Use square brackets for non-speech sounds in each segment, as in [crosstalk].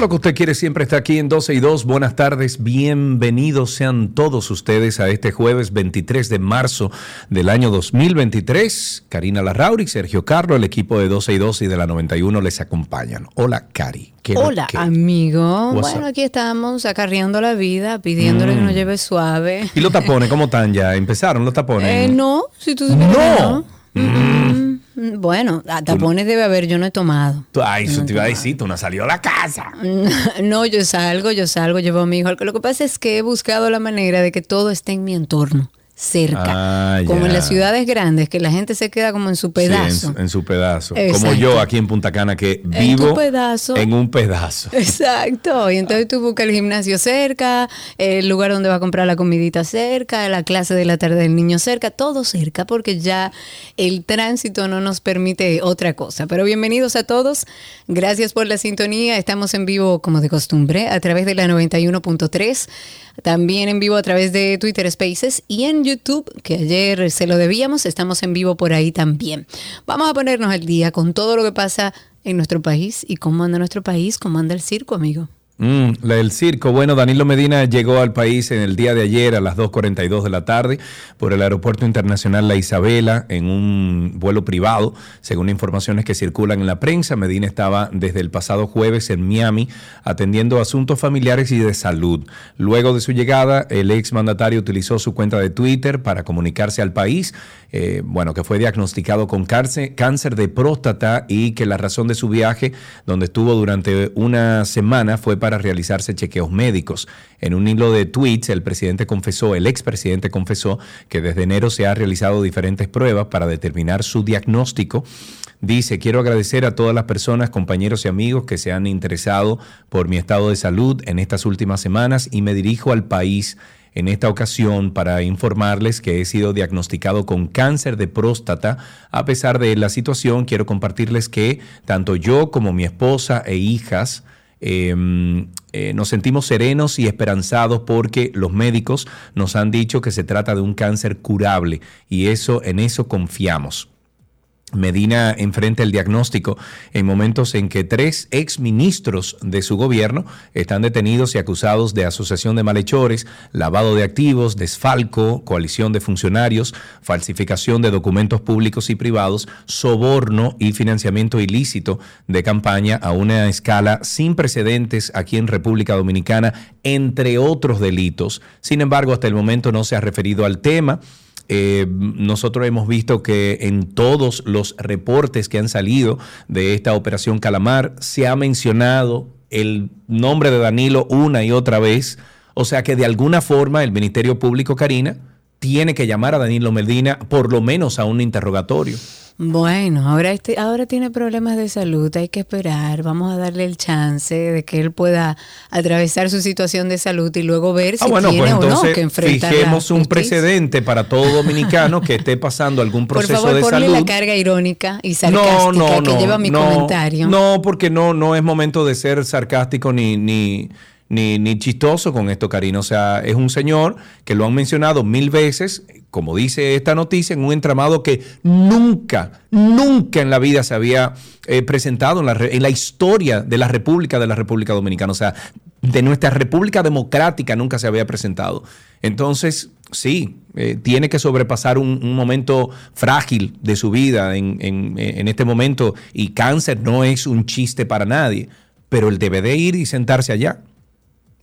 lo que usted quiere siempre está aquí en 12 y 2. Buenas tardes, bienvenidos sean todos ustedes a este jueves 23 de marzo del año 2023. Karina Larrauri, Sergio Carlo, el equipo de 12 y 2 y de la 91 les acompañan. Hola, Cari. ¿Qué lo Hola, que? amigo. What's bueno, up? aquí estamos acarreando la vida, pidiéndole que nos lleve suave. ¿Y los tapones cómo están ya? ¿Empezaron los tapones? Eh, no, si tú supieras No. no. Mm, Bueno, a tapones debe haber, yo no he tomado. Ay, eso te iba a decir, tú no has salido a la casa. [laughs] No, yo salgo, yo salgo, llevo a mi hijo. Lo que pasa es que he buscado la manera de que todo esté en mi entorno, cerca. Ah, como en las ciudades grandes, que la gente se queda como en su Sí, en pedazo. su- en, su pedazo. Como yo aquí en Punta Cana que En vivo tu pedazo. en un pedazo. [laughs] Exacto, y entonces tú buscas el gimnasio cerca, el lugar donde va a comprar la comidita cerca, la clase de la tarde del niño cerca, todo cerca, porque ya el tránsito no nos permite otra cosa. Pero bienvenidos a todos, gracias por la sintonía, estamos en vivo como de costumbre a través de la 91.3, también en vivo a través de Twitter Spaces y en YouTube, que ayer se lo debíamos, estamos en vivo por ahí también. Vamos a ponernos al día con todo lo que pasa en nuestro país y cómo anda nuestro país, cómo anda el circo, amigo. Mm, la del circo. Bueno, Danilo Medina llegó al país en el día de ayer a las 2.42 de la tarde por el Aeropuerto Internacional La Isabela en un vuelo privado. Según informaciones que circulan en la prensa, Medina estaba desde el pasado jueves en Miami atendiendo asuntos familiares y de salud. Luego de su llegada, el ex mandatario utilizó su cuenta de Twitter para comunicarse al país, eh, bueno, que fue diagnosticado con cáncer de próstata y que la razón de su viaje, donde estuvo durante una semana, fue para realizarse chequeos médicos. En un hilo de tweets, el presidente confesó, el expresidente confesó que desde enero se ha realizado diferentes pruebas para determinar su diagnóstico. Dice, quiero agradecer a todas las personas, compañeros y amigos que se han interesado por mi estado de salud en estas últimas semanas y me dirijo al país en esta ocasión para informarles que he sido diagnosticado con cáncer de próstata. A pesar de la situación, quiero compartirles que tanto yo como mi esposa e hijas eh, eh, nos sentimos serenos y esperanzados porque los médicos nos han dicho que se trata de un cáncer curable y eso en eso confiamos. Medina enfrenta el diagnóstico en momentos en que tres exministros de su gobierno están detenidos y acusados de asociación de malhechores, lavado de activos, desfalco, coalición de funcionarios, falsificación de documentos públicos y privados, soborno y financiamiento ilícito de campaña a una escala sin precedentes aquí en República Dominicana, entre otros delitos. Sin embargo, hasta el momento no se ha referido al tema. Eh, nosotros hemos visto que en todos los reportes que han salido de esta operación Calamar se ha mencionado el nombre de Danilo una y otra vez. O sea que de alguna forma el Ministerio Público, Karina, tiene que llamar a Danilo Medina por lo menos a un interrogatorio. Bueno, ahora, este, ahora tiene problemas de salud, hay que esperar, vamos a darle el chance de que él pueda atravesar su situación de salud y luego ver si Ah, bueno, tiene pues o no que enfrentar fijemos un precedente para todo dominicano que esté pasando algún Por proceso favor, de ponle salud. la carga irónica y sarcástica que lleva mi no, comentario. No, porque no, no es momento de ser sarcástico ni, ni, ni, ni chistoso con esto, Karina. O sea, es un señor que lo han mencionado mil veces, como dice esta noticia, en un entramado que nunca, nunca en la vida se había eh, presentado en la, historia de la República de la República Dominicana. O sea, de nuestra República Democrática nunca se había presentado. Entonces, sí, eh, tiene que sobrepasar un, momento frágil de su vida en este momento y cáncer no es un chiste para nadie, pero él debe de ir y sentarse allá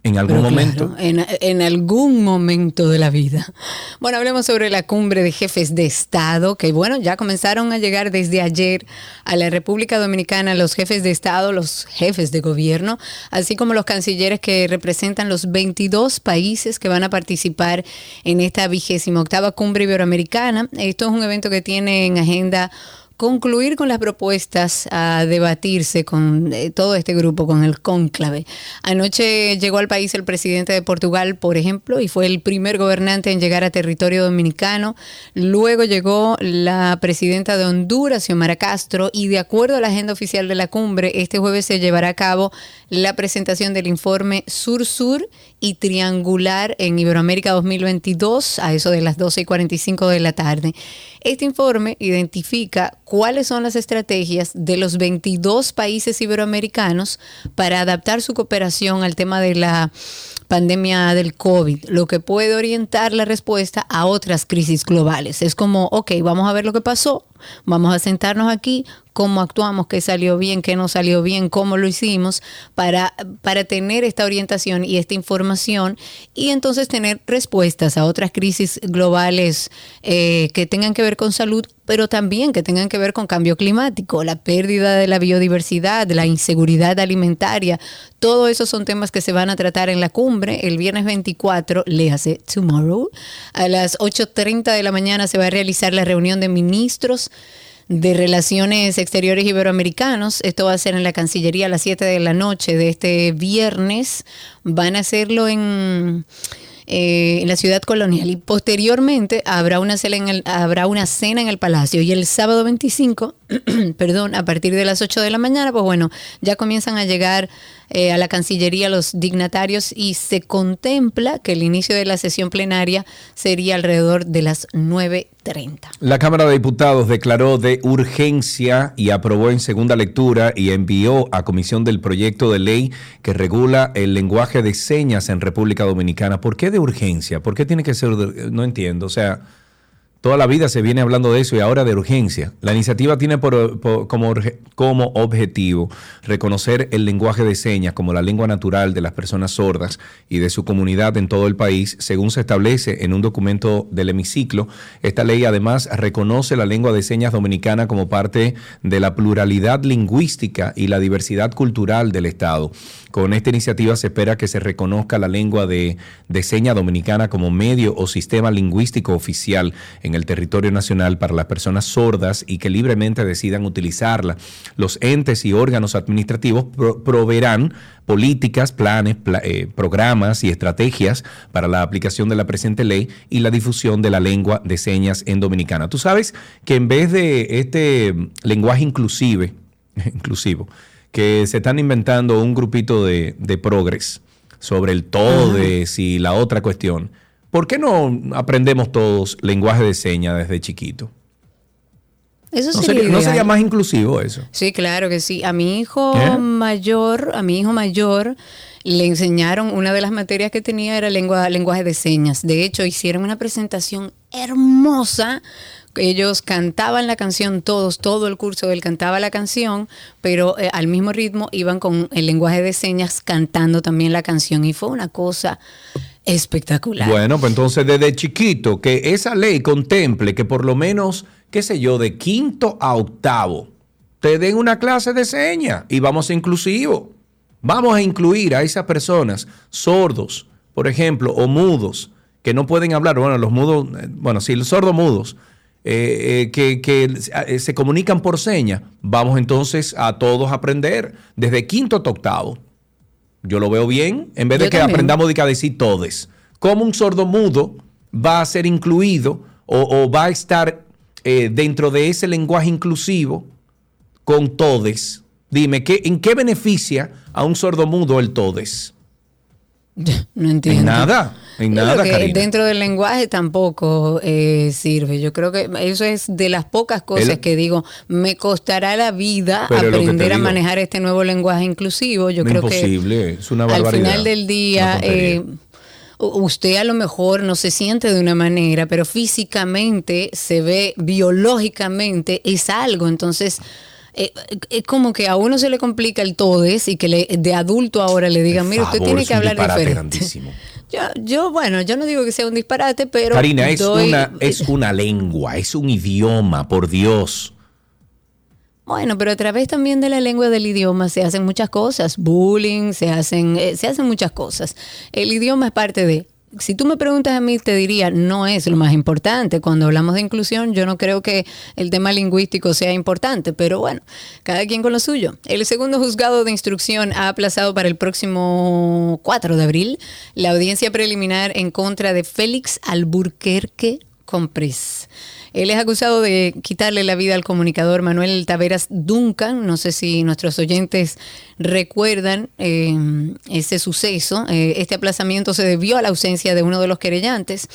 En algún Pero momento. claro, en, en algún momento de la vida. Bueno, hablemos sobre la cumbre de jefes de Estado, que bueno, ya comenzaron a llegar desde ayer a la República Dominicana los jefes de Estado, los jefes de gobierno, así como los cancilleres que representan los 22 países que van a participar en esta vigésima octava cumbre iberoamericana. Esto es un evento que tiene en agenda concluir con las propuestas a debatirse con eh, todo este grupo, con el cónclave. Anoche llegó al país el presidente de Portugal, por ejemplo, y fue el primer gobernante en llegar a territorio dominicano. Luego llegó la presidenta de Honduras, Xiomara Castro, y de acuerdo a la agenda oficial de la cumbre, este jueves se llevará a cabo la presentación del informe Sur-Sur y Triangular en Iberoamérica 2022 a eso de las 12 y 45 de la tarde. Este informe identifica cuáles son las estrategias de los 22 países iberoamericanos para adaptar su cooperación al tema de la pandemia del COVID, lo que puede orientar la respuesta a otras crisis globales. Es como, ok, vamos a ver lo que pasó, vamos a sentarnos aquí, cómo actuamos, qué salió bien, qué no salió bien, cómo lo hicimos, para, para tener esta orientación y esta información y entonces tener respuestas a otras crisis globales eh, que tengan que ver con salud, pero también que tengan que ver con cambio climático, la pérdida de la biodiversidad, la inseguridad alimentaria. Todo eso son temas que se van a tratar en la cumbre el viernes 24, le tomorrow. A las 8.30 de la mañana se va a realizar la reunión de ministros de Relaciones Exteriores Iberoamericanos. Esto va a ser en la Cancillería a las 7 de la noche de este viernes. Van a hacerlo en, eh, en la ciudad colonial y posteriormente habrá una, cena en el, habrá una cena en el Palacio. Y el sábado 25, [clears throat] perdón, a partir de las 8 de la mañana, pues bueno, ya comienzan a llegar eh, a la Cancillería los dignatarios y se contempla que el inicio de la sesión plenaria sería alrededor de las 9.30. La Cámara de Diputados declaró de urgencia y aprobó en segunda lectura y envió a comisión del proyecto de ley que regula el lenguaje de señas en República Dominicana. ¿Por qué de urgencia? ¿Por qué tiene que ser? No entiendo. O sea, toda la vida se viene hablando de eso y ahora de urgencia. La iniciativa tiene por- como, como objetivo reconocer el lenguaje de señas como la lengua natural de las personas sordas y de su comunidad en todo el país, según se establece en un documento del hemiciclo. Esta ley además reconoce la lengua de señas dominicana como parte de la pluralidad lingüística y la diversidad cultural del Estado. Con esta iniciativa se espera que se reconozca la lengua de, de seña dominicana como medio o sistema lingüístico oficial en el territorio nacional para las personas sordas y que libremente decidan utilizarla. Los entes y órganos administrativos pro- proveerán políticas, planes, pla- eh, programas y estrategias para la aplicación de la presente ley y la difusión de la lengua de señas en dominicana. Tú sabes que en vez de este lenguaje inclusive, [laughs] inclusivo, que se están inventando un grupito de, de progres sobre el todes y la otra cuestión. ¿Por qué no aprendemos todos lenguaje de señas desde chiquito? Eso ¿No sería, no sería más inclusivo eso? Sí, claro que sí. A mi hijo ¿Eh? mayor, a mi hijo mayor le enseñaron una de las materias que tenía era lengua, lenguaje de señas. De hecho, hicieron una presentación hermosa. Ellos cantaban la canción todos, todo el curso él cantaba la canción, pero eh, al mismo ritmo iban con el lenguaje de señas cantando también la canción y fue una cosa espectacular. Bueno, pues entonces desde chiquito que esa ley contemple que por lo menos, qué sé yo, de quinto a octavo, te den una clase de señas y vamos a inclusivo. Vamos a incluir a esas personas sordos, por ejemplo, o mudos, que no pueden hablar. Bueno, los mudos, eh, bueno, sí, los sordos mudos, eh, eh, que, que, eh, se comunican por señas. Vamos entonces a todos a aprender desde quinto hasta octavo. Yo lo veo bien, en vez de que también. aprendamos de que a decir todes. ¿Cómo un sordo mudo va a ser incluido o, o va a estar eh, dentro de ese lenguaje inclusivo con todes? Dime, ¿qué, ¿en qué beneficia a un sordo mudo el todes? [laughs] No entiendo. En nada, en nada, que Karina. dentro del lenguaje tampoco eh, sirve. Yo creo que eso es de las pocas cosas El- que digo, me costará la vida Pero que aprender a digo. manejar este nuevo lenguaje inclusivo. Yo creo imposible, es una que al barbaridad, final del día eh, usted a lo mejor no se siente de una manera, pero físicamente se ve, biológicamente es algo. Entonces eh, es como que a uno se le complica el todes y que le, de adulto ahora le digan, mire, usted tiene es que un hablar diferente. grandísimo. [laughs] Yo, yo, bueno, yo no digo que sea un disparate, pero. Karina, es doy- una, es una lengua, es un idioma, por Dios. Bueno, pero a través también de la lengua del idioma se hacen muchas cosas, bullying, se hacen, eh, se hacen muchas cosas. El idioma es parte de. Si tú me preguntas a mí, te diría, no es lo más importante. Cuando hablamos de inclusión, yo no creo que el tema lingüístico sea importante, pero bueno, cada quien con lo suyo. El segundo juzgado de instrucción ha aplazado para el próximo 4 de abril la audiencia preliminar en contra de Félix Alburquerque Compris. Él es acusado de quitarle la vida al comunicador Manuel Taveras Duncan. No sé si nuestros oyentes recuerdan eh, ese suceso. Eh, este aplazamiento se debió a la ausencia de uno de los querellantes.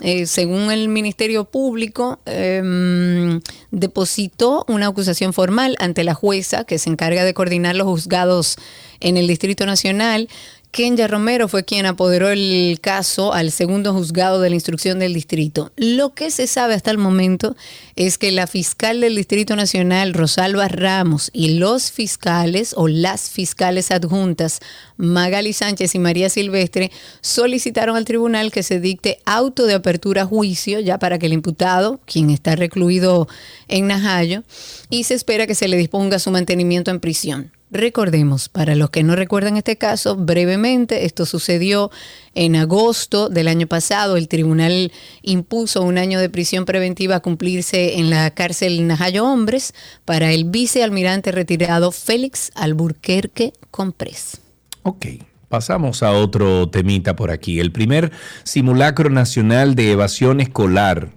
Eh, según el Ministerio Público, eh, depositó una acusación formal ante la jueza que se encarga de coordinar los juzgados en el Distrito Nacional. Kenya Romero fue quien apoderó el caso al segundo juzgado de la instrucción del distrito. Lo que se sabe hasta el momento es que la fiscal del Distrito Nacional, Rosalba Ramos, y los fiscales o las fiscales adjuntas, Magali Sánchez y María Silvestre, solicitaron al tribunal que se dicte auto de apertura a juicio ya para que el imputado, quien está recluido en Najayo, y se espera que se le disponga su mantenimiento en prisión. Recordemos, para los que no recuerdan este caso, brevemente, esto sucedió en agosto del año pasado. El tribunal impuso un año de prisión preventiva a cumplirse en la cárcel Najayo Hombres para el vicealmirante retirado Félix Alburquerque Comprés. Ok, pasamos a otro temita por aquí. El primer simulacro nacional de evasión escolar.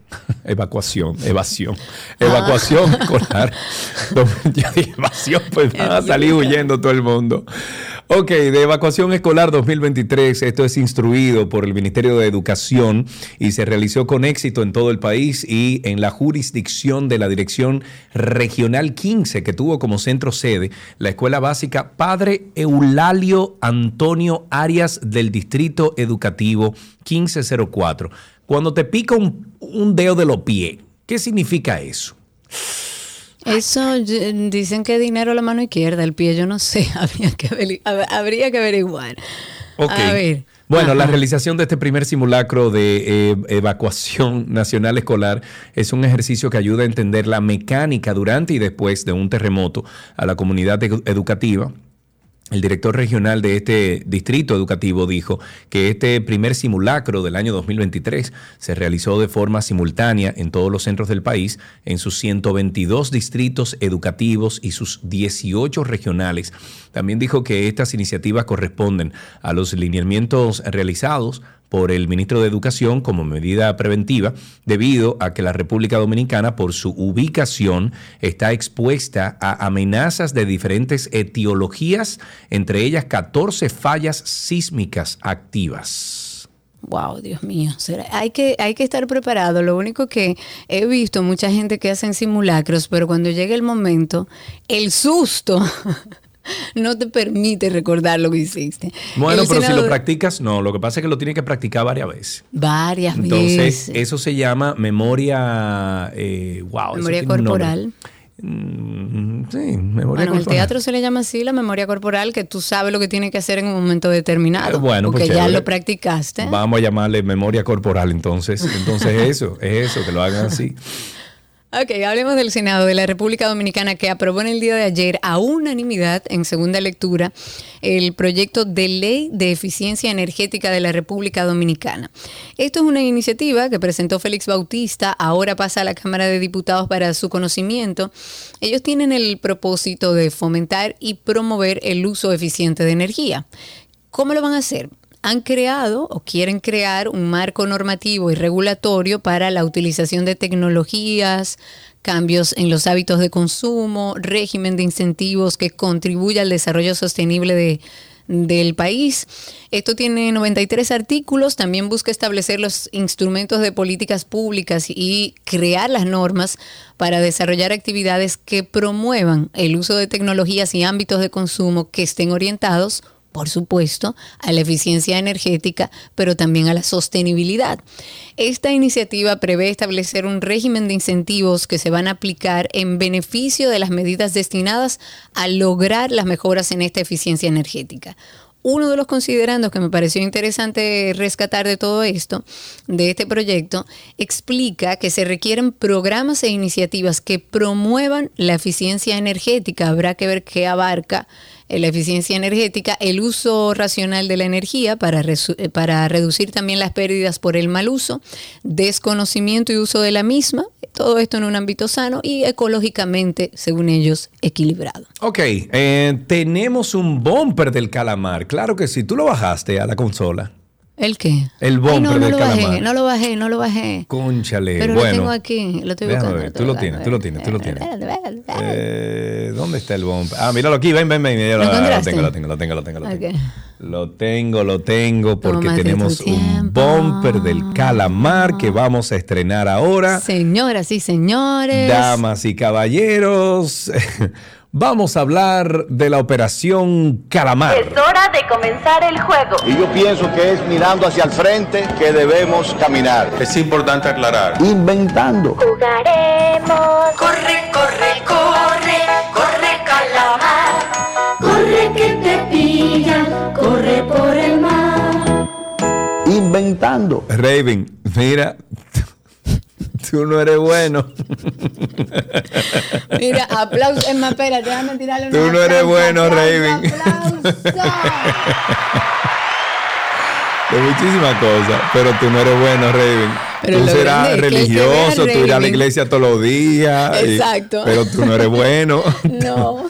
Evacuación, evasión. Evacuación escolar. [laughs] Ya dije evasión, pues van a salir huyendo todo el mundo. Ok, de evacuación escolar 2023. Esto es instruido por el Ministerio de Educación y se realizó con éxito en todo el país y en la jurisdicción de la Dirección Regional 15, que tuvo como centro sede la Escuela Básica Padre Eulalio Antonio Arias del Distrito Educativo 1504. Cuando te pica un, un dedo de los pies, ¿qué significa eso? Eso y- dicen que dinero a la mano izquierda, el pie yo no sé, [laughs] habría que, habría que averiguar. Ok. A ver. Bueno, la realización de este primer simulacro de eh, evacuación [laughs] nacional escolar es un ejercicio que ayuda a entender la mecánica durante y después de un terremoto a la comunidad edu- educativa. El director regional de este distrito educativo dijo que este primer simulacro del año 2023 se realizó de forma simultánea en todos los centros del país, en sus 122 distritos educativos y sus 18 regionales. También dijo que estas iniciativas corresponden a los lineamientos realizados por el ministro de Educación como medida preventiva, debido a que la República Dominicana, por su ubicación, está expuesta a amenazas de diferentes etiologías, entre ellas 14 fallas sísmicas activas. Wow, Dios mío. Hay que, hay que estar preparado. Lo único que he visto mucha gente que hacen simulacros, pero cuando llega el momento, el susto [laughs] no te permite recordar lo que hiciste. Bueno, El pero si lo practicas, no, lo que pasa es que lo tienes que practicar varias veces. Varias Entonces, veces. eso se llama memoria, eh, wow. Memoria corporal. Mm, sí, memoria Bueno, en el corporal. teatro se le llama así la memoria corporal, que tú sabes lo que tienes que hacer en un momento determinado. Eh, bueno, pues porque ya lo practicaste. Vamos a llamarle memoria corporal, entonces. Entonces, [laughs] eso, es eso, que lo hagan así. Ok, hablemos del Senado de la República Dominicana que aprobó en el día de ayer a unanimidad en segunda lectura el proyecto de ley de eficiencia energética de la República Dominicana. Esto es una iniciativa que presentó Félix Bautista, ahora pasa a la Cámara de Diputados para su conocimiento. Ellos tienen el propósito de fomentar y promover el uso eficiente de energía. ¿Cómo lo van a hacer? Han creado o quieren crear un marco normativo y regulatorio para la utilización de tecnologías, cambios en los hábitos de consumo, régimen de incentivos que contribuya al desarrollo sostenible de, del país. Esto tiene 93 artículos, también busca establecer los instrumentos de políticas públicas y crear las normas para desarrollar actividades que promuevan el uso de tecnologías y ámbitos de consumo que estén orientados por supuesto, a la eficiencia energética, pero también a la sostenibilidad. Esta iniciativa prevé establecer un régimen de incentivos que se van a aplicar en beneficio de las medidas destinadas a lograr las mejoras en esta eficiencia energética uno de los considerandos que me pareció interesante rescatar de todo esto, de este proyecto, explica que se requieren programas e iniciativas que promuevan la eficiencia energética. Habrá que ver qué abarca la eficiencia energética, el uso racional de la energía para, eh, para reducir también las pérdidas por el mal uso, desconocimiento y uso de la misma, todo esto en un ámbito sano y ecológicamente, según ellos, equilibrado. Ok, eh, tenemos un bumper del calamar, claro que sí, tú lo bajaste a la consola. ¿El qué? El bumper no, no del lo calamar. bajé, no lo bajé, no lo bajé. Conchale, Pero bueno. lo tengo aquí, lo estoy buscando. ver, tú lo tienes, tú lo tienes, tú lo tienes. Eh, ¿Dónde está el bumper? Ah, míralo aquí, ven, ven, ven. ¿Lo tengo, lo tengo, lo tengo, lo tengo, lo tengo. Lo tengo, lo tengo, porque tenemos un bumper del calamar que vamos a estrenar ahora. Señoras y señores. Damas y caballeros, [laughs] vamos a hablar de la operación Calamar. Es hora de comenzar el juego. Y yo pienso que es mirando hacia el frente que debemos caminar. Es importante aclarar. Inventando. Jugaremos. Corre, corre, corre, corre calamar. Corre que te pillan, corre por el mar. Inventando. Raven, mira, tú no eres bueno. [laughs] Mira, aplausos. Es más, espérate, déjame tirarle Tú un no eres bueno, Raven. [laughs] De muchísimas cosas, pero tú no eres bueno, Raven. Pero tú serás religioso, tú irás a la iglesia todos los días. y- Exacto. pero tú no eres bueno. [laughs] No.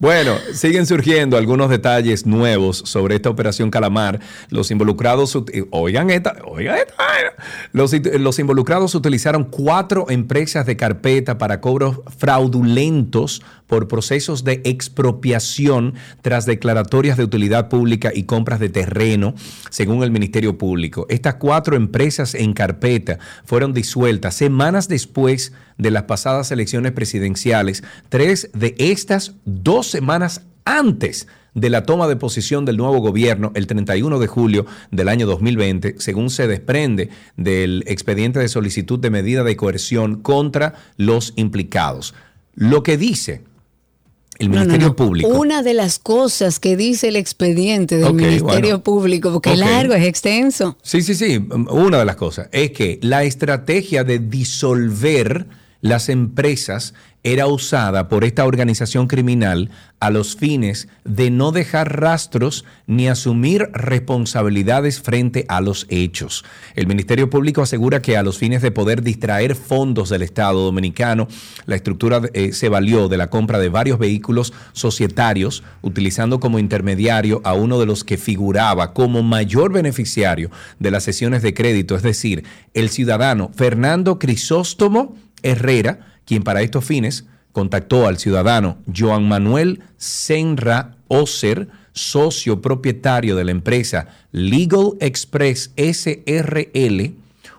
Bueno, siguen surgiendo algunos detalles nuevos sobre esta operación Calamar. Los involucrados, eh, oigan esta, oigan esta. Los, los involucrados utilizaron cuatro empresas de carpeta para cobros fraudulentos por procesos de expropiación tras declaratorias de utilidad pública y compras de terreno, según el Ministerio Público. Estas cuatro empresas en carpeta fueron disueltas semanas después de las pasadas elecciones presidenciales, tres de estas dos semanas antes de la toma de posición del nuevo gobierno el 31 de julio del año 2020, según se desprende del expediente de solicitud de medida de coerción contra los implicados. Lo que dice el no, Ministerio no. Público. Una de las cosas que dice el expediente del Ministerio bueno. Público, porque Ok. es largo, es extenso. Sí, sí, sí. Una de las cosas es que la estrategia de disolver las empresas era usada por esta organización criminal a los fines de no dejar rastros ni asumir responsabilidades frente a los hechos. El Ministerio Público asegura que a los fines de poder distraer fondos del Estado dominicano, la estructura eh, se valió de la compra de varios vehículos societarios, utilizando como intermediario a uno de los que figuraba como mayor beneficiario de las sesiones de crédito, es decir, el ciudadano Fernando Crisóstomo Herrera, quien para estos fines contactó al ciudadano Joan Manuel Senra Oser, socio propietario de la empresa Legal Express SRL,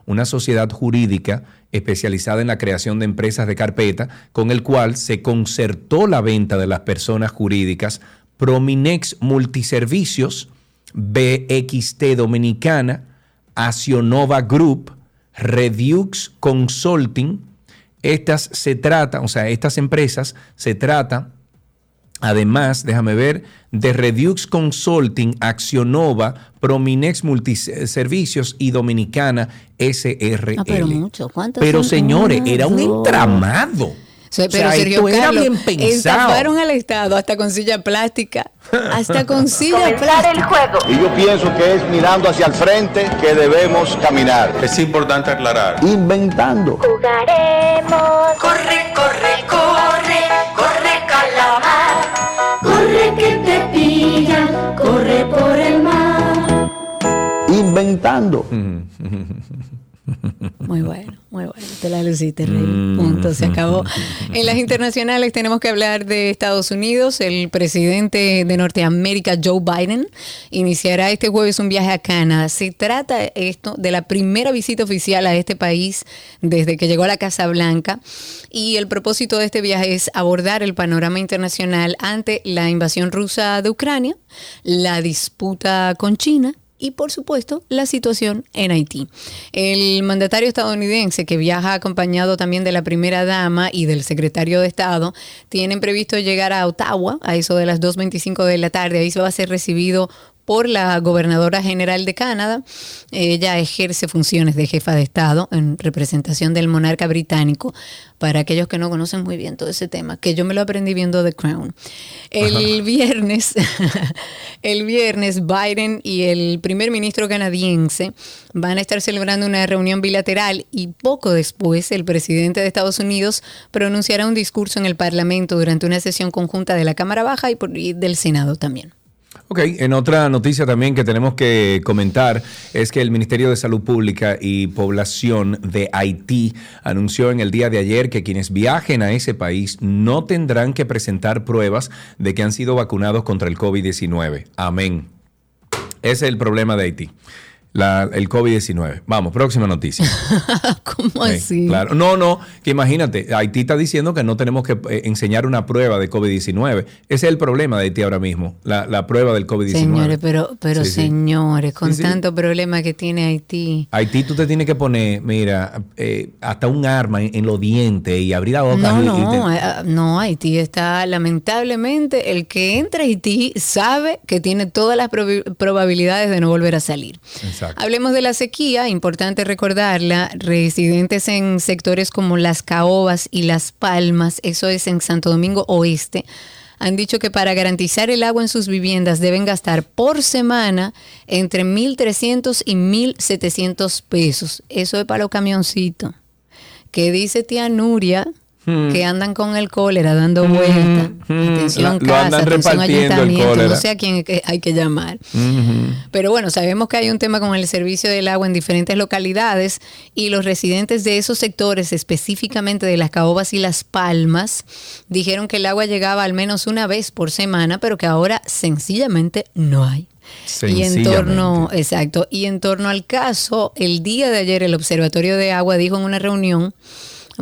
una sociedad jurídica especializada en la creación de empresas de carpeta, con el cual se concertó la venta de las personas jurídicas Prominex Multiservicios, BXT Dominicana, Acionova Group, Redux Consulting. Estas se trata, o sea, estas empresas se trata Además, déjame ver, de Redux Consulting, Accionova, Prominex Multiservicios y Dominicana SRL. Ah, pero mucho. ¿Cuántos Pero señores, era un entramado. Sí, O pero sea, Sergio Carlos, estafaron al Estado hasta con silla plástica. Hasta [laughs] con silla Comenzar el plástica. juego. Y yo pienso que es mirando hacia el frente que debemos caminar. Es importante aclarar. Inventando. Jugaremos. Corre, corre, corre, corre calamar. Corre que te pillan, corre por el mar. Inventando. [laughs] Muy bueno, muy bueno. Te la luciste, Rey. Punto, se acabó. [laughs] En las internacionales tenemos que hablar de Estados Unidos. El presidente de Norteamérica, Joe Biden, iniciará este jueves un viaje a Canadá. Se trata esto de la primera visita oficial a este país desde que llegó a la Casa Blanca. Y el propósito de este viaje es abordar el panorama internacional ante la invasión rusa de Ucrania, la disputa con China y por supuesto la situación en Haití. El mandatario estadounidense que viaja acompañado también de la primera dama y del secretario de Estado tienen previsto llegar a Ottawa a eso de las 2.25 de la tarde. Ahí se va a ser recibido por la gobernadora general de Canadá. Ella ejerce funciones de jefa de Estado en representación del monarca británico. Para aquellos que no conocen muy bien todo ese tema, que yo me lo aprendí viendo The Crown. El viernes, [laughs] el viernes, Biden y el primer ministro canadiense van a estar celebrando una reunión bilateral y poco después el presidente de Estados Unidos pronunciará un discurso en el Parlamento durante una sesión conjunta de la Cámara Baja y, por- y del Senado también. Ok, en otra noticia también que tenemos que comentar es que el Ministerio de Salud Pública y Población de Haití anunció en el día de ayer que quienes viajen a ese país no tendrán que presentar pruebas de que han sido vacunados contra el COVID-19. Amén. Ese es el problema de Haití. La- el COVID-19. Vamos, próxima noticia. [laughs] ¿Cómo Sí, así? Claro. No, no, que imagínate, Haití está diciendo que no tenemos que eh, enseñar una prueba de COVID-19. Ese es el problema de Haití ahora mismo, la, la prueba del COVID-19. Señores, pero, pero Sí, señores, con Sí, tanto problema que tiene Haití. Haití tú te tienes que poner, mira, eh, hasta un arma en, en los dientes y abrir la boca. No, y- y no, te- eh, no, Haití está lamentablemente, el que entra a Haití sabe que tiene todas las probabilidades de no volver a salir. Exacto. Hablemos de la sequía, importante recordarla, residentes en sectores como Las Caobas y Las Palmas, eso es en Santo Domingo Oeste, han dicho que para garantizar el agua en sus viviendas deben gastar por semana entre 1.300 y 1.700 pesos. Eso es para los camioncitos. ¿Qué dice tía Nuria? Que andan con el cólera dando vueltas. hmm. Atención, lo casa, atención, ayuntamiento. No sé a quién hay que- llamar. Pero bueno, sabemos que hay un tema con el servicio del agua en diferentes localidades y los residentes de esos sectores, específicamente de las Caobas y Las Palmas, dijeron que el agua llegaba al menos una vez por semana, pero que ahora sencillamente no hay. Y en torno, exacto, y en torno al caso, el día de ayer el Observatorio de Agua dijo en una reunión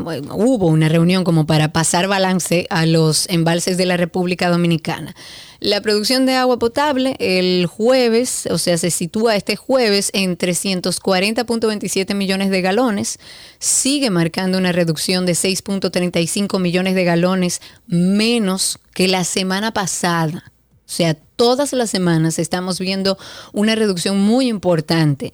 hubo una reunión como para pasar balance a los embalses de la República Dominicana. La producción de agua potable el jueves, o sea, se sitúa este jueves en 340.27 millones de galones, sigue marcando una reducción de 6.35 millones de galones menos que la semana pasada. O sea, todas las semanas estamos viendo una reducción muy importante.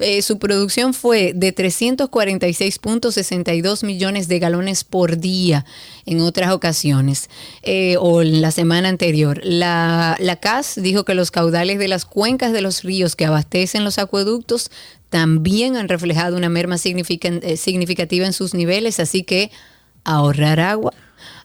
Eh, su producción fue de 346.62 millones de galones por día en otras ocasiones eh, o en la semana anterior. La, la CAS dijo que los caudales de las cuencas de los ríos que abastecen los acueductos también han reflejado una merma eh, significativa en sus niveles, así que ahorrar agua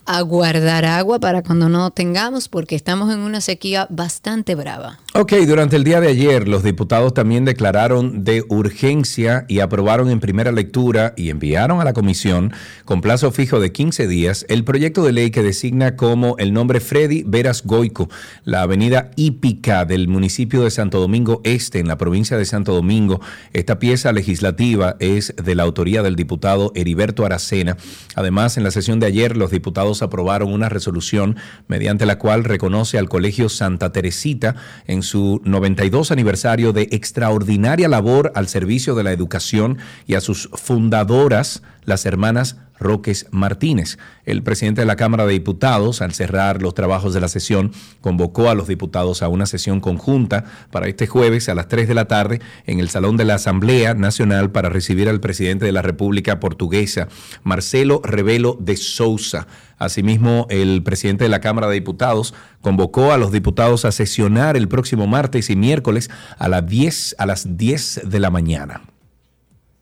a guardar agua para cuando no tengamos, porque estamos en una sequía bastante brava. Ok, durante el día de ayer los diputados también declararon de urgencia y aprobaron en primera lectura y enviaron a la comisión con plazo fijo de 15 días el proyecto de ley que designa como el nombre Freddy Veras Goico, la avenida hípica del municipio de Santo Domingo Este en la provincia de Santo Domingo. Esta pieza legislativa es de la autoría del diputado Heriberto Aracena. Además, en la sesión de ayer los diputados aprobaron una resolución mediante la cual reconoce al Colegio Santa Teresita en su 92 aniversario de extraordinaria labor al servicio de la educación y a sus fundadoras, las hermanas Roques Martínez. El presidente de la Cámara de Diputados, al cerrar los trabajos de la sesión, convocó a los diputados a una sesión conjunta para este jueves a las 3 de la tarde en el Salón de la Asamblea Nacional para recibir al presidente de la República Portuguesa, Marcelo Rebelo de Sousa. Asimismo, el presidente de la Cámara de Diputados convocó a los diputados a sesionar el próximo martes y miércoles a las 10, a las 10 de la mañana.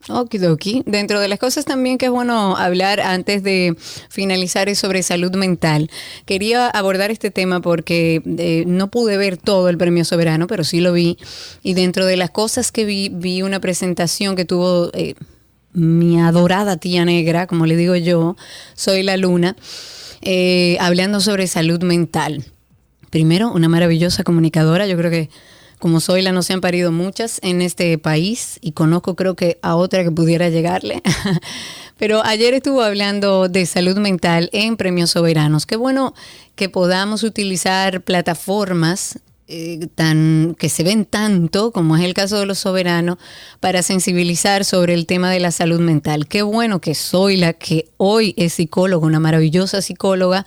Okidoki. Dentro de las cosas también que es bueno hablar antes de finalizar es sobre salud mental. Quería abordar este tema porque eh, no pude ver todo el premio soberano, pero sí lo vi. Y dentro de las cosas que vi, vi una presentación que tuvo... eh, mi adorada tía negra, como le digo yo, soy la luna, eh, hablando sobre salud mental. Primero, una maravillosa comunicadora, yo creo que como soy la no se han parido muchas en este país y conozco creo que a otra que pudiera llegarle. [laughs] Pero ayer estuvo hablando de salud mental en Premios Soberanos. Qué bueno que podamos utilizar plataformas eh, tan que se ven tanto como es el caso de los soberanos para sensibilizar sobre el tema de la salud mental. Qué bueno que soy la que hoy es psicóloga, una maravillosa psicóloga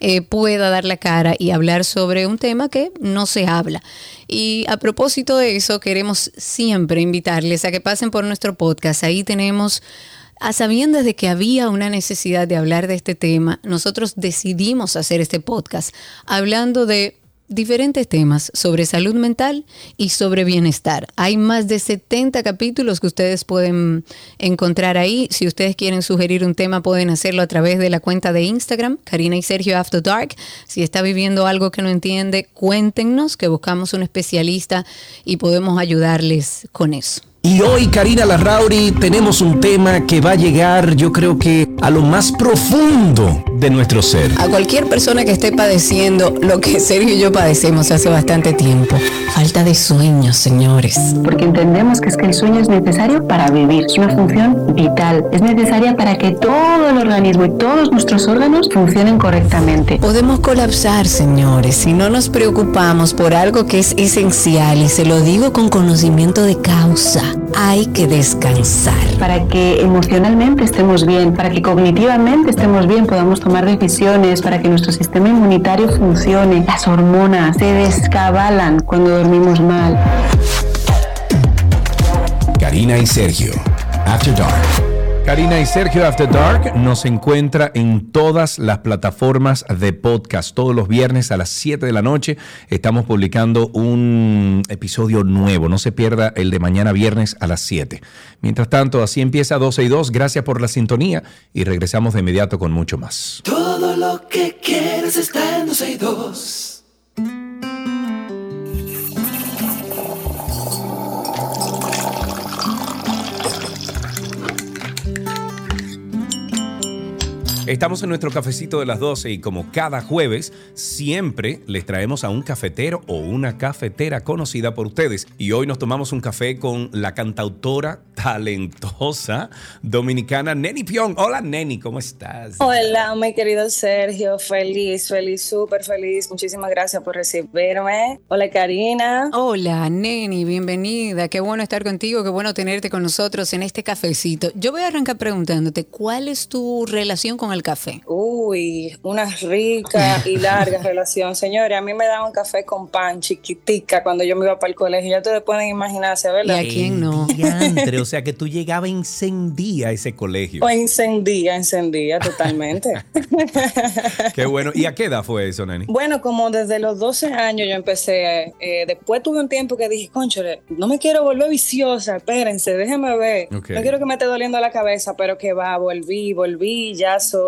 eh, pueda dar la cara y hablar sobre un tema que no se habla. Y a propósito de eso, queremos siempre invitarles a que pasen por nuestro podcast. Ahí tenemos a sabiendas de que había una necesidad de hablar de este tema, nosotros decidimos hacer este podcast hablando de diferentes temas sobre salud mental y sobre bienestar. Hay más de 70 capítulos que ustedes pueden encontrar ahí. Si ustedes quieren sugerir un tema, pueden hacerlo a través de la cuenta de Instagram, Karina y Sergio After Dark. Si está viviendo algo que no entiende, cuéntenos que buscamos un especialista y podemos ayudarles con eso. Y hoy, Karina Larrauri, tenemos un tema que va a llegar, yo creo que a lo más profundo de nuestro ser. A cualquier persona que esté padeciendo lo que Sergio y yo padecemos hace bastante tiempo. Falta de sueño, señores. Porque entendemos que es que el sueño es necesario para vivir. Es una función vital. Es necesaria para que todo el organismo y todos nuestros órganos funcionen correctamente. Podemos colapsar, señores, si no nos preocupamos por algo que es esencial y se lo digo con conocimiento de causa. Hay que descansar. Para que emocionalmente estemos bien, para que cognitivamente estemos bien, podamos tomar decisiones, para que nuestro sistema inmunitario funcione. Las hormonas se descabalan cuando dormimos mal. Karina y Sergio, After Dark. Karina y Sergio After Dark nos encuentra en todas las plataformas de podcast. Todos los viernes a las 7 de la noche estamos publicando un episodio nuevo. No se pierda el de mañana viernes a las 7. Mientras tanto, así empieza 12 y 2. Gracias por la sintonía y regresamos de inmediato con mucho más. Todo lo que quieres está en 12 y 2. Estamos en nuestro cafecito de las 12 y como cada jueves, siempre les traemos a un cafetero o una cafetera conocida por ustedes. Y hoy nos tomamos un café con la cantautora talentosa dominicana Neni Pion. Hola Neni, ¿cómo estás? Hola, mi querido Sergio, feliz, feliz, súper feliz. Muchísimas gracias por recibirme. Hola Karina. Hola, Neni, bienvenida. Qué bueno estar contigo, qué bueno tenerte con nosotros en este cafecito. Yo voy a arrancar preguntándote, ¿cuál es tu relación con el café? Uy, una rica y larga [laughs] relación. Señores, a mí me daban café con pan chiquitica cuando yo me iba para el colegio. Ya ustedes pueden imaginarse, ¿Y ¿verdad? a quién no? Diantre, o [laughs] sea que tú llegabas encendía ese colegio. Pues encendía, encendía totalmente. [laughs] Qué bueno. ¿Y a qué edad fue eso, Neni? Bueno, como desde los 12 años yo empecé, eh, después tuve un tiempo que dije, conchole, no me quiero volver viciosa, espérense, déjenme ver, no quiero que me esté doliendo la cabeza, pero que va, volví, volví, ya soy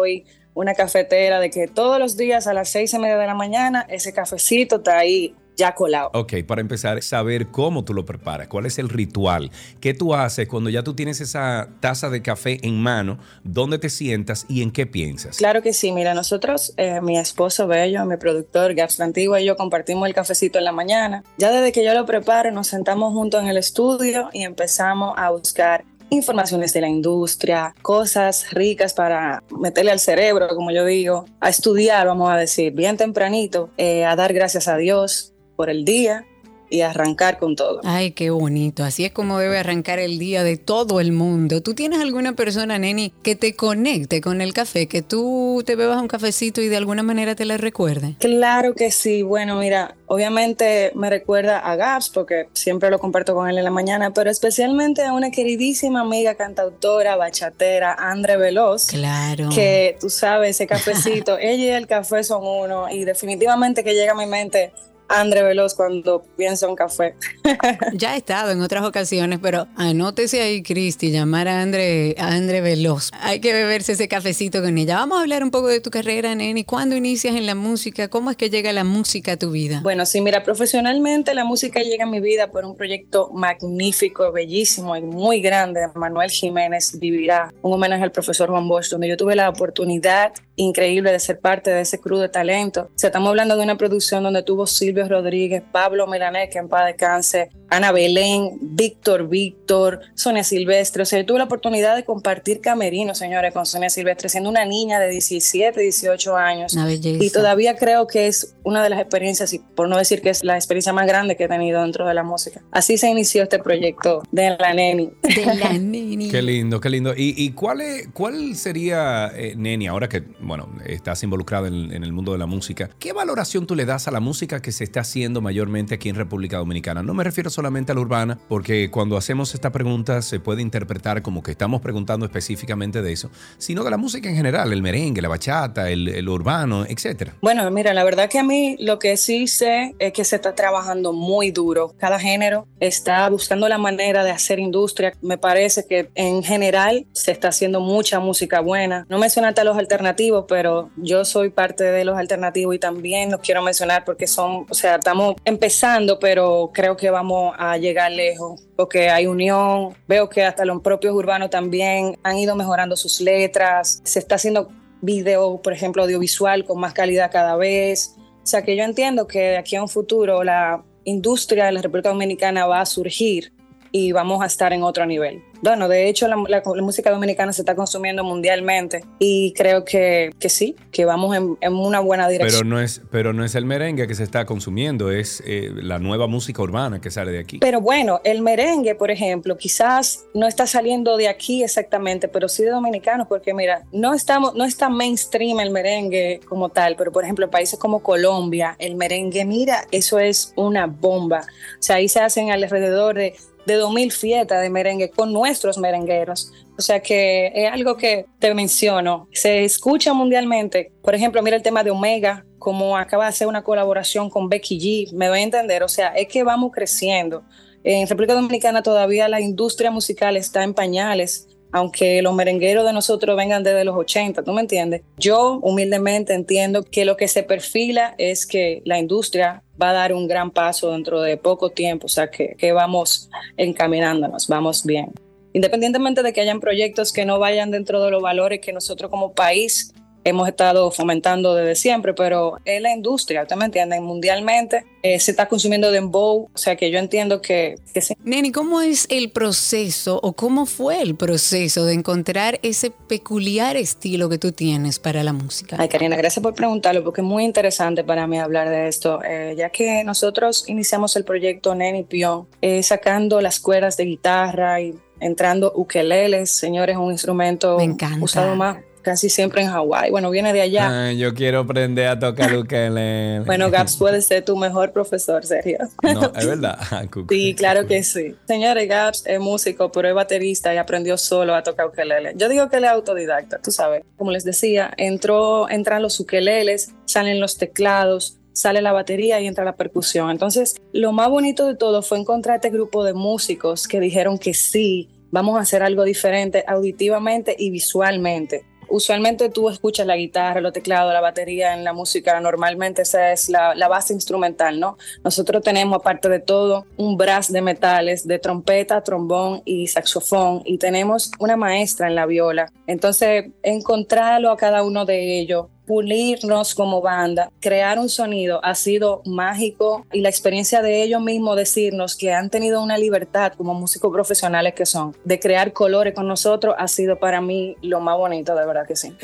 una cafetera de que todos los días a las seis y media de la mañana ese cafecito está ahí ya colado. Ok, para empezar, saber cómo tú lo preparas, cuál es el ritual, qué tú haces cuando ya tú tienes esa taza de café en mano, dónde te sientas y en qué piensas. Claro que sí, mira, nosotros, eh, mi esposo Bello, mi productor Gaps Antigua y yo compartimos el cafecito en la mañana. Ya desde que yo lo preparo, nos sentamos juntos en el estudio y empezamos a buscar informaciones de la industria, cosas ricas para meterle al cerebro, como yo digo, a estudiar, vamos a decir, bien tempranito, eh, a dar gracias a Dios por el día y arrancar con todo. Ay, qué bonito. Así es como debe arrancar el día de todo el mundo. ¿Tú tienes alguna persona, Neni, que te conecte con el café, que tú te bebas un cafecito y de alguna manera te la recuerde? Claro que sí. Bueno, mira, obviamente me recuerda a Gaps porque siempre lo comparto con él en la mañana, pero especialmente a una queridísima amiga cantautora, bachatera, Andre Veloz. Claro. Que tú sabes, ese cafecito, [laughs] ella y el café son uno y definitivamente que llega a mi mente André Veloz cuando pienso en café. [laughs] Ya he estado en otras ocasiones, pero anótese ahí, Cristi, llamar a André, a André Veloz. Hay que beberse ese cafecito con ella. Vamos a hablar un poco de tu carrera, Neni. ¿Cuándo inicias en la música? ¿Cómo es que llega la música a tu vida? Bueno, sí, mira, profesionalmente la música llega a mi vida por un proyecto magnífico, bellísimo y muy grande de Manuel Jiménez Vivirá, un homenaje al profesor Juan Bosch, donde yo tuve la oportunidad increíble de ser parte de ese crew de talento. O sea, estamos hablando de una producción donde tuvo Silvio Rodríguez, Pablo Milanés, que en paz descanse, Ana Belén, Víctor Víctor, Sonia Silvestre. O sea, yo tuve la oportunidad de compartir camerino, señores, con Sonia Silvestre, siendo una niña de 17, 18 años. Una belleza. Y todavía creo que es una de las experiencias, y por no decir que es la experiencia más grande que he tenido dentro de la música. Así se inició este proyecto de la Neni. De la [laughs] Neni. Qué lindo, qué lindo. ¿Y, y cuál, es- cuál sería, eh, Neni, ahora que, bueno, estás involucrado en, en el mundo de la música, qué valoración tú le das a la música que se está haciendo mayormente aquí en República Dominicana? No me refiero solamente a la urbana, porque cuando hacemos esta pregunta se puede interpretar como que estamos preguntando específicamente de eso, sino de la música en general, el merengue, la bachata, el, el urbano, etcétera. Bueno, mira, la verdad que a mí lo que sí sé es que se está trabajando muy duro. Cada género está buscando la manera de hacer industria. Me parece que en general se está haciendo mucha música buena. No mencionaste a los alternativos, pero yo soy parte de los alternativos y también los quiero mencionar porque son, o sea, estamos empezando, pero creo que vamos a llegar lejos porque hay unión. Veo que hasta los propios urbanos también han ido mejorando sus letras. Se está haciendo video, por ejemplo, audiovisual con más calidad cada vez. O sea que yo entiendo que de aquí a un futuro la industria de la República Dominicana va a surgir y vamos a estar en otro nivel. Bueno, de hecho la, la- la música dominicana se está consumiendo mundialmente y creo que, que sí, que vamos en, en una buena dirección. Pero no es, pero no es el merengue que se está consumiendo, es eh, la nueva música urbana que sale de aquí. Pero bueno, el merengue, por ejemplo, quizás no está saliendo de aquí exactamente, pero sí de dominicanos, porque mira, no estamos, no está mainstream el merengue como tal, pero por ejemplo, en países como Colombia, el merengue, mira, eso es una bomba. O sea, ahí se hacen alrededor de de 2000 fiestas de merengue con nuestros merengueros. O sea que es algo que te menciono, se escucha mundialmente. Por ejemplo, mira el tema de Omega, como acaba de hacer una colaboración con Becky G, me voy a entender, o sea, es que vamos creciendo. En República Dominicana todavía la industria musical está en pañales, aunque los merengueros de nosotros vengan desde los 80, ¿tú me entiendes? Yo humildemente entiendo que lo que se perfila es que la industria va a dar un gran paso dentro de poco tiempo, o sea que, que vamos encaminándonos, vamos bien. Independientemente de que hayan proyectos que no vayan dentro de los valores que nosotros como país hemos estado fomentando desde siempre, pero es la industria, ¿ustedes me entienden? Mundialmente eh, se está consumiendo dembow, o sea que yo entiendo que, que sí. Neni, ¿cómo es el proceso o cómo fue el proceso de encontrar ese peculiar estilo que tú tienes para la música? Ay, Karina, gracias por preguntarlo, porque es muy interesante para mí hablar de esto, eh, ya que nosotros iniciamos el proyecto Neni Pion, eh, sacando las cuerdas de guitarra y entrando ukeleles, señores, un instrumento Me usado más casi siempre en Hawái. Bueno, viene de allá. Ay, yo quiero aprender a tocar ukelele. Bueno, Gaps puede ser tu mejor profesor, Sergio. No, es verdad. [laughs] Ah. Sí, claro que sí. Señores, Gaps es músico, pero es baterista y aprendió solo a tocar ukelele. Yo digo que él es autodidacta, tú sabes. Como les decía, entró, entran los ukeleles, salen los teclados, sale la batería y entra la percusión. Entonces, lo más bonito de todo fue encontrar este grupo de músicos que dijeron que sí, vamos a hacer algo diferente auditivamente y visualmente. Usualmente tú escuchas la guitarra, los teclados, la batería en la música, normalmente esa es la, base instrumental, ¿no? Nosotros tenemos, aparte de todo, un brass de metales, de trompeta, trombón y saxofón, y tenemos una maestra en la viola. Entonces, encontrarlo a cada uno de ellos, pulirnos como banda, crear un sonido ha sido mágico y la experiencia de ellos mismos decirnos que han tenido una libertad como músicos profesionales que son, de crear colores con nosotros ha sido para mí lo más bonito, de verdad que sí.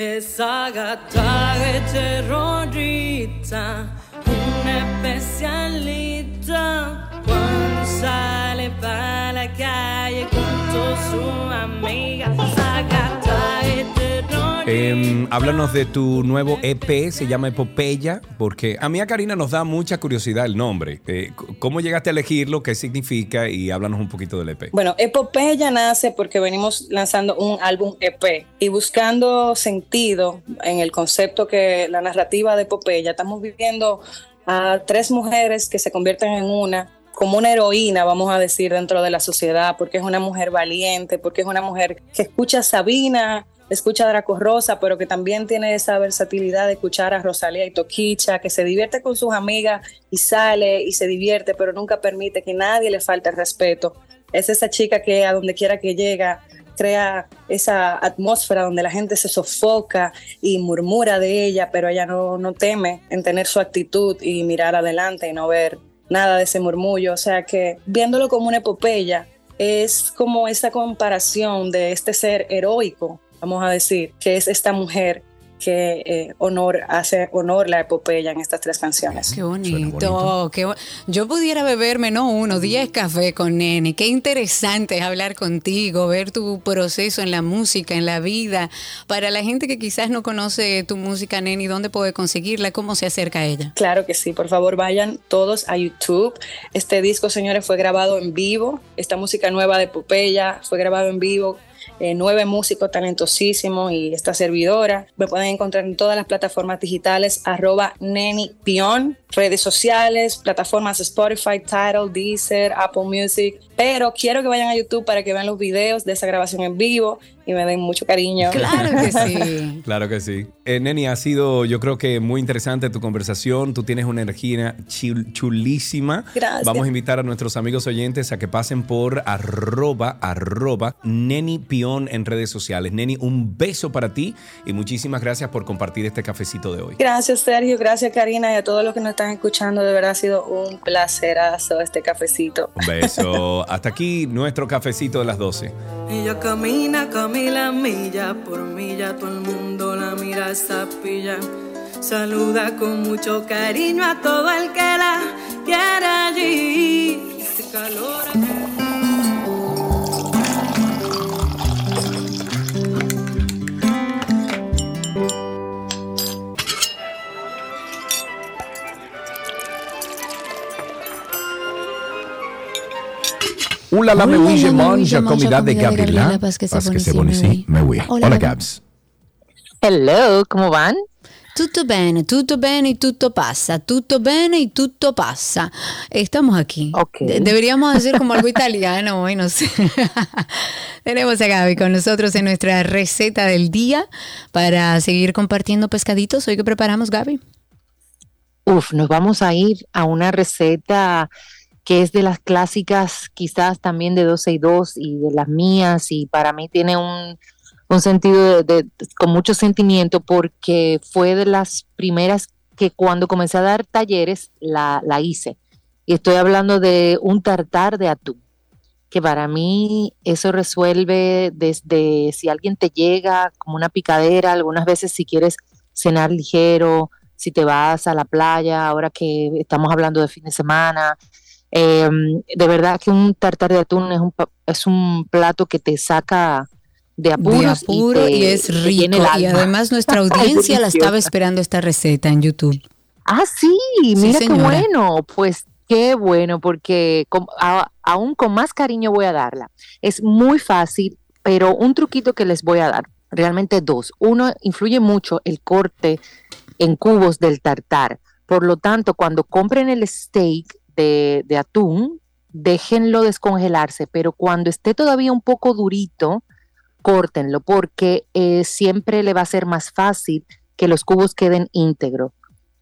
Sale para la calle con su amiga. Esa Em, háblanos de tu nuevo EP, se llama Epopeya, porque a mí a Karina nos da mucha curiosidad el nombre. Eh, ¿Cómo llegaste a elegirlo? ¿Qué significa? Y háblanos un poquito del EP. Bueno, Epopeya nace porque venimos lanzando un álbum EP y buscando sentido en el concepto que la narrativa de Epopeya, estamos viviendo a tres mujeres que se convierten en una, como una heroína, vamos a decir, dentro de la sociedad, porque es una mujer valiente, porque es una mujer que escucha a Sabina, escucha a Draco Rosa, pero que también tiene esa versatilidad de escuchar a Rosalía y Toquicha, que se divierte con sus amigas y sale y se divierte, pero nunca permite que nadie le falte el respeto. Es esa chica que a donde quiera que llega crea esa atmósfera donde la gente se sofoca y murmura de ella, pero ella no, no teme en tener su actitud y mirar adelante y no ver nada de ese murmullo. O sea que viéndolo como una epopeya, es como esa comparación de este ser heroico, vamos a decir, que es esta mujer que eh, honor, hace honor la epopeya en estas tres canciones. Qué bonito. Qué bo- Yo pudiera beberme, no uno, diez café con Neni. Qué interesante es hablar contigo, ver tu proceso en la música, en la vida. Para la gente que quizás no conoce tu música, Neni, ¿dónde puede conseguirla? ¿Cómo se acerca a ella? Claro que sí, por favor vayan todos a YouTube. Este disco, señores, fue grabado en vivo. Esta música nueva de Popeya fue grabado en vivo. Eh, nueve músicos talentosísimos y esta servidora. Me pueden encontrar en todas las plataformas digitales, arroba Neni Pion, redes sociales, plataformas Spotify, Tidal, Deezer, Apple Music. Pero quiero que vayan a YouTube para que vean los videos de esa grabación en vivo y me den mucho cariño. Claro que sí. [laughs] Claro que sí. Eh, Neni, ha sido yo creo que muy interesante tu conversación. Tú tienes una energía chul- chulísima. Gracias. Vamos a invitar a nuestros amigos oyentes a que pasen por arroba, arroba, Neni Pion en redes sociales. Neni, un beso para ti y muchísimas gracias por compartir este cafecito de hoy. Gracias Sergio, gracias Karina y a todos los que nos están escuchando. De verdad ha sido un placerazo este cafecito. Un beso. [laughs] Hasta aquí nuestro cafecito de las 12. Ella camina, camina milla por milla, todo el mundo la mira esa pilla. Saluda con mucho cariño a todo el que la quiere allí. Ese calor Hola, la Hola, me ouille, mange comida de Gabriela. Que me oui. Hola. Gabs. Hello, ¿cómo van? Tutto bene, tutto bene y tutto pasa, tutto bene y tutto pasa. Estamos aquí. De- deberíamos hacer como algo italiano hoy, no sé. [laughs] Tenemos a Gaby con nosotros en nuestra receta del día para seguir compartiendo pescaditos. Hoy que preparamos, Gaby. Uf, nos vamos a ir a una receta que es de las clásicas, quizás también de 12 y 2 y de las mías, y para mí tiene un, un sentido de, con mucho sentimiento porque fue de las primeras que cuando comencé a dar talleres la, la hice. Y estoy hablando de un tartar de atún, que para mí eso resuelve desde si alguien te llega como una picadera, algunas veces si quieres cenar ligero, si te vas a la playa, ahora que estamos hablando de fin de semana. Eh, de verdad que un tartar de atún es un, es un plato que te saca de apuros de apuro y, te- es rico. Y además [laughs] nuestra Es audiencia la estaba esperando esta receta en YouTube. Ah, sí, mira qué bueno. Pues qué bueno, porque con- a- aún con más cariño voy a darla. Es muy fácil, pero un truquito que les voy a dar, realmente dos. Uno, influye mucho el corte en cubos del tartar. Por lo tanto, cuando compren el steak de, atún, déjenlo descongelarse, pero cuando esté todavía un poco durito, córtenlo, porque eh, siempre le va a ser más fácil que los cubos queden íntegros.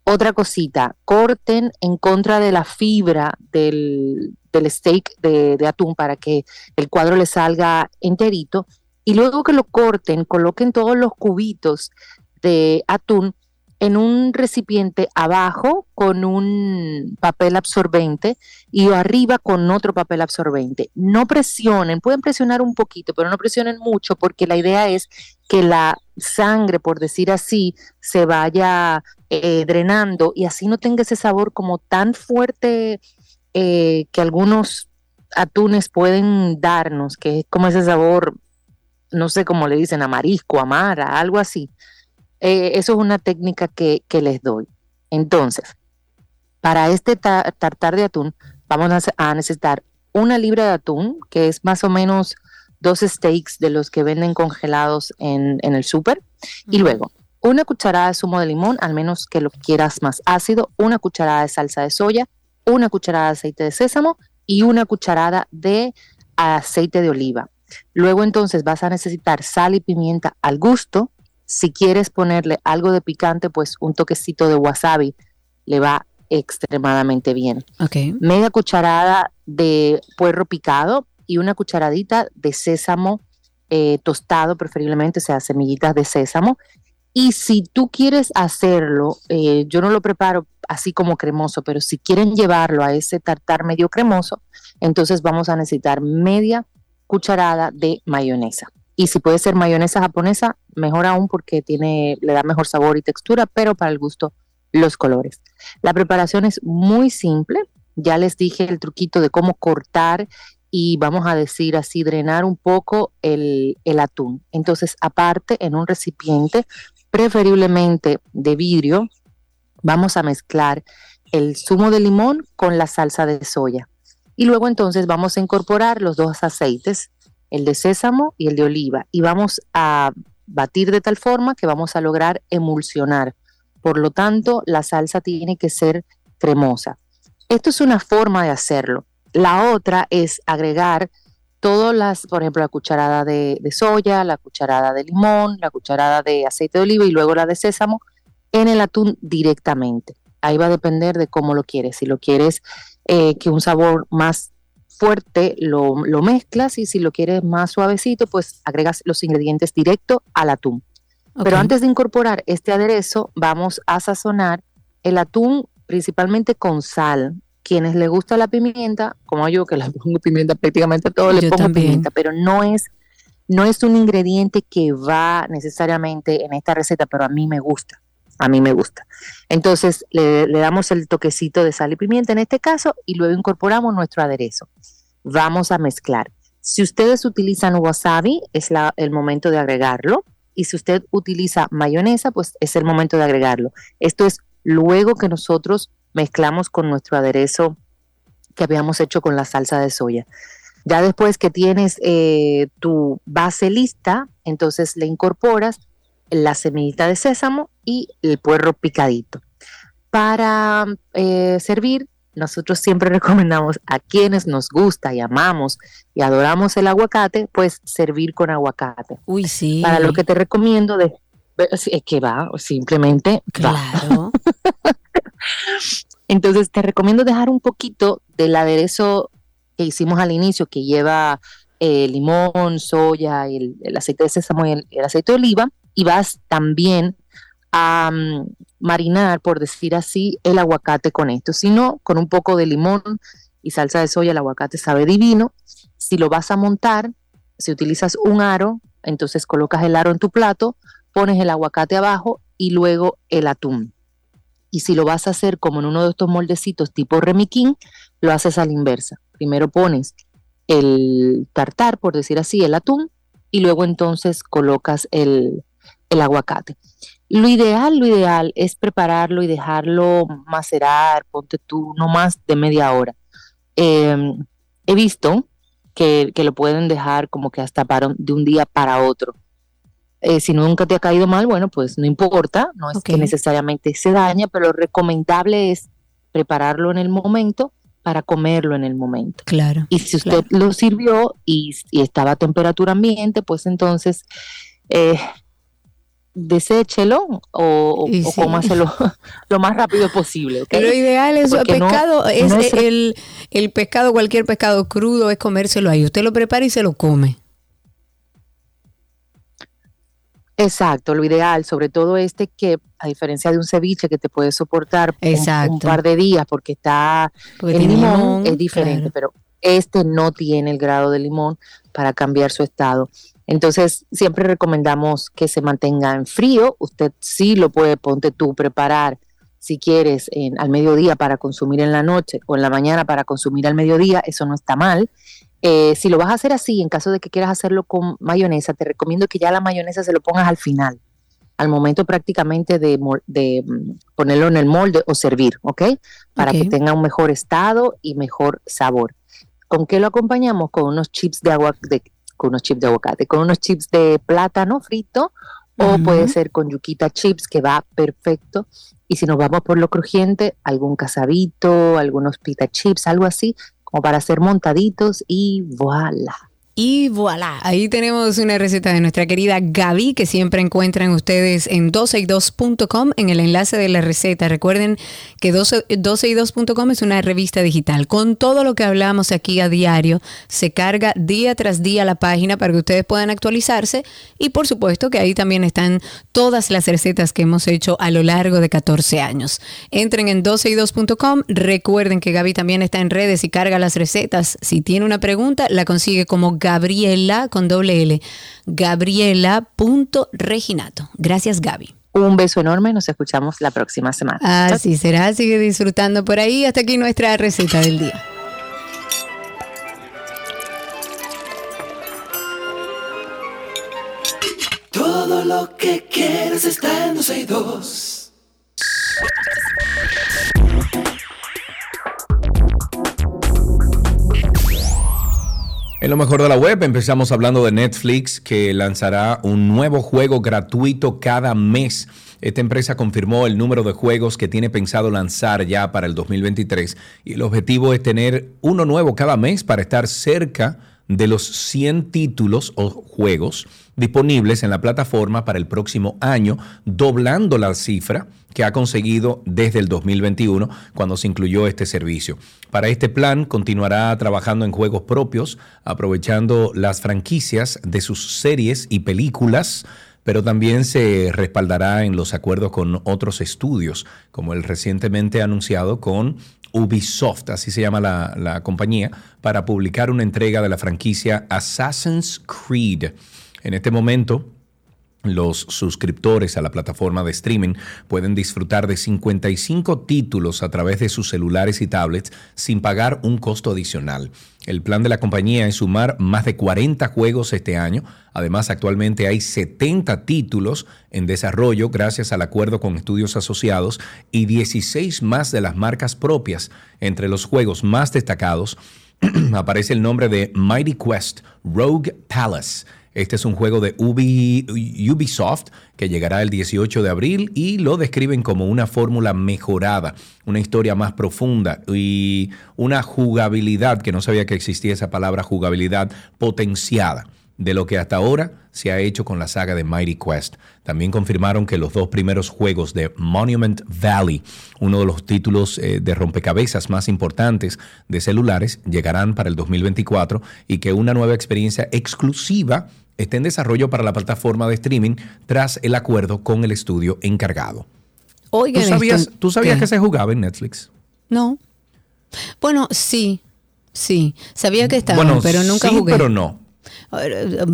Otra cosita, corten en contra de la fibra del, del steak de atún para que el cuadro le salga enterito. Y luego que lo corten, coloquen todos los cubitos de atún en un recipiente abajo con un papel absorbente y arriba con otro papel absorbente. No presionen, pueden presionar un poquito, pero no presionen mucho porque la idea es que la sangre, por decir así, se vaya eh, drenando y así no tenga ese sabor como tan fuerte eh, que algunos atunes pueden darnos, que es como ese sabor, no sé cómo le dicen, a marisco, a mara, algo así. Eh, eso es una técnica que, que les doy. Entonces, para este ta- tartar de atún, vamos a necesitar una libra de atún, que es más o menos dos steaks de los que venden congelados en, en el súper, y luego una cucharada de zumo de limón, al menos que lo quieras más ácido, una cucharada de salsa de soya, una cucharada de aceite de sésamo y una cucharada de aceite de oliva. Luego entonces vas a necesitar sal y pimienta al gusto. Si quieres ponerle algo de picante, pues un toquecito de wasabi le va extremadamente bien. Ok. Media cucharada de puerro picado y una cucharadita de sésamo eh, tostado, preferiblemente, o sea, semillitas de sésamo. Y si tú quieres hacerlo, eh, yo no lo preparo así como cremoso, pero si quieren llevarlo a ese tartar medio cremoso, entonces vamos a necesitar media cucharada de mayonesa. Y si puede ser mayonesa japonesa, mejor aún porque tiene, le da mejor sabor y textura, pero para el gusto los colores. La preparación es muy simple. Ya les dije el truquito de cómo cortar y vamos a decir así, drenar un poco el, el atún. Entonces, aparte, en un recipiente, preferiblemente de vidrio, vamos a mezclar el zumo de limón con la salsa de soya. Y luego entonces vamos a incorporar los dos aceites, el de sésamo y el de oliva, y vamos a batir de tal forma que vamos a lograr emulsionar. Por lo tanto, la salsa tiene que ser cremosa. Esto es una forma de hacerlo. La otra es agregar todas las, por ejemplo, la cucharada de, soya, la cucharada de limón, la cucharada de aceite de oliva y luego la de sésamo en el atún directamente. Ahí va a depender de cómo lo quieres. Si lo quieres eh, que un sabor más fuerte, lo, lo, mezclas y si lo quieres más suavecito, pues agregas los ingredientes directo al atún. Okay. Pero antes de incorporar este aderezo, vamos a sazonar el atún principalmente con sal. Quienes le gusta la pimienta, como yo que le [laughs] pongo pimienta prácticamente a todo, yo le pongo también. pimienta, pero no es, no es un ingrediente que va necesariamente en esta receta, pero a mí me gusta a mí me gusta. Entonces le, damos el toquecito de sal y pimienta en este caso y luego incorporamos nuestro aderezo. Vamos a mezclar. Si ustedes utilizan wasabi, es la, el momento de agregarlo. Y si usted utiliza mayonesa, pues es el momento de agregarlo. Esto es luego que nosotros mezclamos con nuestro aderezo que habíamos hecho con la salsa de soya. Ya después que tienes eh, tu base lista, entonces le incorporas la semillita de sésamo y el puerro picadito. Para eh, servir, nosotros siempre [laughs] recomendamos a quienes nos gusta y amamos y adoramos el aguacate, pues servir con aguacate. Uy, sí. Para lo que te recomiendo de es que va, simplemente claro. va. [laughs] Entonces te recomiendo dejar un poquito del aderezo que hicimos al inicio, que lleva eh, limón, soya, el, el, aceite de sésamo y el, el aceite de oliva, y vas también a um, marinar, por decir así, el aguacate con esto. Si no, con un poco de limón y salsa de soya, el aguacate sabe divino. Si lo vas a montar, si utilizas un aro, entonces colocas el aro en tu plato, pones el aguacate abajo y luego el atún. Y si lo vas a hacer como en uno de estos moldecitos tipo remiquín, lo haces a la inversa. Primero pones el tartar, por decir así, el atún, y luego entonces colocas el, el aguacate. Lo ideal, lo ideal es prepararlo y dejarlo macerar, ponte tú, no más de media hora. Eh, he visto que, que, lo pueden dejar como que hasta para, de un día para otro. Eh, si nunca te ha caído mal, bueno, pues no importa, no es okay. que necesariamente se daña, pero lo recomendable es prepararlo en el momento para comerlo en el momento. Claro. Y si usted claro. lo sirvió y, y, estaba a temperatura ambiente, pues entonces eh, deséchelo o, o sí. cómaselo [laughs] lo más rápido posible. Lo ideal es no- pescado, es no es- el, el pescado, cualquier pescado crudo, es comérselo ahí. Usted lo prepara y se lo come. Exacto, lo ideal, sobre todo este que, a diferencia de un ceviche que te puede soportar un- Un, par de días porque está Porque el limón, limón, es diferente, claro. pero este no tiene el grado de limón para cambiar su estado. Entonces, siempre recomendamos que se mantenga en frío. Usted sí lo puede, ponte tú, preparar si quieres en, al mediodía para consumir en la noche o en la mañana para consumir al mediodía, eso no está mal. Eh, si lo vas a hacer así, en caso de que quieras hacerlo con mayonesa, te recomiendo que ya la mayonesa se lo pongas al final, al momento prácticamente de, mm, ponerlo en el molde o servir, ¿ok? Para que tenga un mejor estado y mejor sabor. ¿Con qué lo acompañamos? Con unos chips de agua, de- con unos chips de aguacate, con unos chips de plátano frito o puede ser con yuquita chips, que va perfecto. Y si nos vamos por lo crujiente, algún casabito, algunos pita chips, algo así, como para hacer montaditos y voilà. Y voilà, ahí tenemos una receta de nuestra querida Gaby que siempre encuentran ustedes en 12y2.com en el enlace de la receta. Recuerden que 12, 12y2.com es una revista digital. Con todo lo que hablamos aquí a diario, se carga día tras día la página para que ustedes puedan actualizarse y por supuesto que ahí también están todas las recetas que hemos hecho a lo largo de 14 años. Entren en 12y2.com, recuerden que Gaby también está en redes y carga las recetas. Si tiene una pregunta, la consigue como Gabriela con doble L. Gabriela.reginato. Gracias, Gaby. Un beso enorme, nos escuchamos la próxima semana. Así será, sigue disfrutando por ahí. Hasta aquí nuestra receta del día. Todo lo que quieres está en 12 y 2. En lo mejor de la web empezamos hablando de Netflix que lanzará un nuevo juego gratuito cada mes. Esta empresa confirmó el número de juegos que tiene pensado lanzar ya para el 2023 y el objetivo es tener uno nuevo cada mes para estar cerca de los 100 títulos o juegos disponibles en la plataforma para el próximo año, doblando la cifra que ha conseguido desde el 2021 cuando se incluyó este servicio. Para este plan continuará trabajando en juegos propios, aprovechando las franquicias de sus series y películas, pero también se respaldará en los acuerdos con otros estudios, como el recientemente anunciado con Ubisoft, así se llama la, la compañía, para publicar una entrega de la franquicia Assassin's Creed. En este momento, los suscriptores a la plataforma de streaming pueden disfrutar de 55 títulos a través de sus celulares y tablets sin pagar un costo adicional. El plan de la compañía es sumar más de 40 juegos este año. Además, actualmente hay 70 títulos en desarrollo gracias al acuerdo con estudios asociados y 16 más de las marcas propias. Entre los juegos más destacados [clears throat] aparece el nombre de Mighty Quest Rogue Palace este es un juego de Ubi, Ubisoft que llegará el 18 de abril y lo describen como una fórmula mejorada, una historia más profunda y una jugabilidad, que no sabía que existía esa palabra jugabilidad, potenciada de lo que hasta ahora se ha hecho con la saga de Mighty Quest. También confirmaron que los dos primeros juegos de Monument Valley, uno de los títulos eh, de rompecabezas más importantes de celulares, llegarán para el 2024 y que una nueva experiencia exclusiva está en desarrollo para la plataforma de streaming tras el acuerdo con el estudio encargado. Oigan ¿Tú sabías, esto- ¿tú sabías ¿qué? que se jugaba en Netflix? No. Bueno, sí, sí. Sabía que estaba, bueno, pero nunca sí, jugué. pero no.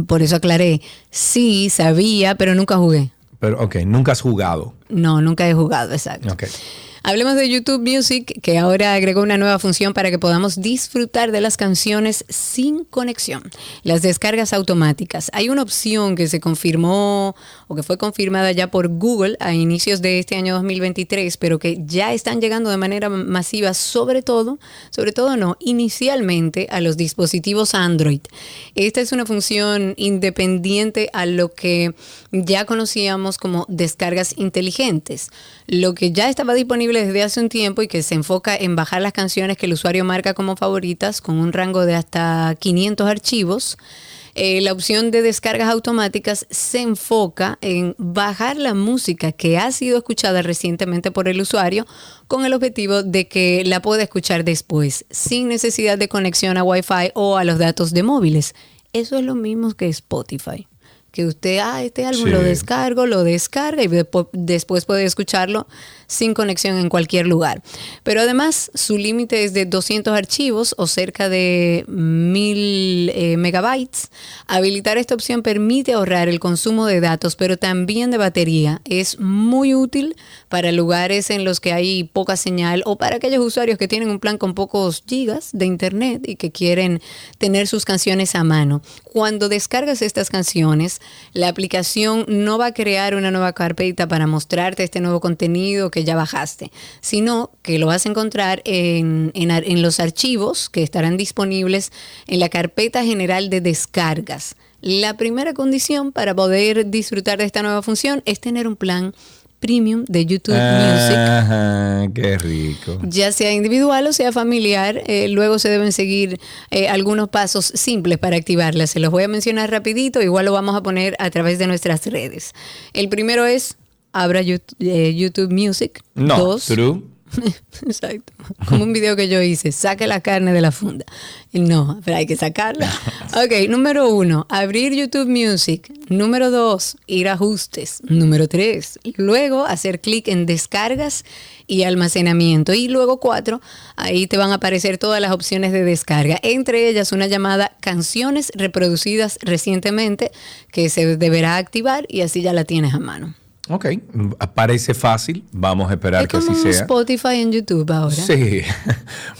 Por eso aclaré. Sí, sabía, pero nunca jugué. Pero, ok, nunca has jugado. No, nunca he jugado, exacto. Ok. Hablemos de YouTube Music, que ahora agregó una nueva función para que podamos disfrutar de las canciones sin conexión. Las descargas automáticas. Hay una opción que se confirmó o que fue confirmada ya por Google a inicios de este año 2023, pero que ya están llegando de manera masiva, sobre todo, sobre todo no, inicialmente a los dispositivos Android. Esta es una función independiente a lo que ya conocíamos como descargas inteligentes. Lo que ya estaba disponible desde hace un tiempo y que se enfoca en bajar las canciones que el usuario marca como favoritas con un rango de hasta 500 archivos. Eh, la opción de descargas automáticas se enfoca en bajar la música que ha sido escuchada recientemente por el usuario con el objetivo de que la pueda escuchar después sin necesidad de conexión a Wi-Fi o a los datos de móviles. Eso es lo mismo que Spotify. Que usted, ah, este álbum Sí. lo descargo, lo descarga y después puede escucharlo sin conexión en cualquier lugar. Pero además, su límite es de 200 archivos o cerca de 1000 eh, megabytes. Habilitar esta opción permite ahorrar el consumo de datos, pero también de batería. Es muy útil para lugares en los que hay poca señal o para aquellos usuarios que tienen un plan con pocos gigas de internet y que quieren tener sus canciones a mano. Cuando descargas estas canciones, la aplicación no va a crear una nueva carpeta para mostrarte este nuevo contenido que ya bajaste, sino que lo vas a encontrar en, en los archivos que estarán disponibles en la carpeta general de descargas. La primera condición para poder disfrutar de esta nueva función es tener un plan premium de YouTube Music Ajá, qué rico. ya sea individual o sea familiar. eh, luego se deben seguir eh, algunos pasos simples para activarla. Se los voy a mencionar rapidito, igual lo vamos a poner a través de nuestras redes. El primero es, abra YouTube, eh, YouTube Music. No, Dos, true. [laughs] Exacto. Como un video que yo hice, saque la carne de la funda. No, pero hay que sacarla. [laughs] Ok, número uno, abrir YouTube Music. Número dos, ir a ajustes. Número tres, luego hacer clic en descargas y almacenamiento. Y luego cuatro, ahí te van a aparecer todas las opciones de descarga. Entre ellas una llamada canciones reproducidas recientemente que se deberá activar y así ya la tienes a mano. Ok, parece fácil. Vamos a esperar Es que así sea. Spotify en YouTube ahora. Sí. [laughs]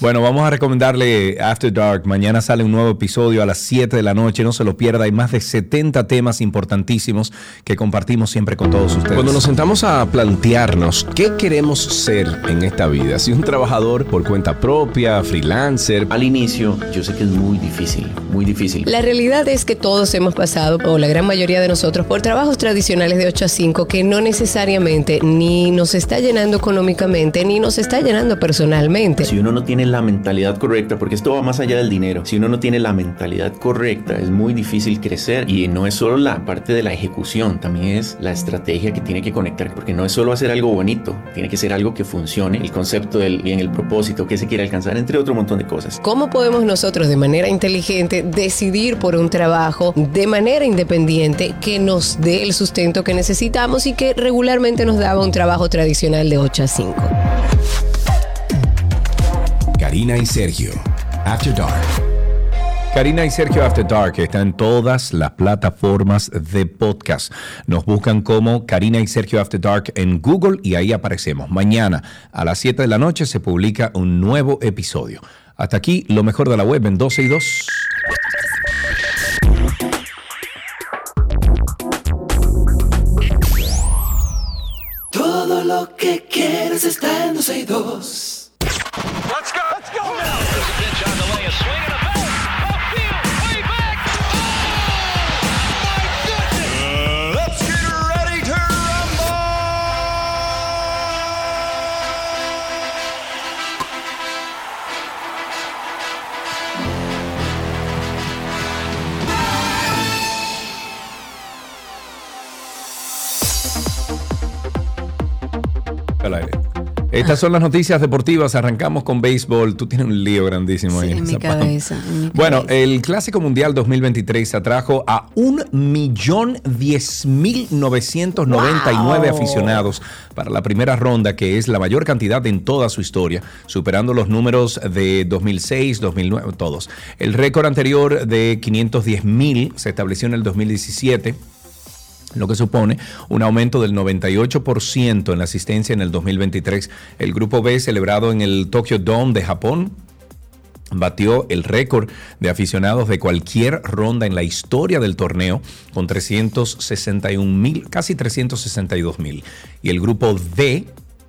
Bueno, vamos a recomendarle After Dark. Mañana sale un nuevo episodio a las 7 de la noche. No se lo pierda. Hay más de 70 temas importantísimos que compartimos siempre con todos ustedes. Cuando nos sentamos a plantearnos qué queremos ser en esta vida, si un trabajador por cuenta propia, freelancer, Al inicio, yo sé que es muy difícil, muy difícil. La realidad es que todos hemos pasado, o la gran mayoría de nosotros, por trabajos tradicionales de 8 a 5 que no necesariamente ni nos está llenando económicamente ni nos está llenando personalmente. Si uno no tiene la mentalidad correcta, porque esto va más allá del dinero, si uno no tiene la mentalidad correcta, es muy difícil crecer y no es solo la parte de la ejecución, también es la estrategia que tiene que conectar, porque no es solo hacer algo bonito, tiene que ser algo que funcione, el concepto del bien, el propósito que se quiere alcanzar, entre otro montón de cosas. ¿Cómo podemos nosotros de manera inteligente decidir por un trabajo de manera independiente que nos dé el sustento que necesitamos y que regularmente nos daba un trabajo tradicional de 8 a 5? Karina y Sergio, After Dark. Karina y Sergio After Dark está en todas las plataformas de podcast. Nos buscan como Karina y Sergio After Dark en Google y ahí aparecemos. Mañana a las 7 de la noche se publica un nuevo episodio. Hasta aquí lo mejor de la web en 12 y 2. Lo que quieres está en 12 y 2. Al aire. Estas son las noticias deportivas. Arrancamos con béisbol. Tú tienes un lío grandísimo ahí. Sí, en mi cabeza. en mi Bueno, cabeza. el Clásico Mundial 2023 atrajo a 1.010.999 Wow. aficionados para la primera ronda, que es la mayor cantidad en toda su historia, superando los números de 2006, 2009, todos. El récord anterior de 510.000 se estableció en el 2017 lo que supone un aumento del 98% en la asistencia en el 2023. El grupo B, celebrado en el Tokyo Dome de Japón, batió el récord de aficionados de cualquier ronda en la historia del torneo con 361 mil, casi 362 mil. Y el grupo D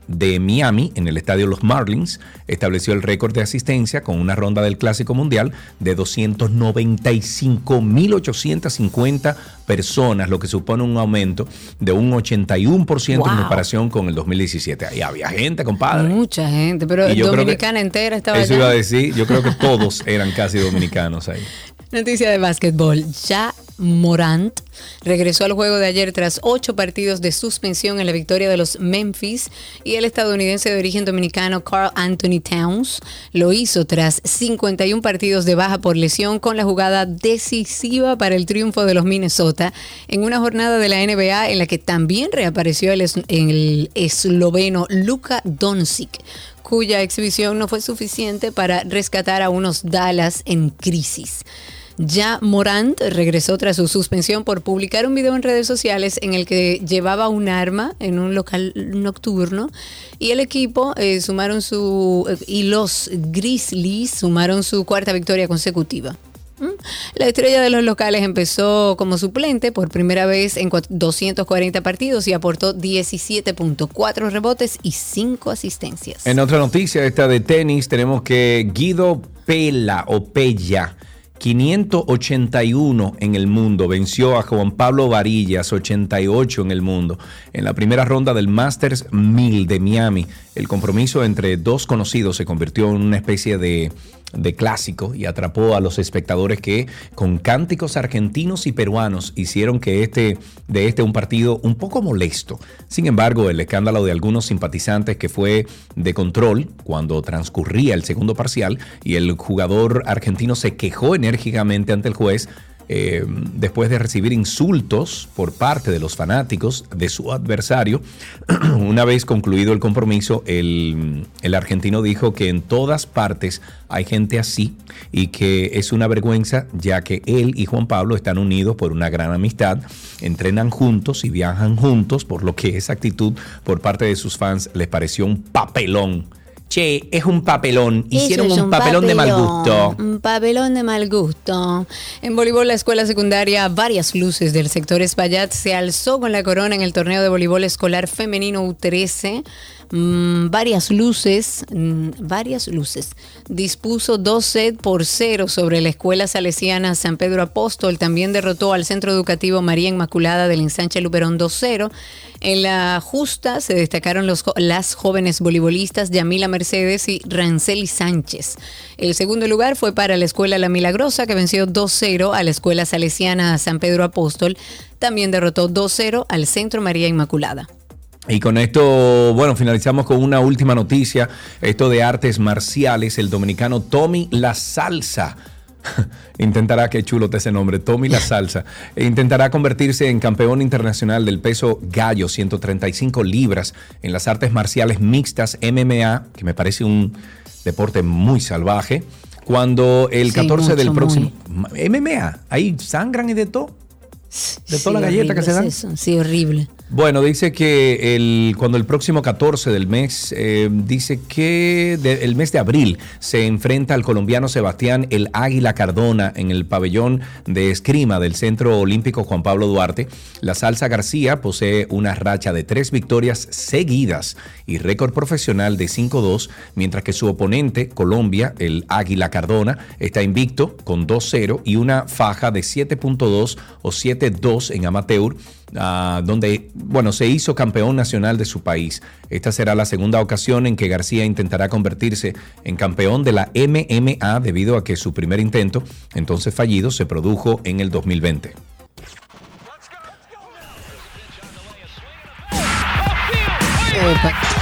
de Miami, en el estadio Los Marlins, estableció el récord de asistencia con una ronda del Clásico Mundial de 295.850 personas, lo que supone un aumento de un 81% en comparación con el 2017. Ahí había gente, compadre. Mucha gente, pero yo dominicana entera estaba Eso allá. iba a decir, yo creo que todos eran casi dominicanos ahí. Noticia de básquetbol. Ya Morant regresó al juego de ayer tras ocho partidos de suspensión en la victoria de los Memphis y el estadounidense de origen dominicano Carl Anthony Towns lo hizo tras 51 partidos de baja por lesión con la jugada decisiva para el triunfo de los Minnesota en una jornada de la NBA en la que también reapareció el, es- el esloveno Luka Doncic cuya exhibición no fue suficiente para rescatar a unos Dallas en crisis. Ya Morant regresó tras su suspensión por publicar un video en redes sociales en el que llevaba un arma en un local nocturno y el equipo eh, sumaron su eh, y los Grizzlies sumaron su cuarta victoria consecutiva. ¿Mm? La estrella de los locales empezó como suplente por primera vez en cua- 240 partidos y aportó 17.4 rebotes y 5 asistencias. En otra noticia, esta de tenis, tenemos que Guido Pela o Pella, 581 en el mundo, venció a Juan Pablo Varillas, 88 en el mundo, en la primera ronda del Masters 1000 de Miami. El compromiso entre dos conocidos se convirtió en una especie de, de clásico y atrapó a los espectadores que con cánticos argentinos y peruanos hicieron que este de este un partido un poco molesto. Sin embargo, el escándalo de algunos simpatizantes que fue de control cuando transcurría el segundo parcial y el jugador argentino se quejó enérgicamente ante el juez eh, después de recibir insultos por parte de los fanáticos de su adversario. [clears throat] Una vez concluido el compromiso, el, el argentino dijo que en todas partes hay gente así y que es una vergüenza ya que él y Juan Pablo están unidos por una gran amistad, entrenan juntos y viajan juntos, por lo que esa actitud por parte de sus fans les pareció un papelón. Che, es un papelón. Hicieron es un, papelón, de mal gusto. Un papelón de mal gusto. En voleibol, la escuela secundaria Varias Luces del sector Espaillat se alzó con la corona en el torneo de voleibol escolar femenino U13. Mm, varias luces, mm, varias luces. Dispuso dos set por cero sobre la escuela salesiana San Pedro Apóstol. También derrotó al centro educativo María Inmaculada del Ensanche Luperón 2-0. En la justa se destacaron los las jóvenes voleibolistas Yamila Mercedes y Ranceli Sánchez. El segundo lugar fue para la escuela La Milagrosa, que venció 2-0 a la escuela salesiana San Pedro Apóstol. También derrotó 2-0 al centro María Inmaculada. Y con esto, bueno, finalizamos con una última noticia. Esto de artes marciales, el dominicano Tommy La Salsa. [laughs] Intentará, qué chulo te ese nombre, Tommy La Salsa. E Intentará convertirse en campeón internacional del peso gallo, 135 libras, en las artes marciales mixtas MMA, que me parece un deporte muy salvaje. Cuando el Sí, 14 del próximo. MMA, ahí sangran y de todo. De toda la galleta que se dan. Sí, horrible. Bueno, dice que el, cuando el próximo 14 del mes, eh, dice que el mes de abril se enfrenta al colombiano Sebastián el Águila Cardona en el pabellón de esgrima del Centro Olímpico Juan Pablo Duarte. La Salsa García posee una racha de tres victorias seguidas y récord profesional de 5-2, mientras que su oponente, Colombia, el Águila Cardona, está invicto con 2-0 y una faja de 7.2 o 7-2 en amateur ah, donde, bueno, se hizo campeón nacional de su país. Esta será la segunda ocasión en que García intentará convertirse en campeón de la MMA debido a que su primer intento, entonces fallido, se produjo en el 2020. Todo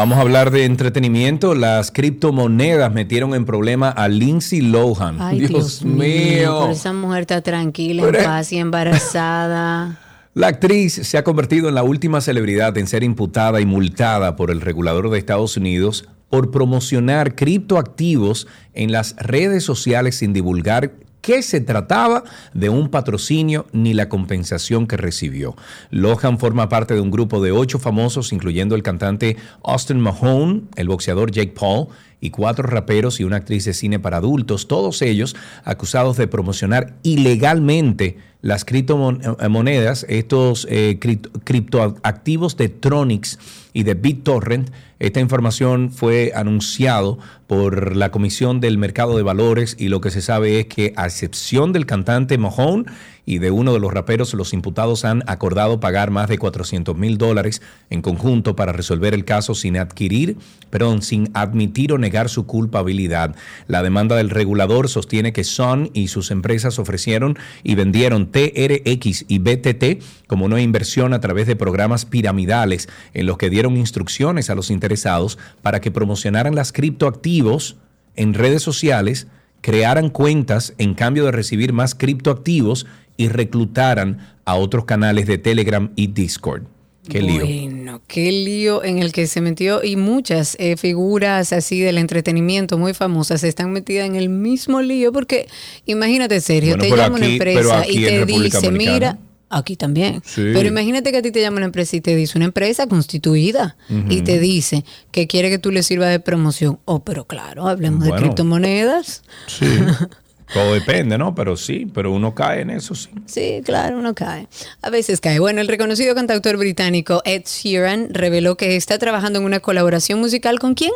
Vamos a hablar de entretenimiento. Las criptomonedas metieron en problema a Lindsay Lohan. Ay, Dios, mío. Pero esa mujer está tranquila, en paz y embarazada. [laughs] La actriz se ha convertido en la última celebridad en ser imputada y multada por el regulador de Estados Unidos por promocionar criptoactivos en las redes sociales sin divulgar que se trataba de un patrocinio ni la compensación que recibió. Lohan forma parte de un grupo de ocho famosos, incluyendo el cantante Austin Mahone, el boxeador Jake Paul y cuatro raperos y una actriz de cine para adultos, todos ellos acusados de promocionar ilegalmente las criptomonedas, estos eh, cripto- criptoactivos de Tronix y de BitTorrent. Esta información fue anunciado por la Comisión del Mercado de Valores y lo que se sabe es que a excepción del cantante Mahone y de uno de los raperos, los imputados han acordado pagar más de 400 mil dólares en conjunto para resolver el caso sin adquirir, perdón, sin admitir o negar su culpabilidad. La demanda del regulador sostiene que Son y sus empresas ofrecieron y vendieron TRX y BTT como una inversión a través de programas piramidales en los que dieron instrucciones a los interesados para que promocionaran las criptoactivos en redes sociales, crearan cuentas en cambio de recibir más criptoactivos y reclutaran a otros canales de Telegram y Discord. Qué lío. Bueno, qué lío en el que se metió y muchas eh, figuras así del entretenimiento muy famosas están metidas en el mismo lío porque imagínate Sergio, Bueno, te llama una aquí- empresa y te dice, Dominicana. mira, aquí también, Sí. pero imagínate que a ti te llama una empresa y te dice una empresa constituida y te dice que quiere que tú le sirvas de promoción. Oh, pero claro, hablemos de criptomonedas. Sí. [laughs] Todo depende, ¿no? Pero sí, pero uno cae en eso, sí. Sí, claro, uno cae. A veces cae. Bueno, el reconocido cantautor británico Ed Sheeran reveló que está trabajando en una colaboración musical con quién?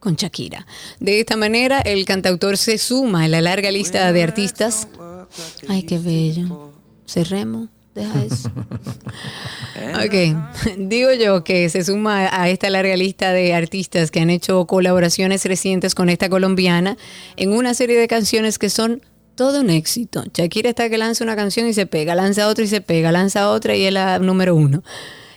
Con Shakira. De esta manera, el cantautor se suma a la larga lista de artistas. Ay, qué bello. Cerremos. Deja [laughs] eso. Ok, [laughs] digo yo que se suma a esta larga lista de artistas que han hecho colaboraciones recientes con esta colombiana en una serie de canciones que son todo un éxito. Shakira está que lanza una canción y se pega, lanza otra y se pega, lanza otra y es la número uno.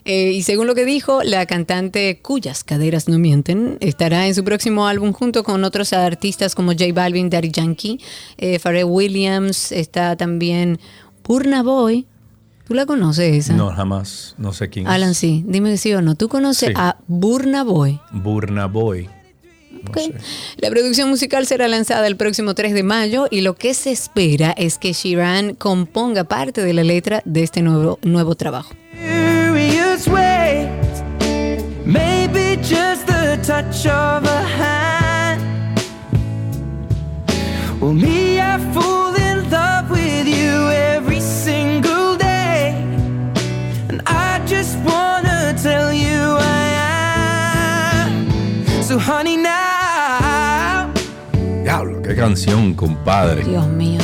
Eh, y según lo que dijo, la cantante cuyas caderas no mienten estará en su próximo álbum junto con otros artistas como J Balvin, Daddy Yankee, eh, Pharrell Williams, está también Burna Boy. ¿Tú la conoces esa? No, jamás. No sé quién Alan, es. sí. Dime sí o no. ¿Tú conoces Sí. a Burna Boy? Burna Boy. Ok. La producción musical será lanzada el próximo 3 de mayo y lo que se espera es que Shiran componga parte de la letra de este nuevo, nuevo trabajo. Canción, compadre. Dios mío,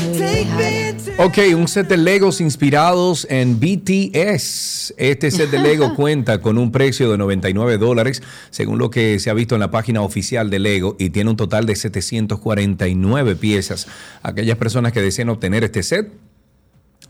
Ok, un set de Legos inspirados en BTS. Este set de Lego [laughs] cuenta con un precio de 99 dólares, según lo que se ha visto en la página oficial de Lego, y tiene un total de 749 piezas. Aquellas personas que deseen obtener este set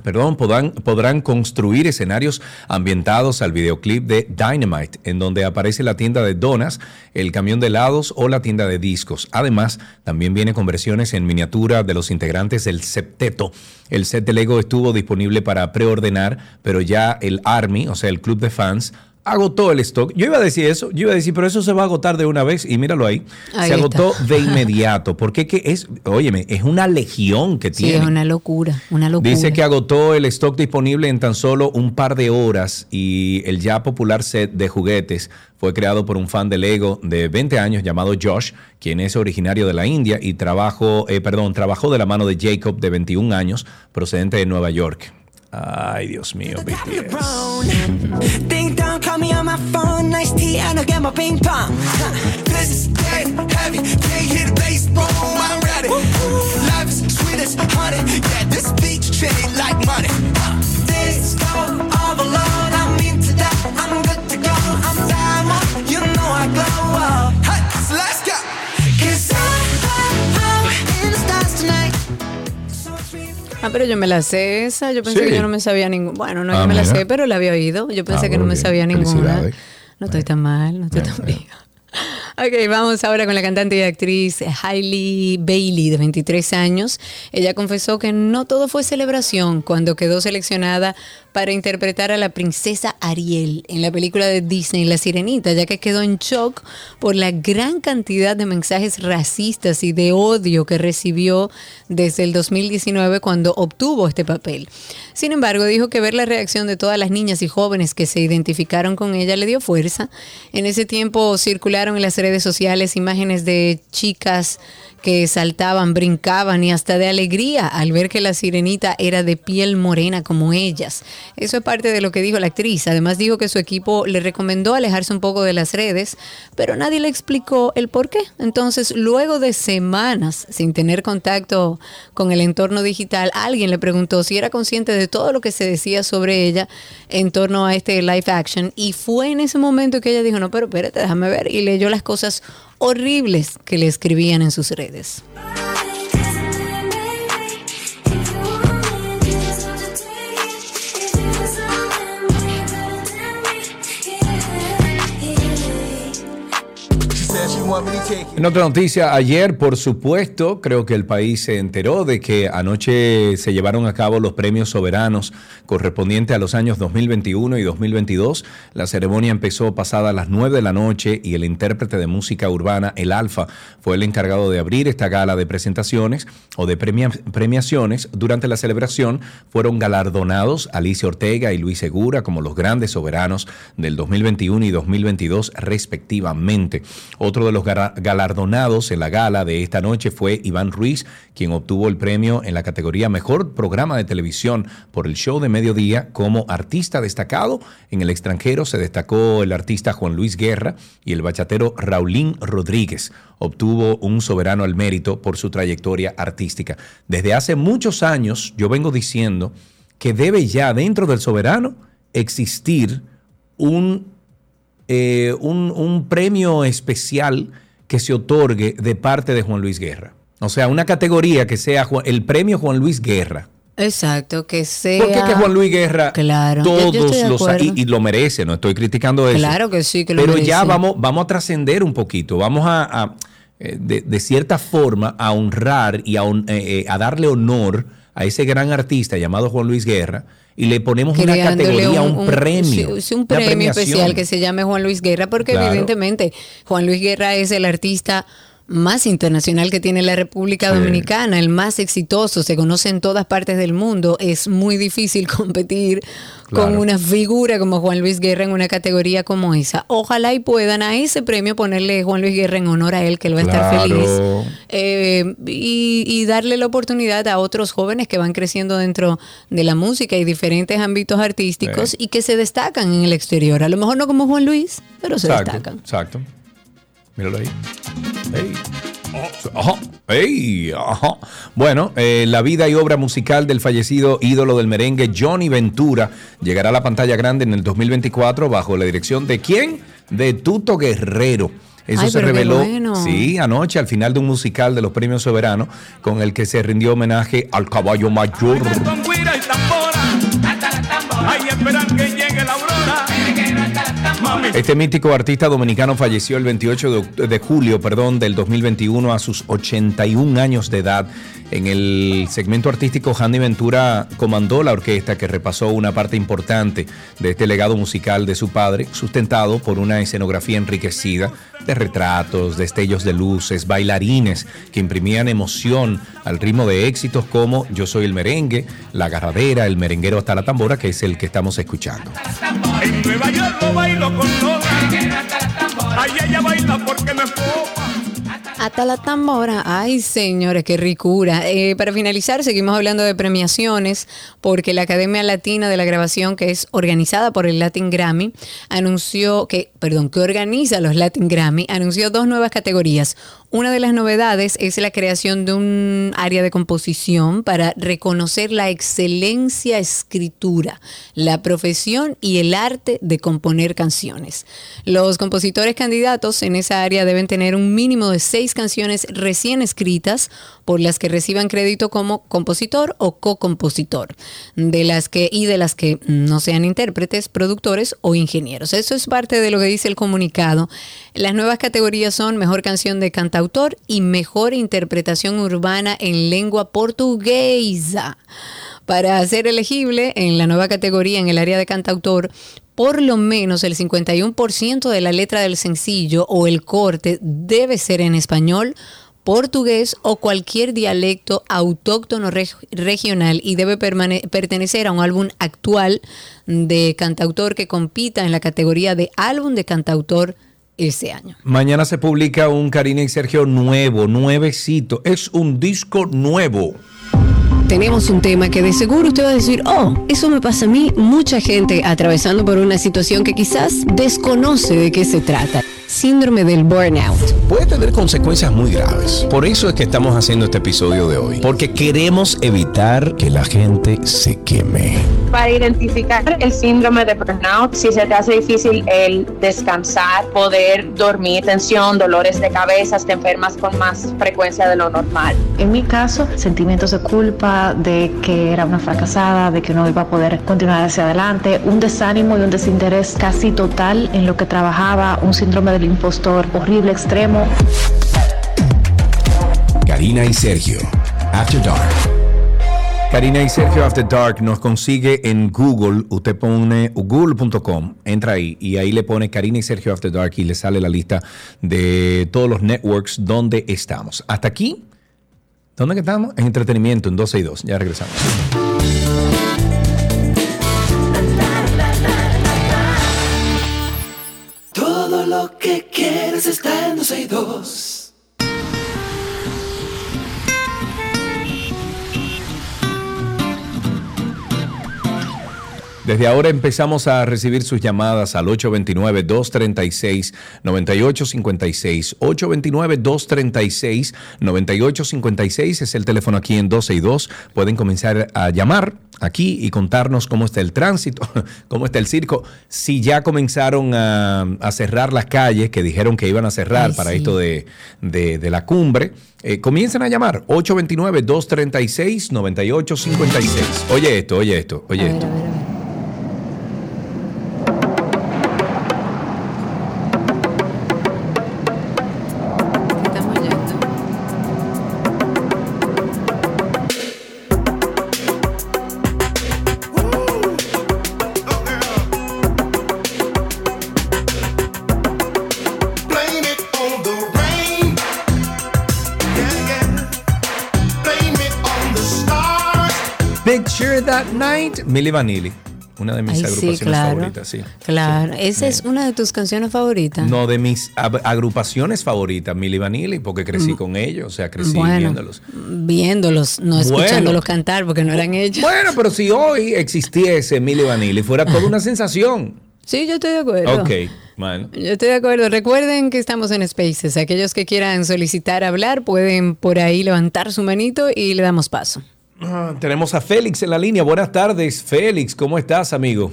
Perdón, podrán, construir escenarios ambientados al videoclip de Dynamite, en donde aparece la tienda de donas, el camión de helados o la tienda de discos. Además, también viene con versiones en miniatura de los integrantes del septeto. El set de Lego estuvo disponible para preordenar, pero ya el Army, o sea, el club de fans, agotó el stock. Yo iba a decir eso, yo iba a decir, pero eso se va a agotar de una vez y míralo ahí. Ahí se agotó está. de inmediato, porque que es, óyeme, es una legión que Sí, tiene. es una locura, una locura. Dice que agotó el stock disponible en tan solo un par de horas y el ya popular set de juguetes fue creado por un fan de Lego de 20 años llamado Josh, quien es originario de la India y trabajó, eh, perdón, trabajó de la mano de Jacob de 21 años, procedente de Nueva York. Ay, Dios mío, BTS. Ding dong, call me on my phone. Nice tea, and I'll get my ping pong. This is dead heavy. Can't hit the bass, boom, I'm ready. Life is sweet as honey. Yeah, this beach chain like money. This go all alone. I'm into that. I'm good to go. I'm diamond. You know I glow Ah, pero yo me la sé esa. Yo pensé Sí. que yo no me sabía ninguna. Bueno, no Ah, yo me la sé, pero la había oído. Yo pensé Ah, que no me bien. sabía ninguna. No estoy tan mal, no estoy tan bien. [laughs] Ok, vamos ahora con la cantante y actriz Hailey Bailey, de 23 años. Ella confesó que no todo fue celebración cuando quedó seleccionada para interpretar a la princesa Ariel en la película de Disney La Sirenita, ya que quedó en shock por la gran cantidad de mensajes racistas y de odio que recibió desde el 2019 cuando obtuvo este papel. Sin embargo, dijo que ver la reacción de todas las niñas y jóvenes que se identificaron con ella le dio fuerza. En ese tiempo circularon en las redes sociales imágenes de chicas que saltaban, brincaban y hasta de alegría al ver que la sirenita era de piel morena como ellas. Eso es parte de lo que dijo la actriz. Además dijo que su equipo le recomendó alejarse un poco de las redes, pero nadie le explicó el por qué. Entonces, luego de semanas sin tener contacto con el entorno digital, alguien le preguntó si era consciente de todo lo que se decía sobre ella en torno a este live action y fue en ese momento que ella dijo, no, pero espérate, déjame ver y leyó las cosas horribles que le escribían en sus redes. En otra noticia, ayer, por supuesto, creo que el país se enteró de que anoche se llevaron a cabo los premios soberanos correspondientes a los años 2021 y 2022. La ceremonia empezó pasada a las 9 de la noche y el intérprete de música urbana, El Alfa, fue el encargado de abrir esta gala de presentaciones o de premia- premiaciones. Durante la celebración fueron galardonados Alicia Ortega y Luis Segura como los grandes soberanos del 2021 y 2022 respectivamente. Otro de los gara- galardonados en la gala de esta noche fue Iván Ruiz, quien obtuvo el premio en la categoría Mejor Programa de Televisión por el show de mediodía como artista destacado. En el extranjero se destacó el artista Juan Luis Guerra y el bachatero Raulín Rodríguez. Obtuvo un soberano al mérito por su trayectoria artística. Desde hace muchos años yo vengo diciendo que debe ya dentro del soberano existir un eh, un, un premio especial que se otorgue de parte de Juan Luis Guerra. O sea, una categoría que sea el premio Juan Luis Guerra. Exacto, que sea... Porque que Juan Luis Guerra Claro, yo- yo todos los y, y lo merece, no estoy criticando eso. Claro que sí, que lo Pero ya vamos, vamos a trascender un poquito, vamos a, a, eh, de, de cierta forma a honrar y a, eh, a darle honor a ese gran artista llamado Juan Luis Guerra y le ponemos una categoría, un, premio. sí, sí, un una premio especial que se llame Juan Luis Guerra, porque Claro. evidentemente Juan Luis Guerra es el artista más internacional que tiene la República Sí. Dominicana, el más exitoso, se conoce en todas partes del mundo. Es muy difícil [laughs] competir con una figura como Juan Luis Guerra en una categoría como esa. Ojalá y puedan a ese premio ponerle Juan Luis Guerra en honor a él, que él va a estar feliz. Eh, y, y darle la oportunidad a otros jóvenes que van creciendo dentro de la música y diferentes ámbitos artísticos Sí. y que se destacan en el exterior. A lo mejor no como Juan Luis, pero se Exacto, destacan. exacto. Míralo ahí. Ey. Ajá. Ey, ajá. Bueno, eh, la vida y obra musical del fallecido ídolo del merengue Johnny Ventura llegará a la pantalla grande en el 2024 bajo la dirección de quién? De Tuto Guerrero. Eso Ay, se reveló bueno. sí, anoche al final de un musical de los Premios Soberanos con el que se rindió homenaje al caballo mayor. Este mítico artista dominicano falleció el 28 de, julio perdón, del 2021 a sus 81 años de edad. En el segmento artístico, Handy Ventura comandó la orquesta que repasó una parte importante de este legado musical de su padre, sustentado por una escenografía enriquecida de retratos, destellos de luces, bailarines que imprimían emoción al ritmo de éxitos como Yo soy el merengue, La agarradera, El merenguero hasta la tambora, que es el que estamos escuchando. En Nueva York lo bailo con baila porque. Hasta la tambora. Ay, señores, qué ricura. Eh, para finalizar, seguimos hablando de premiaciones porque la Academia Latina de la Grabación, que es organizada por el Latin Grammy, anunció que, perdón, que organiza los Latin Grammy, anunció dos nuevas categorías. Una de las novedades es la creación de un área de composición para reconocer la excelencia escritura, la profesión y el arte de componer canciones. Los compositores candidatos en esa área deben tener un mínimo de seis canciones recién escritas por las que reciban crédito como compositor o co-compositor, de las que y de las que no sean intérpretes, productores o ingenieros. Eso es parte de lo que dice el comunicado. Las nuevas categorías son mejor canción de cantautor y mejor interpretación urbana en lengua portuguesa. Para ser elegible en la nueva categoría en el área de cantautor, por lo menos el 51% de la letra del sencillo o el corte debe ser en español, portugués o cualquier dialecto autóctono reg- regional y debe pertenecer a un álbum actual de cantautor que compita en la categoría de álbum de cantautor este año. Mañana se publica un Karina y Sergio nuevo, nuevecito. Es un disco nuevo. Tenemos un tema que de seguro usted va a decir, oh, eso me pasa a mí, mucha gente atravesando por una situación que quizás desconoce de qué se trata. Síndrome del burnout. Puede tener consecuencias muy graves. Por eso es que estamos haciendo este episodio de hoy. Porque queremos evitar que la gente se queme. Para identificar el síndrome de burnout, si se te hace difícil el descansar, poder dormir, tensión, dolores de cabeza, te enfermas con más frecuencia de lo normal. En mi caso, sentimientos de culpa, de que era una fracasada, de que no iba a poder continuar hacia adelante, un desánimo y un desinterés casi total en lo que trabajaba, un síndrome del impostor horrible, extremo. Karina y Sergio, After Dark. Karina y Sergio After Dark nos consigue en Google. Usted pone google.com, entra ahí y ahí le pone Karina y Sergio After Dark y le sale la lista de todos los networks donde estamos. Hasta aquí, ¿dónde estamos? En entretenimiento, en 12 y 2. Ya regresamos. Que quieres está en Desde ahora empezamos a recibir sus llamadas al 829-236-9856. 829-236-9856 es el teléfono aquí en 12 y 2. Pueden comenzar a llamar aquí y contarnos cómo está el tránsito, [laughs] cómo está el circo. Si ya comenzaron a, a cerrar las calles, que dijeron que iban a cerrar Ay, para sí. esto de, de- de la cumbre, eh, comiencen a llamar 829-236-9856. Oye esto, oye esto, oye esto. Milli Vanilli. Una de mis Ay, sí, agrupaciones claro. favoritas, sí. Claro, esa es una de tus canciones favoritas. No, de mis agrupaciones favoritas, Milli Vanilli, porque crecí con ellos, o sea, crecí Mm. Bueno. viéndolos. Viéndolos, no Bueno. escuchándolos cantar porque no eran ellos. Bueno, pero si hoy existiese Milli Vanilli, fuera toda una [laughs] sensación. Sí, yo estoy de acuerdo. Ok, bueno. Yo estoy de acuerdo. Recuerden que estamos en Spaces. Aquellos que quieran solicitar hablar pueden por ahí levantar su manito y le damos paso. Ah, tenemos a Félix en la línea. Buenas tardes, Félix. ¿Cómo estás, amigo?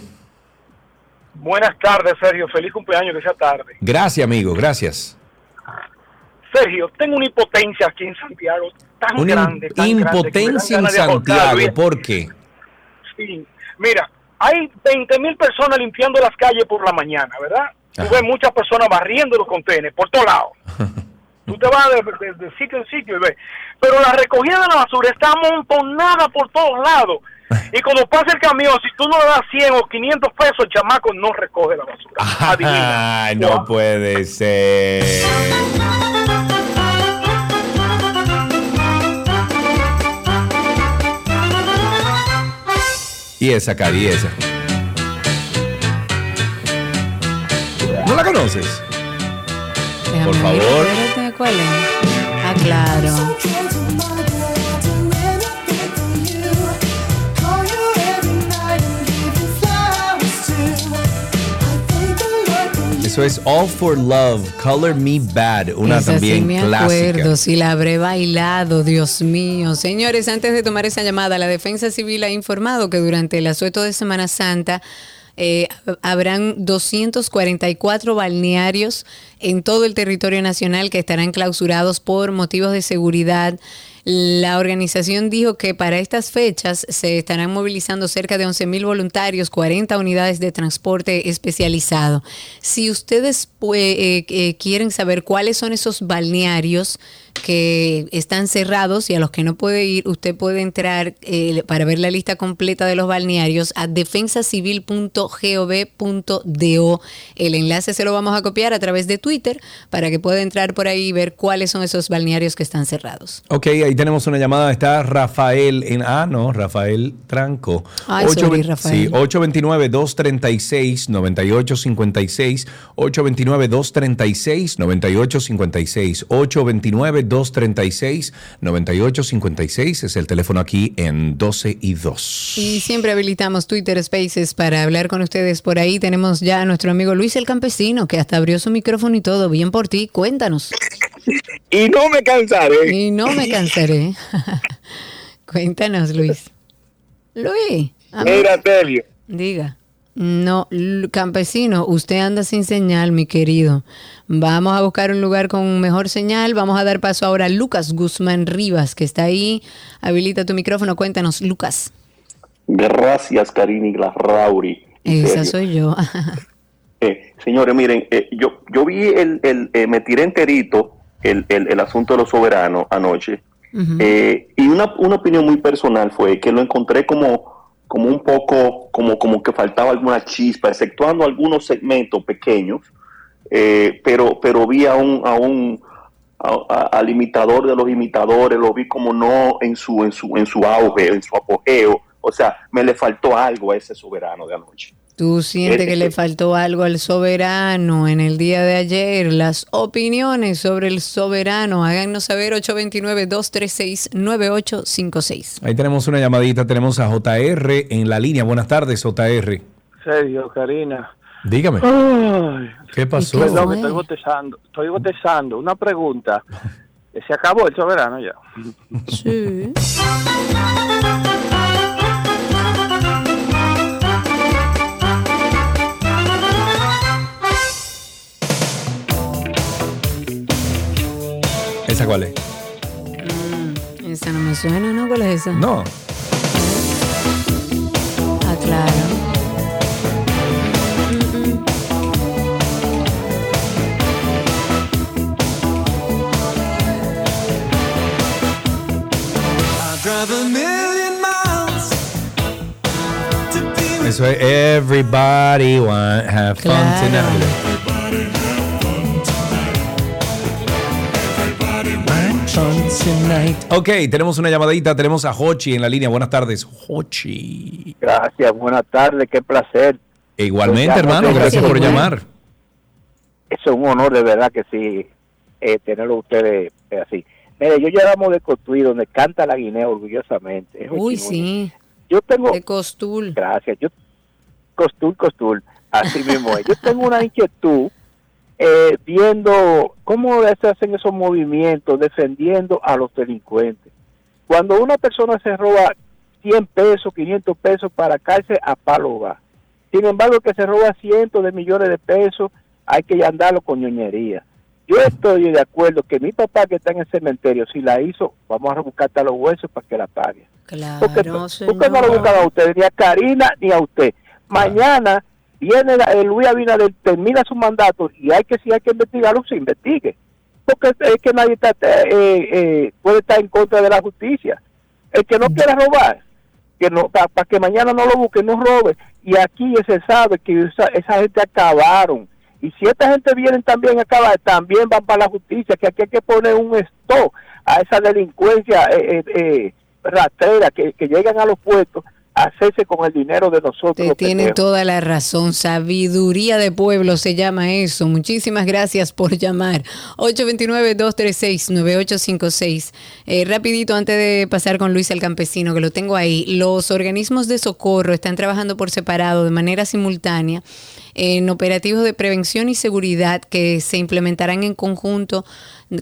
Buenas tardes, Sergio. Feliz cumpleaños, que sea tarde. Gracias, amigo. Gracias. Sergio, tengo una impotencia aquí en Santiago tan Una grande, tan impotencia en Santiago. ¿Por qué? Sí. Mira, hay 20 mil personas limpiando las calles por la mañana, ¿verdad? Tú Ajá. ves muchas personas barriendo los contenedores por todos lados. [laughs] Tú te vas de, de- de sitio en sitio y ves. Pero la recogida de la basura está amontonada por todos lados. Y cuando pasa el camión, si tú no le das 100 o 500 pesos, el chamaco no recoge la basura. [laughs] Adivina. Ay, [laughs] no puede ser. Y esa, Cari, esa. ¿No la conoces? Déjame Por ver, favor. espérate, ¿Cuál es? Ah, claro. Eso es All for Love, Color Me Bad, una Esa sí también me clásica. acuerdo, si la habré bailado, Dios mío. Señores, antes de tomar esa llamada, la Defensa Civil ha informado que durante el asueto de Semana Santa eh, habrán 244 balnearios en todo el territorio nacional que estarán clausurados por motivos de seguridad. La organización dijo que para estas fechas se estarán movilizando cerca de 11 mil voluntarios, 40 unidades de transporte especializado. Si ustedes eh, eh, quieren saber cuáles son esos balnearios que están cerrados y a los que no puede ir, usted puede entrar eh, para ver la lista completa de los balnearios a defensacivil.gov.do. El enlace se lo vamos a copiar a través de Twitter para que pueda entrar por ahí y ver cuáles son esos balnearios que están cerrados. Ok, ahí tenemos una llamada. Está Rafael en. Ah, no, Rafael Tranco. Ay, Ocho sorry, ve- Rafael. Sí, 829-236-9856. 829-236-9856. 829-236-9856 es el teléfono aquí en 12 y 2. Y siempre habilitamos Twitter Spaces para hablar con ustedes por ahí. Tenemos ya a nuestro amigo Luis el Campesino, que hasta abrió su micrófono y todo. Bien por ti, cuéntanos. [laughs] Y no me cansaré. Y no me cansaré. [laughs] cuéntanos, Luis. Luis. Mira, Telio. Diga. No, campesino, usted anda sin señal, mi querido. Vamos a buscar un lugar con mejor señal. Vamos a dar paso ahora a Lucas Guzmán Rivas, que está ahí. Habilita tu micrófono. Cuéntanos, Lucas. Gracias, Karini Glasrauri. Esa serio. soy yo. [laughs] [laughs] Eh, señores, miren, eh, yo, yo vi el, el eh, me tiré enterito el, el, el asunto de los soberanos anoche. Eh, y una, una opinión muy personal fue que lo encontré como, como un poco, como, como que faltaba alguna chispa, exceptuando algunos segmentos pequeños, eh, pero, pero vi a un, a un a- al imitador de los imitadores, lo vi como no en su, en su, en su auge, en su apogeo. O sea, me le faltó algo a ese soberano de anoche. ¿Tú sientes que le faltó algo al soberano en el día de ayer? Las opiniones sobre el soberano, háganos saber 829-236-9856. Ahí tenemos una llamadita. Tenemos a JR en la línea. Buenas tardes, JR. Serio, Karina. Dígame. Ay, ¿Qué pasó? Perdón, que estoy botezando. Estoy botezando. Una pregunta. [laughs] ¿Se acabó el soberano ya? Sí. ¿Esa cuál es? Esa no me suena, ¿no? ¿Cuál es esa? No. Ah, claro. Eso es Everybody Want Have Fun Claro. Tonight. Ok, tenemos una llamadita. Tenemos a Hochi en la línea. Buenas tardes, Hochi. Gracias, buenas tardes, qué placer. Igualmente, Pues hermano. Gracias por llamar. Eso es un honor de verdad que sí, eh, tenerlo ustedes eh, así. Mire, yo llegamos de Cotuí, donde canta la Guinea orgullosamente. Es Uy, sí. Yo tengo... De Costul. Gracias. Yo, costul, costul. Así mismo es. Yo tengo una inquietud eh, viendo cómo se hacen esos movimientos defendiendo a los delincuentes. Cuando una persona se roba 100 pesos, 500 pesos para cárcel, a palo va. Sin embargo, que se roba cientos de millones de pesos, hay que andarlo con ñoñería. Yo estoy de acuerdo que mi papá que está en el cementerio, si la hizo, vamos a rebuscar hasta los huesos para que la pague. Claro, Porque, porque no lo buscan a usted, ni a Karina ni a usted. Mañana viene la- el Luis Abinader, termina su mandato y hay que si hay que investigarlo, se investigue. Porque es, que nadie está, eh, eh, puede estar en contra de la justicia. El que no quiera robar, que no para que mañana no lo busque, no robe. Y aquí se sabe que esa, esa gente acabaron. Y si esta gente viene también a acabar, también van para la justicia, que aquí hay que poner un stop a esa delincuencia eh, eh, eh, rastrera que, que llegan a los puestos hacerse con el dinero de nosotros. Te tiene toda la razón. Sabiduría de pueblo se llama eso. Muchísimas gracias por llamar. 829-236-9856. Eh, rapidito, antes de pasar con Luis el Campesino, que lo tengo ahí. Los organismos de socorro están trabajando por separado de manera simultánea en operativos de prevención y seguridad que se implementarán en conjunto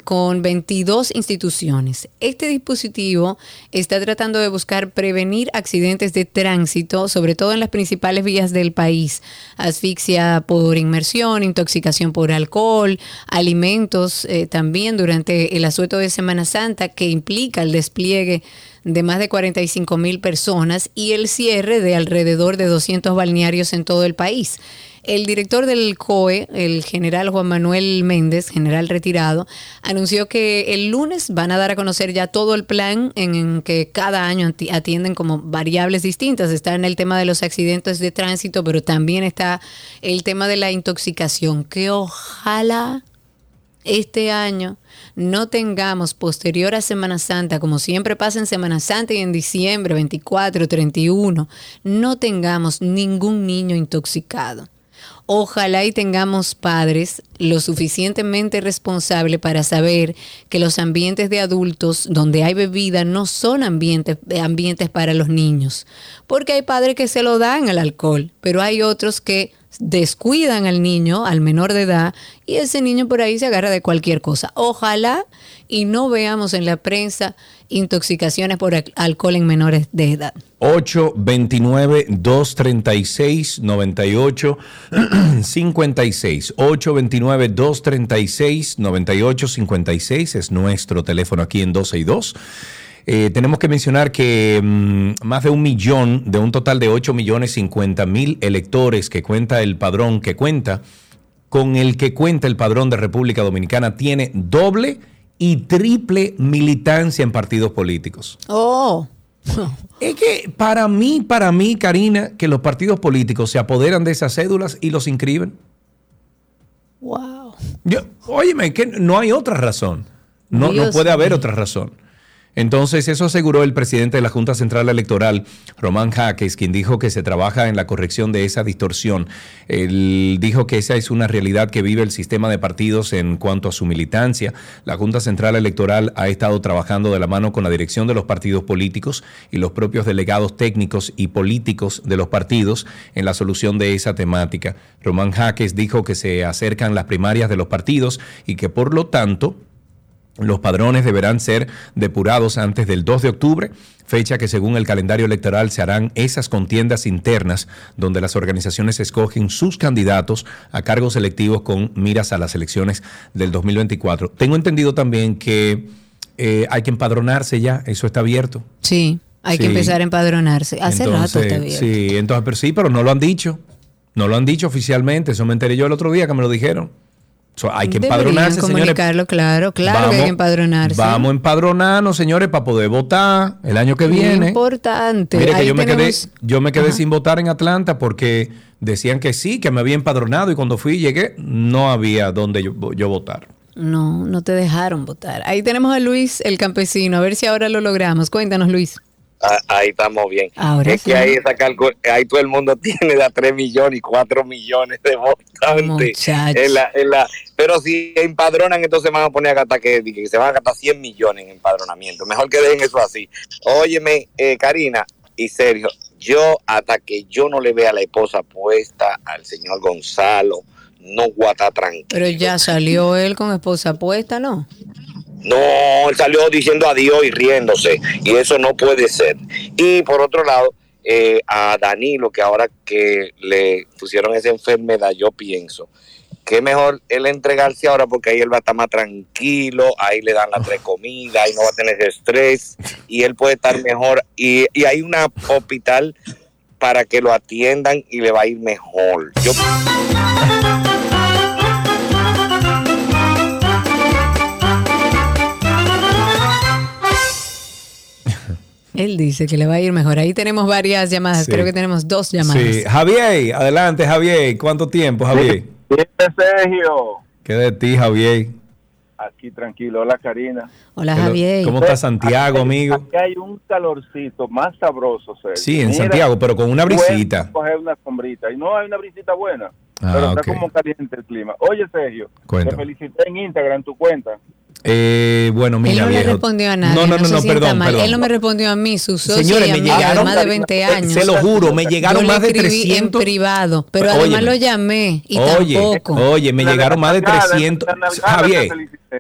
con 22 instituciones. Este dispositivo está tratando de buscar prevenir accidentes de tránsito, sobre todo en las principales vías del país. Asfixia por inmersión, intoxicación por alcohol, alimentos eh, también durante el asueto de Semana Santa que implica el despliegue de más de 45 mil personas y el cierre de alrededor de 200 balnearios en todo el país. El director del COE, el general Juan Manuel Méndez, general retirado, anunció que el lunes van a dar a conocer ya todo el plan en, que cada año ati- atienden como variables distintas. Está en el tema de los accidentes de tránsito, pero también está el tema de la intoxicación, que ojalá este año no tengamos posterior a Semana Santa, como siempre pasa en Semana Santa y en diciembre 24, 31, no tengamos ningún niño intoxicado. Ojalá y tengamos padres lo suficientemente responsables para saber que los ambientes de adultos donde hay bebida no son ambientes, ambientes para los niños. Porque hay padres que se lo dan al alcohol, pero hay otros que descuidan al niño, al menor de edad, y ese niño por ahí se agarra de cualquier cosa. Ojalá y no veamos en la prensa intoxicaciones por al- alcohol en menores de edad. 829-236-9856. 829-236-9856 es nuestro teléfono aquí en 12 y 2. Eh, tenemos que mencionar que mm, más de un millón, de un total de 8 millones 50 mil electores que cuenta el padrón, que cuenta, con el que cuenta el padrón de República Dominicana, tiene doble y triple militancia en partidos políticos. Oh. [laughs] Es que para mí, para mí, Karina, que los partidos políticos se apoderan de esas cédulas y los inscriben. Wow. Yo, óyeme, que no hay otra razón. No, no puede haber otra razón. Entonces, eso aseguró el presidente de la Junta Central Electoral, Román Jaques, quien dijo que se trabaja en la corrección de esa distorsión. Él dijo que esa es una realidad que vive el sistema de partidos en cuanto a su militancia. La Junta Central Electoral ha estado trabajando de la mano con la dirección de los partidos políticos y los propios delegados técnicos y políticos de los partidos en la solución de esa temática. Román Jaques dijo que se acercan las primarias de los partidos y que por lo tanto los padrones deberán ser depurados antes del 2 de octubre, fecha que según el calendario electoral se harán esas contiendas internas donde las organizaciones escogen sus candidatos a cargos electivos con miras a las elecciones del 2024. Tengo entendido también que eh, hay que empadronarse ya, eso está abierto. Sí, hay que empezar a empadronarse. Hace rato está bien. Sí, entonces, pero sí, pero no lo han dicho. No lo han dicho oficialmente, eso me enteré yo el otro día que me lo dijeron. So, hay que empadronarse, señores. comunicarlo, claro, claro que hay que empadronarse. Vamos a empadronarnos, señores, para poder votar el año que Muy viene. importante. Mire que yo me, quedé, yo me quedé Ajá. sin votar en Atlanta porque decían que sí, que me había empadronado y cuando fui y llegué no había donde yo, yo votar. No, no te dejaron votar. Ahí tenemos a Luis, el campesino. A ver si ahora lo logramos. Cuéntanos, Luis. Ah, Ahí estamos bien. Ahora es sí. que ahí, esa ahí todo el mundo [laughs] tiene de a 3 millones y 4 millones de votantes. En la, en la, pero si empadronan, entonces van a poner a gastar que, que se van a gastar 100 millones en empadronamiento. Mejor que dejen eso así. Óyeme, eh, Karina y Sergio, yo hasta que yo no le vea la esposa puesta al señor Gonzalo, no voy a estar tranquilo. Pero ya salió él con esposa puesta, ¿no? No, él salió diciendo adiós y riéndose, y eso no puede ser. Y por otro lado, eh, a Danilo, que ahora que le pusieron esa enfermedad, yo pienso que mejor él entregarse ahora porque ahí él va a estar más tranquilo, ahí le dan las tres comidas, ahí no va a tener ese estrés, y él puede estar mejor. Y, y hay un hospital para que lo atiendan y le va a ir mejor. Yo Él dice que le va a ir mejor. Ahí tenemos varias llamadas. Sí. Creo que tenemos dos llamadas. Sí. Javier, adelante, Javier. ¿Cuánto tiempo, Javier? Sergio, ¿Qué de ti, Javier? aquí tranquilo. Hola, Karina. Hola. Javier. ¿Cómo está Santiago, Aquí- amigo? Aquí hay un calorcito más sabroso, Sergio. Sí, en Mira, Santiago, pero con una brisita. coger una sombrita. Y no hay una brisita buena. Ah, pero ok. está como caliente el clima. Oye, Sergio, Cuéntame. te felicité en Instagram, en tu cuenta. Eh, bueno, Él mira, no le viejo. respondió a nadie. No, no, no, no, sienta perdón, perdón. Él no me respondió a mí, su socio Señores, y me llegaron- más de 20 eh, años. se lo juro, me llegaron Yo más le de escribí 300. en privado, pero Óyeme. además lo llamé y Oye, tampoco. oye, me llegaron más de Navidad, 300. la Navidad, Javier.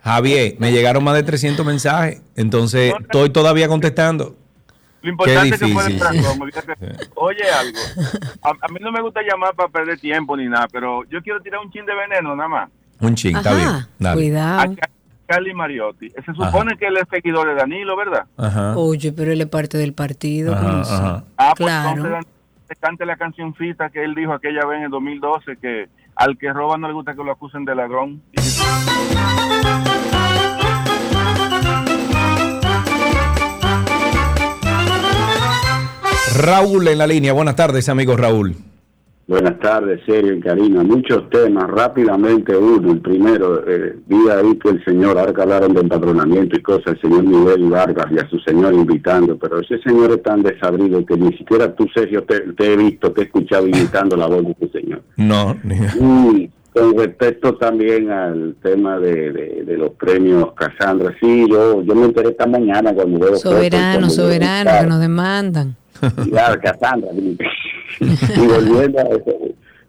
Javier, me llegaron más de 300 mensajes. Entonces, estoy todavía contestando. Lo importante es que fue el fíjate. Oye, algo. A, a mí no me gusta llamar para perder tiempo ni nada, pero yo quiero tirar un chin de veneno nada más. Un ching, está bien. Dale. Cuidado. Carly Mariotti. Se supone que él es seguidor de Danilo, ¿verdad? Ajá. Oye, pero él es parte del partido. Ajá. Ah, pues Claro. entonces cante la cancioncita que él dijo aquella vez en el 2012 que al que roba no le gusta que lo acusen de ladrón. Raúl en la línea. Buenas tardes, amigo Raúl. Buenas tardes, Sergio y Karina. Muchos temas, rápidamente uno. El primero, eh, vi ahí que el señor, ahora que hablaron de empadronamiento y cosas, el señor Miguel Vargas y a su señor invitando, pero ese señor es tan desabrido que ni siquiera tú, Sergio, te, te he visto, te he escuchado imitando la voz de ese señor. No, ni- Y con respecto también al tema de, de- de los premios Casandra, sí, yo, yo me enteré esta mañana cuando veo Soberano, soberano, que nos demandan. Claro, Cassandra. y volviendo a eso,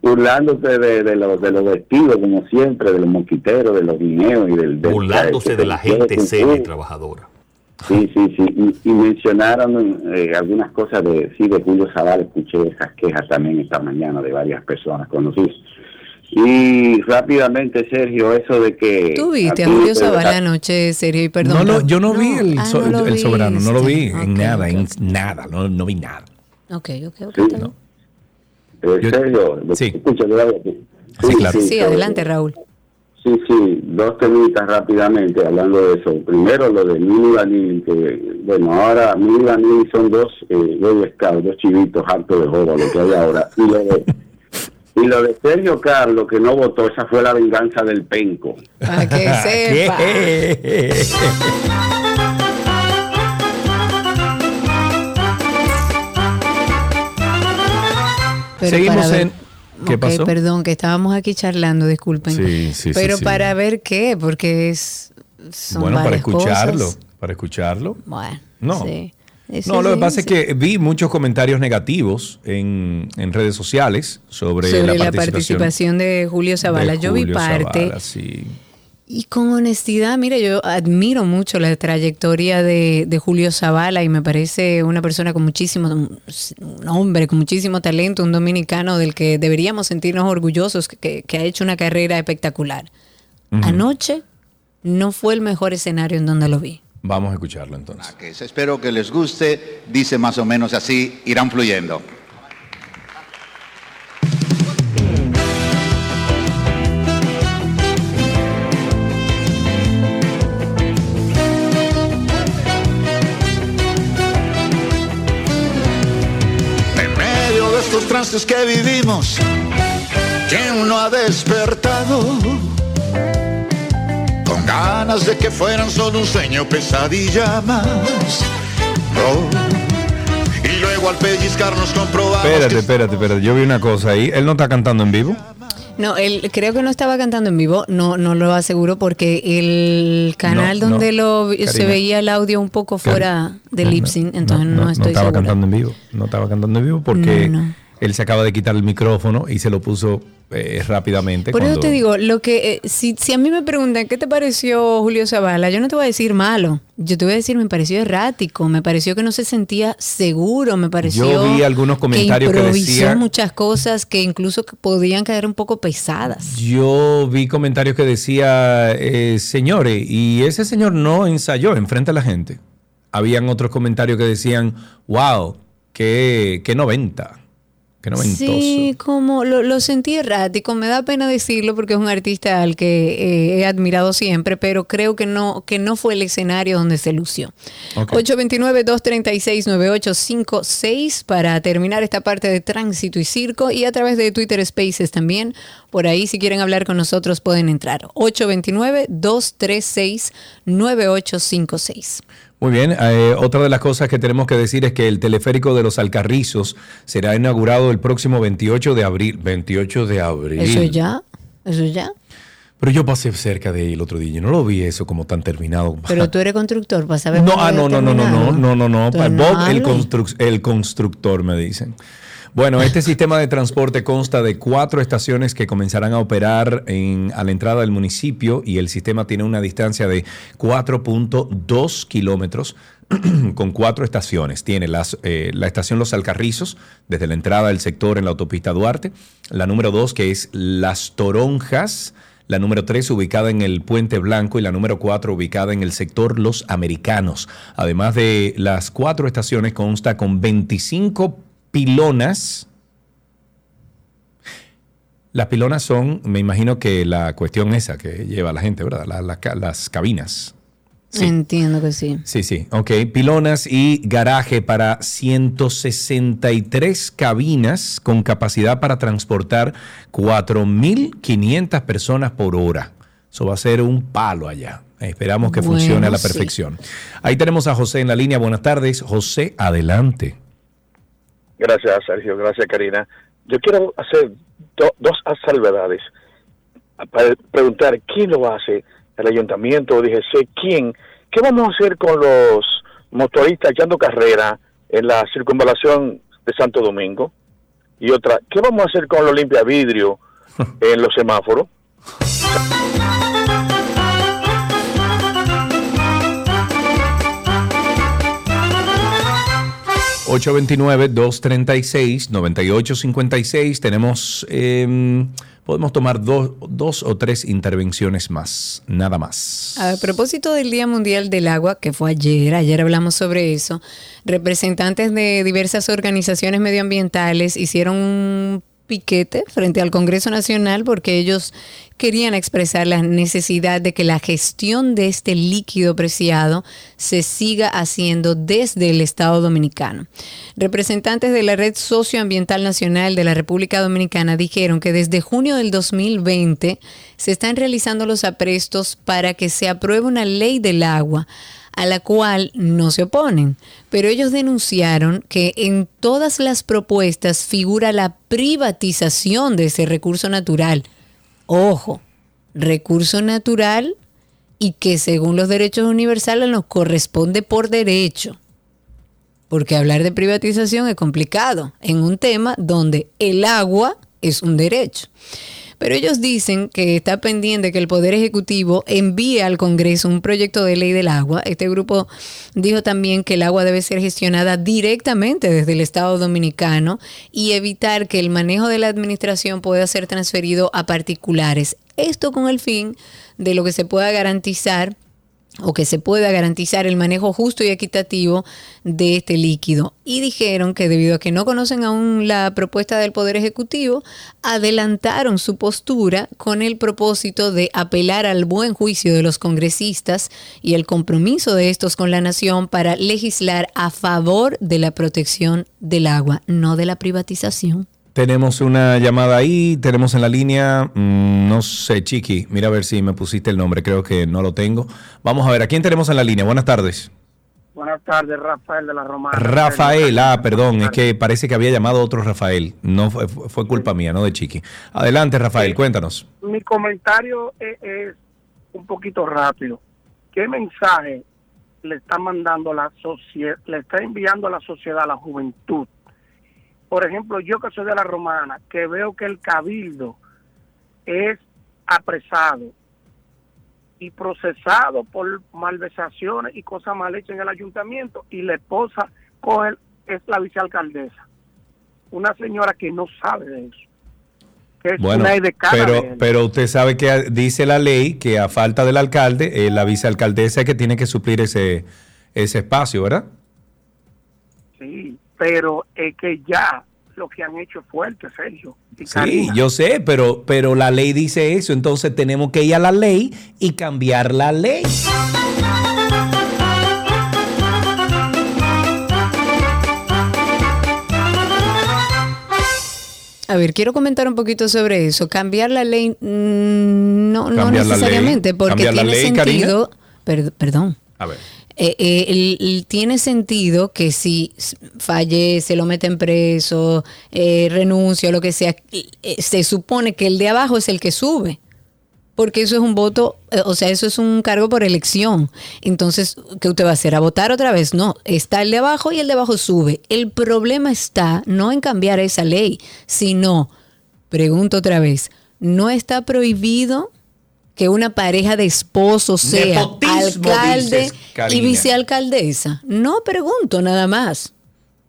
burlándose de, de, los, de los vestidos, como siempre, de los mosquiteros, de los guineos y del... del Burlándose de la gente seria y trabajadora. Sí, sí, sí. Y, y mencionaron eh, algunas cosas de, sí, de Julio Zavala, escuché esas quejas también esta mañana de varias personas conocidas. Y rápidamente, Sergio, eso de que... Tú viste a Julio Zavala anoche, serio, y perdón. No, Raúl. yo no, vi el, ah, so- no el soberano, no lo vi en nada, en nada, no, no vi nada. Ok, ok, ok. Sí. Eh, Sergio, escucha, yo hablo aquí. Sí, claro. Sí, adelante, Raúl. Sí, sí, dos temitas rápidamente hablando de eso. Primero lo de Mini Vanilli, que bueno, ahora Mini Vanilli son dos eh, Scouts, dos chivitos hartos de joda, lo que hay ahora. Y lo de, y lo de Sergio Carlos, que no votó, esa fue la venganza del penco. Para que [laughs] sepa. Pero Seguimos para ver- en... ¿Qué pasó? perdón, que estábamos aquí charlando, disculpen. Sí, sí, sí, Pero sí. para ver qué, porque es. Son Bueno, para escucharlo, cosas. para escucharlo. Bueno, No. sí. No, lo que pasa es que vi muchos comentarios negativos en, en redes sociales sobre, Sobre la, participación, participación de Julio Zavala. de Yo vi parte. Zavala, sí. Y con honestidad, mire, yo admiro mucho la trayectoria de, de Julio Zavala y me parece una persona con muchísimo, un hombre con muchísimo talento, un dominicano del que deberíamos sentirnos orgullosos, que, que ha hecho una carrera espectacular. Anoche no fue el mejor escenario en donde lo vi. Vamos a escucharlo entonces. Espero que les guste. Dice más o menos así, irán fluyendo. En medio de estos trances que vivimos, ¿quién no ha despertado? Ganas de que fueran solo un sueño, pesadilla más. Oh, Y luego al pellizcarnos comprobamos Espérate, espérate, espérate. Yo vi una cosa ahí. Él no está cantando en vivo. No, él creo que no estaba cantando en vivo, no, no lo aseguro porque el canal No, donde no, lo se Karina. veía el audio un poco fuera de lip sync, entonces no, no, no estoy estaba segura. cantando en vivo. No estaba cantando en vivo porque No, no. Él se acaba de quitar el micrófono y se lo puso eh, rápidamente. Por eso te digo, lo que eh, si, si a mí me preguntan qué te pareció Julio Zavala, yo no te voy a decir malo. Yo te voy a decir me pareció errático, me pareció que no se sentía seguro, me pareció Yo vi algunos comentarios que, que improvisó decían. muchas cosas que incluso que podían caer un poco pesadas. Yo vi comentarios que decía, eh, señores, y ese señor no ensayó enfrente a la gente. Habían otros comentarios que decían, wow, qué, qué 90, qué noventoso. Sí, como lo, lo sentí errático, me da pena decirlo porque es un artista al que eh, he admirado siempre, pero creo que no, que no fue el escenario donde se lució. Ok. 829-236-9856 para terminar esta parte de tránsito y circo y a través de Twitter Spaces también. Por ahí si quieren hablar con nosotros pueden entrar. 829-236-9856. Muy bien, eh, otra de las cosas que tenemos que decir es que el teleférico de los Alcarrizos será inaugurado el próximo 28 de abril. 28 de abril. Eso ya, eso ya. Pero yo pasé cerca de el otro día y no lo vi eso como tan terminado. [laughs] Pero tú eres constructor para saber. No, ah, no, no, no, no, no, no, no, no. Bob, no el, hable. construc- el constructor, me dicen. Bueno, este sistema de transporte consta de cuatro estaciones que comenzarán a operar en, a la entrada del municipio y el sistema tiene una distancia de 4.2 kilómetros [clears throat] con cuatro estaciones. Tiene las, eh, la estación Los Alcarrizos, desde la entrada del sector en la autopista Duarte. La número dos, que es Las Toronjas. La número 3 ubicada en el Puente Blanco y la número 4 ubicada en el sector Los Americanos. Además de las cuatro estaciones, consta con 25 pilonas. Las pilonas son, me imagino que la cuestión esa que lleva la gente, ¿verdad? La- la ca- las cabinas. Entiendo que sí. Sí, sí, ok. Pilonas y garaje para 163 cabinas con capacidad para transportar 4.500 personas por hora. Eso va a ser un palo allá. Esperamos que Bueno, funcione a la sí. perfección. Ahí tenemos a José en la línea. Buenas tardes. José, adelante. Gracias, Sergio. Gracias, Karina. Yo quiero hacer do- dos salvedades. Para preguntar quién lo hace, el ayuntamiento o DGC, quién. ¿Qué vamos a hacer con los motoristas echando carrera en la circunvalación de Santo Domingo? Y otra, ¿qué vamos a hacer con los limpia vidrio [laughs] en los semáforos? 829-236-9856. Tenemos, eh, podemos tomar dos, dos o tres intervenciones más, nada más. A propósito del Día Mundial del Agua, que fue ayer, ayer hablamos sobre eso, representantes de diversas organizaciones medioambientales hicieron un piquete frente al Congreso Nacional porque ellos querían expresar la necesidad de que la gestión de este líquido preciado se siga haciendo desde el Estado Dominicano. Representantes de la Red Socioambiental Nacional de la República Dominicana dijeron que desde junio del 2020 se están realizando los aprestos para que se apruebe una ley del agua a la cual no se oponen, pero ellos denunciaron que en todas las propuestas figura la privatización de ese recurso natural. Ojo, recurso natural y que según los derechos universales nos corresponde por derecho. Porque hablar de privatización es complicado en un tema donde el agua es un derecho. Pero ellos dicen que está pendiente que el Poder Ejecutivo envíe al Congreso un proyecto de ley del agua. Este grupo dijo también que el agua debe ser gestionada directamente desde el Estado Dominicano y evitar que el manejo de la administración pueda ser transferido a particulares. Esto con el fin de lo que se pueda garantizar o que se pueda garantizar el manejo justo y equitativo de este líquido. Y dijeron que debido a que no conocen aún la propuesta del Poder Ejecutivo, adelantaron su postura con el propósito de apelar al buen juicio de los congresistas y el compromiso de estos con la nación para legislar a favor de la protección del agua, no de la privatización. Tenemos una llamada ahí, tenemos en la línea, mm, no sé, Chiqui, mira a ver si me pusiste el nombre, creo que no lo tengo. Vamos a ver, ¿a quién tenemos en la línea? Buenas tardes. Buenas tardes, Rafael de la Romana. Rafael, ah, perdón, es que parece que había llamado otro Rafael, no fue, fue culpa mía, no de Chiqui. Adelante, Rafael, cuéntanos. Mi comentario es, es un poquito rápido. ¿Qué mensaje le está mandando la sociedad, le está enviando a la sociedad, a la juventud? Por ejemplo, yo que soy de la Romana, que veo que el cabildo es apresado y procesado por malversaciones y cosas mal hechas en el ayuntamiento y la esposa coge, es la vicealcaldesa. Una señora que no sabe de eso. Que es Bueno, una pero, pero usted sabe que dice la ley que a falta del alcalde, eh, la vicealcaldesa es que tiene que suplir ese, ese espacio, ¿verdad? Sí, pero es que ya lo que han hecho es fuerte, Sergio. Y Sí, Karina. yo sé, pero, pero la ley dice eso, entonces tenemos que ir a la ley y cambiar la ley. A ver, quiero comentar un poquito sobre eso. Cambiar la ley, mm, no, no Cambiar la ley. necesariamente, porque Cambiar la tiene ley, sentido. per- perdón. A ver. Eh, eh, tiene sentido que si fallece, lo meten preso, eh, renuncia lo que sea, eh, se supone que el de abajo es el que sube. Porque eso es un voto, o sea, eso es un cargo por elección. Entonces, ¿qué usted va a hacer? ¿A votar otra vez? No, está el de abajo y el de abajo sube. El problema está no en cambiar esa ley, sino, pregunto otra vez, ¿no está prohibido que una pareja de esposos sea Nepotismo, alcalde dices, y vicealcaldesa? No pregunto nada más.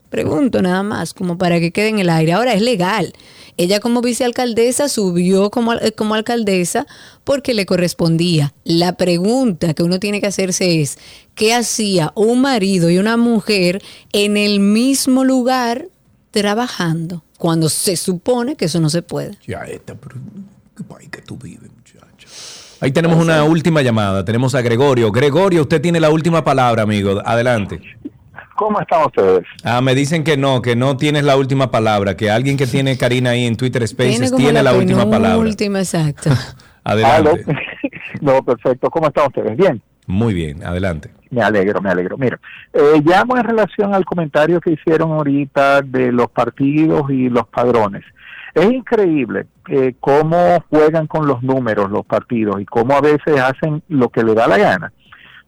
Pregunto nada más, como para que quede en el aire. Ahora es legal. Ella como vicealcaldesa subió como, eh, como alcaldesa porque le correspondía. La pregunta que uno tiene que hacerse es, ¿qué hacía un marido y una mujer en el mismo lugar trabajando? Cuando se supone que eso no se puede. Ya está, pero ¿qué país que tú vives? Ahí tenemos una última llamada. Tenemos a Gregorio. Gregorio, usted tiene la última palabra, amigo. Adelante. ¿Cómo están ustedes? Ah, me dicen que no, que no tienes la última palabra, que alguien que tiene Karina ahí en Twitter Spaces tiene la, última palabra. Última, exacto. [laughs] Adelante. Aló. [laughs] no, perfecto. ¿Cómo están ustedes? Bien. Muy bien, adelante. Me alegro, me alegro. Mira, eh, llamo en relación al comentario que hicieron ahorita de los partidos y los padrones. Es increíble eh, cómo juegan con los números los partidos y cómo a veces hacen lo que le da la gana.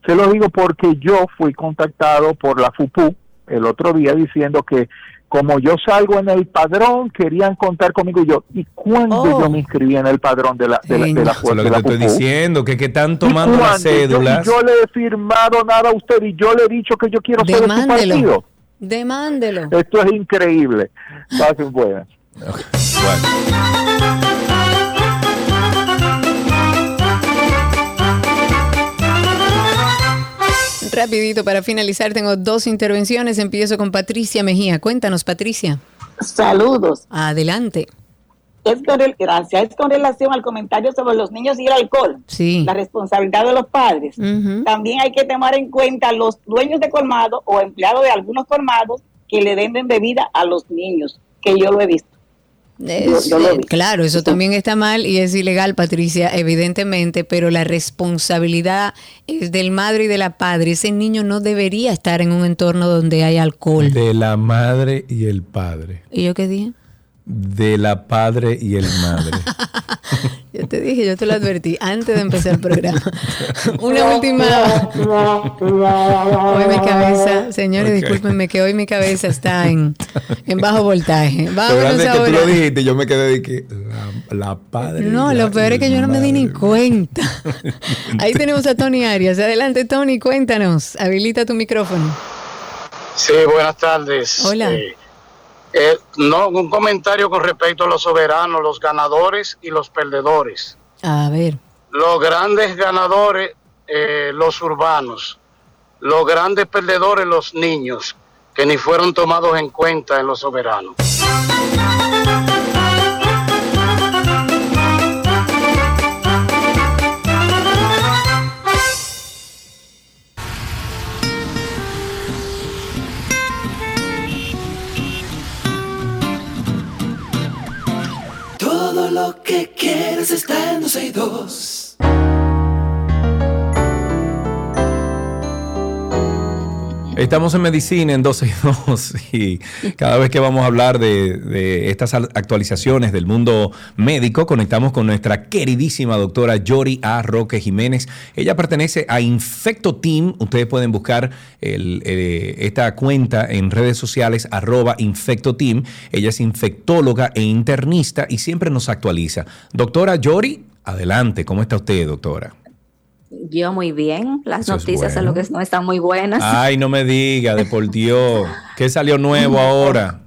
Se lo digo porque yo fui contactado por la FUPU el otro día diciendo que como yo salgo en el padrón, querían contar conmigo y yo. ¿Y cuándo Oh. yo me inscribí en el padrón de la, de la, de la, Eso es lo de que la te estoy diciendo, que, que están ¿Y tomando las? Yo- cédulas. Yo, le he firmado nada a usted y yo le he dicho que yo quiero ser de su Demándelo. partido. Demándelo. Esto es increíble. Pasen buenas. Rapidito, para finalizar, tengo dos intervenciones. Empiezo con Patricia Mejía. Cuéntanos, Patricia. Saludos. Adelante. Es con el- gracias. Es con relación al comentario sobre los niños y el alcohol. Sí. La responsabilidad de los padres. También hay que tomar en cuenta los dueños de colmado o empleados de algunos colmados que le venden bebida a los niños, que yo lo he visto. Es- yo lo eh, vi. claro, eso también está mal y es ilegal, Patricia, evidentemente, pero la responsabilidad es del madre y de la padre. Ese niño no debería estar en un entorno donde hay alcohol. De la madre y el padre. ¿Y yo qué dije? De la padre y el madre. [laughs] Yo te dije, yo te lo advertí antes de empezar el programa. [laughs] Una última. [laughs] Hoy mi cabeza, señores, discúlpenme que hoy mi cabeza está en, en bajo voltaje. Vámonos es que tú ahora. lo dijiste, yo me quedé de que la, la padre. No, lo peor es que yo no me di ni cuenta. [laughs] Ahí tenemos a Tony Arias. Adelante, Tony, cuéntanos. Habilita tu micrófono. Sí, buenas tardes. Hola. Eh, eh, no, un comentario con respecto a los soberanos, los ganadores y los perdedores. A ver. Los grandes ganadores, eh, los urbanos. Los grandes perdedores, los niños, que ni fueron tomados en cuenta en los soberanos. Todo lo que quieras está en 12 y 2. Estamos en medicina en 12 y 2 y cada vez que vamos a hablar de, estas al- actualizaciones del mundo médico, conectamos con nuestra queridísima doctora Yori A. Roque Jiménez. Ella pertenece a Infecto Team. Ustedes pueden buscar eh, esta cuenta en redes sociales, arroba Infecto Team. Ella es infectóloga e internista y siempre nos actualiza. Doctora Yori, adelante. ¿Cómo está usted, doctora? Yo muy bien. Las Eso es noticias bueno. a lo que no están muy buenas. Ay, no me diga, de por Dios. ¿Qué salió nuevo ahora?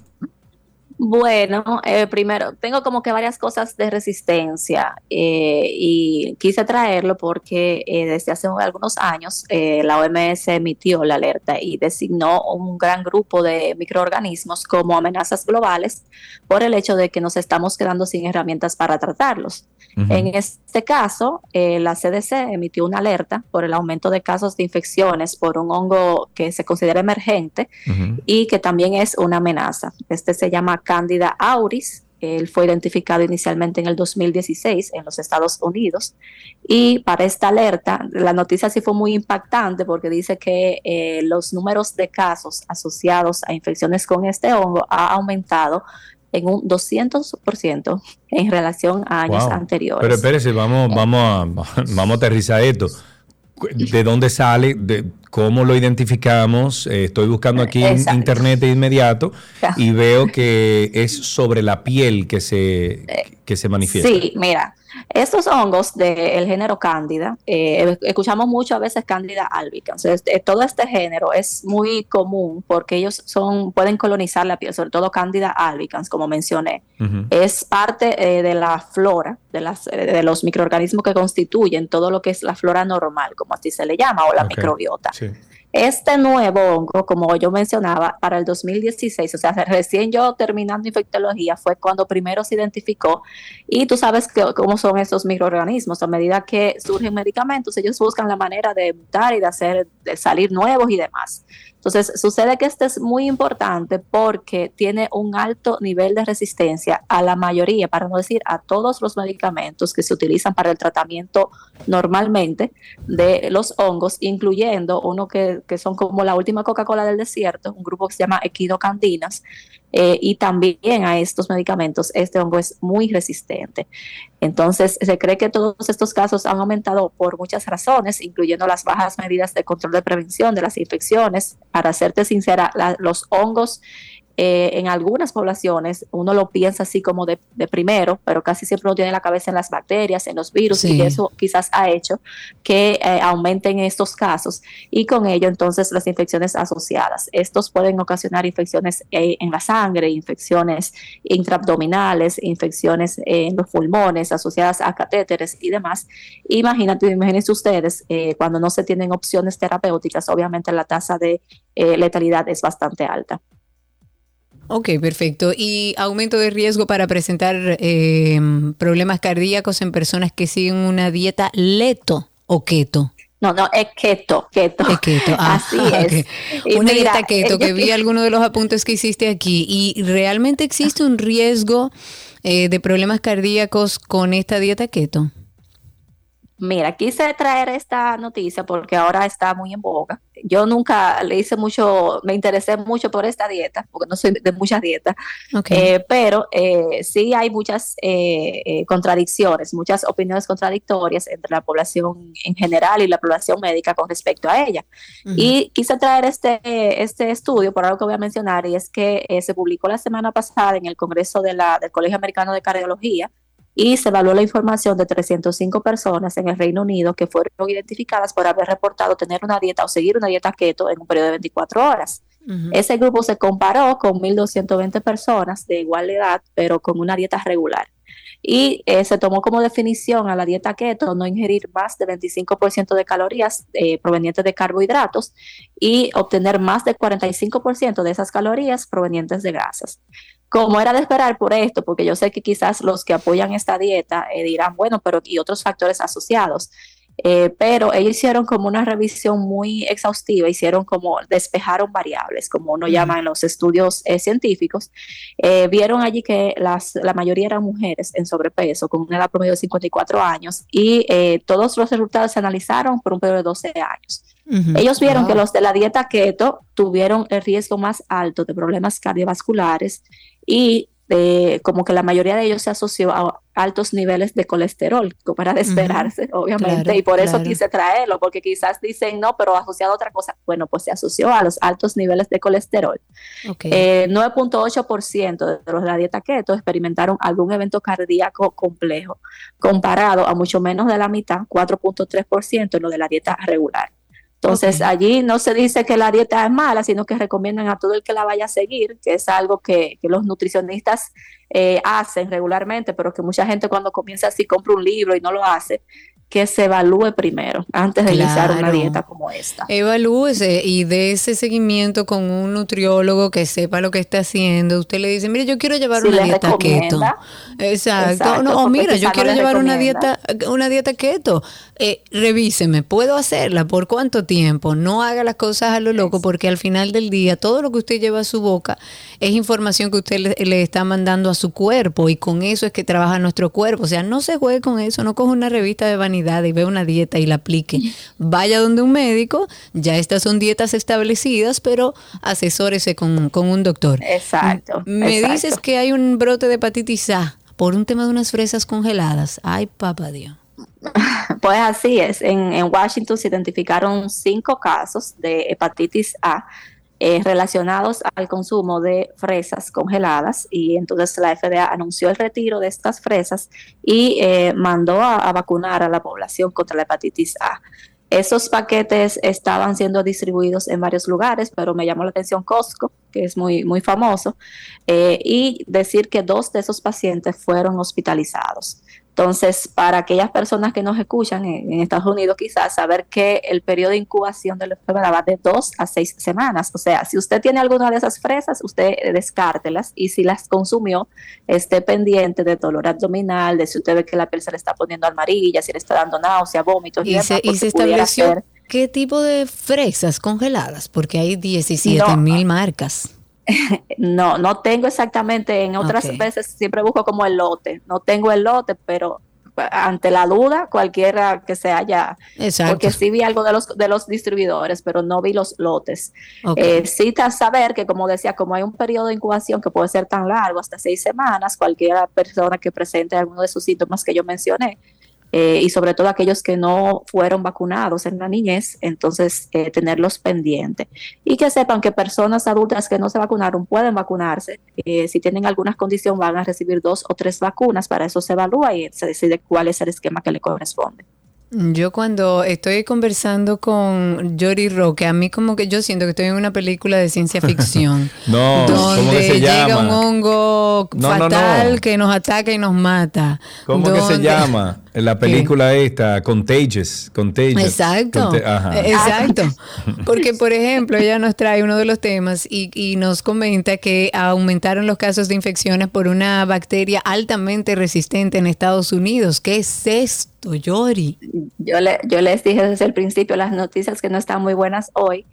Bueno, eh, primero, tengo como que varias cosas de resistencia eh, y quise traerlo porque eh, desde hace algunos años la OMS emitió la alerta y designó un gran grupo de microorganismos como amenazas globales por el hecho de que nos estamos quedando sin herramientas para tratarlos. En este caso, la CDC emitió una alerta por el aumento de casos de infecciones por un hongo que se considera emergente y que también es una amenaza. Este se llama Candida auris. Él fue identificado inicialmente en el 2016 en los Estados Unidos y para esta alerta la noticia sí fue muy impactante porque dice que eh, los números de casos asociados a infecciones con este hongo ha aumentado en un 200% en relación a años Wow. anteriores. Pero espérese, vamos, vamos, a, [laughs] vamos a aterrizar esto. ¿De dónde sale? ¿De ¿Cómo lo identificamos? Eh, estoy buscando aquí en internet de inmediato y veo que es sobre la piel que se, que se manifiesta. Sí, mira, estos hongos del género Cándida, eh, escuchamos mucho a veces Cándida albicans. Este- todo este género es muy común porque ellos son pueden colonizar la piel, sobre todo Cándida albicans, como mencioné. Es parte eh, de la flora, de, las, eh, de los microorganismos que constituyen todo lo que es la flora normal, como así se le llama, o la microbiota. sí. Este nuevo hongo, como yo mencionaba, para el 2016, o sea, [laughs] recién yo terminando infectología, fue cuando primero se identificó. Y tú sabes que, cómo son estos microorganismos. A medida que surgen medicamentos, ellos buscan la manera de mutar y de hacer, de salir nuevos y demás. Entonces, sucede que este es muy importante porque tiene un alto nivel de resistencia a la mayoría, para no decir a todos los medicamentos que se utilizan para el tratamiento normalmente de los hongos, incluyendo uno que, que son como la última Coca-Cola del desierto, un grupo que se llama equidocandinas, eh, y también a estos medicamentos este hongo es muy resistente. Entonces, se cree que todos estos casos han aumentado por muchas razones, incluyendo las bajas medidas de control de prevención de las infecciones. Para serte sincera, los hongos eh, en algunas poblaciones uno lo piensa así como de, primero, pero casi siempre uno tiene la cabeza en las bacterias, en los virus, y eso quizás ha hecho que eh, aumenten estos casos y con ello entonces las infecciones asociadas. Estos pueden ocasionar infecciones eh, en la sangre, infecciones intraabdominales, infecciones en los pulmones asociadas a catéteres y demás. Imagínate, imagínense ustedes, cuando no se tienen opciones terapéuticas, obviamente la tasa de letalidad es bastante alta. Ok, perfecto. ¿Y aumento de riesgo para presentar eh, problemas cardíacos en personas que siguen una dieta leto o keto? No, no, es keto, keto. Es keto, ah, Así [laughs] es. Una dieta keto, que vi algunos de los apuntes que hiciste aquí. ¿Y realmente existe un riesgo eh, de problemas cardíacos con esta dieta keto? Mira, quise traer esta noticia porque ahora está muy en boga. Yo nunca le hice mucho, me interesé mucho por esta dieta, porque no soy de muchas dietas, eh, pero eh, sí hay muchas eh, contradicciones, muchas opiniones contradictorias entre la población en general y la población médica con respecto a ella. Y quise traer este, este estudio por algo que voy a mencionar, y es que se publicó la semana pasada en el Congreso de la, del Colegio Americano de Cardiología, y se evaluó la información de 305 personas en el Reino Unido que fueron identificadas por haber reportado tener una dieta o seguir una dieta keto en un periodo de 24 horas. Ese grupo se comparó con 1.220 personas de igual edad, pero con una dieta regular. Y eh, se tomó como definición a la dieta keto no ingerir más de 25% de calorías eh, provenientes de carbohidratos y obtener más del 45% de esas calorías provenientes de grasas como era de esperar por esto, porque yo sé que quizás los que apoyan esta dieta eh, dirán, bueno, pero y otros factores asociados. Eh, pero ellos hicieron como una revisión muy exhaustiva, hicieron como despejaron variables, como uno llama en los estudios eh, científicos. vieron allí que las, la mayoría eran mujeres en sobrepeso, con una edad promedio de 54 años, y todos los resultados se analizaron por un periodo de 12 años. Ellos vieron que los de la dieta keto tuvieron el riesgo más alto de problemas cardiovasculares, y como que la mayoría de ellos se asoció a altos niveles de colesterol, como para de esperarse, obviamente, y por eso quise traerlo, porque quizás dicen, no, pero asociado a otra cosa. Bueno, pues se asoció a los altos niveles de colesterol. 9.8% eh, de los de la dieta keto experimentaron algún evento cardíaco complejo, comparado a mucho menos de la mitad, 4.3% en lo de la dieta regular. Entonces, allí no se dice que la dieta es mala, sino que recomiendan a todo el que la vaya a seguir, que es algo que, que los nutricionistas eh, hacen regularmente, pero que mucha gente cuando comienza así compra un libro y no lo hace, que se evalúe primero antes de iniciar una dieta como esta. Evalúese y dé ese seguimiento con un nutriólogo que sepa lo que está haciendo. Usted le dice, mire, yo quiero llevar una dieta keto. Exacto. no, o mira, yo quiero llevar una dieta, una dieta keto. Eh, revíseme, ¿puedo hacerla? ¿Por cuánto tiempo? No haga las cosas a lo loco porque al final del día todo lo que usted lleva a su boca es información que usted le, le está mandando a su cuerpo y con eso es que trabaja nuestro cuerpo. O sea, no se juegue con eso, no coja una revista de vanidad y ve una dieta y la aplique, vaya donde un médico, ya estas son dietas establecidas, pero asesórese con, un doctor. Exacto. Me dices que hay un brote de hepatitis A por un tema de unas fresas congeladas. Ay, papá Dios. [laughs] Pues así es. En, en Washington se identificaron cinco casos de hepatitis A eh, relacionados al consumo de fresas congeladas y entonces la FDA anunció el retiro de estas fresas y eh, mandó a, vacunar a la población contra la hepatitis A. Esos paquetes estaban siendo distribuidos en varios lugares, pero me llamó la atención Costco, que es muy, muy famoso, eh, y decir que dos de esos pacientes fueron hospitalizados. Entonces, para aquellas personas que nos escuchan en, en Estados Unidos, quizás saber que el periodo de incubación de la enfermedad va de dos a seis semanas. O sea, si usted tiene alguna de esas fresas, usted eh, descártelas y si las consumió, esté pendiente de dolor abdominal, de si usted ve que la piel se le está poniendo amarilla, si le está dando náusea, vómitos Y demás, se, y porque se estableció ser- qué tipo de fresas congeladas, porque hay 17 mil marcas. [laughs] No, no tengo exactamente, en otras veces siempre busco como el lote, no tengo el lote, pero ante la duda, cualquiera que se haya, Exacto. porque sí vi algo de los, de los distribuidores, pero no vi los lotes. Ok. Eh, sí saber que, como decía, como hay un periodo de incubación que puede ser tan largo, hasta seis semanas, cualquiera persona que presente alguno de esos síntomas que yo mencioné, eh, y sobre todo aquellos que no fueron vacunados en la niñez, entonces eh, tenerlos pendientes. Y que sepan que personas adultas que no se vacunaron pueden vacunarse. Eh, si tienen alguna condición van a recibir dos o tres vacunas, para eso se evalúa y se decide cuál es el esquema que le corresponde. Yo cuando estoy conversando con Jory Roque, a mí como que yo siento que estoy en una película de ciencia ficción. [laughs] No, ¿cómo donde que se llega llama? un hongo No, fatal no. que nos ataca y nos mata. ¿Cómo que se llama? La película esta, Contagious. Contagious. Exacto, Conte- ajá. eh, exacto. [laughs] Porque, por ejemplo, ella nos trae uno de los temas y, y nos comenta que aumentaron los casos de infecciones por una bacteria altamente resistente en Estados Unidos. ¿Qué es esto, Yori? Yo, le- yo les dije desde el principio las noticias que no están muy buenas hoy.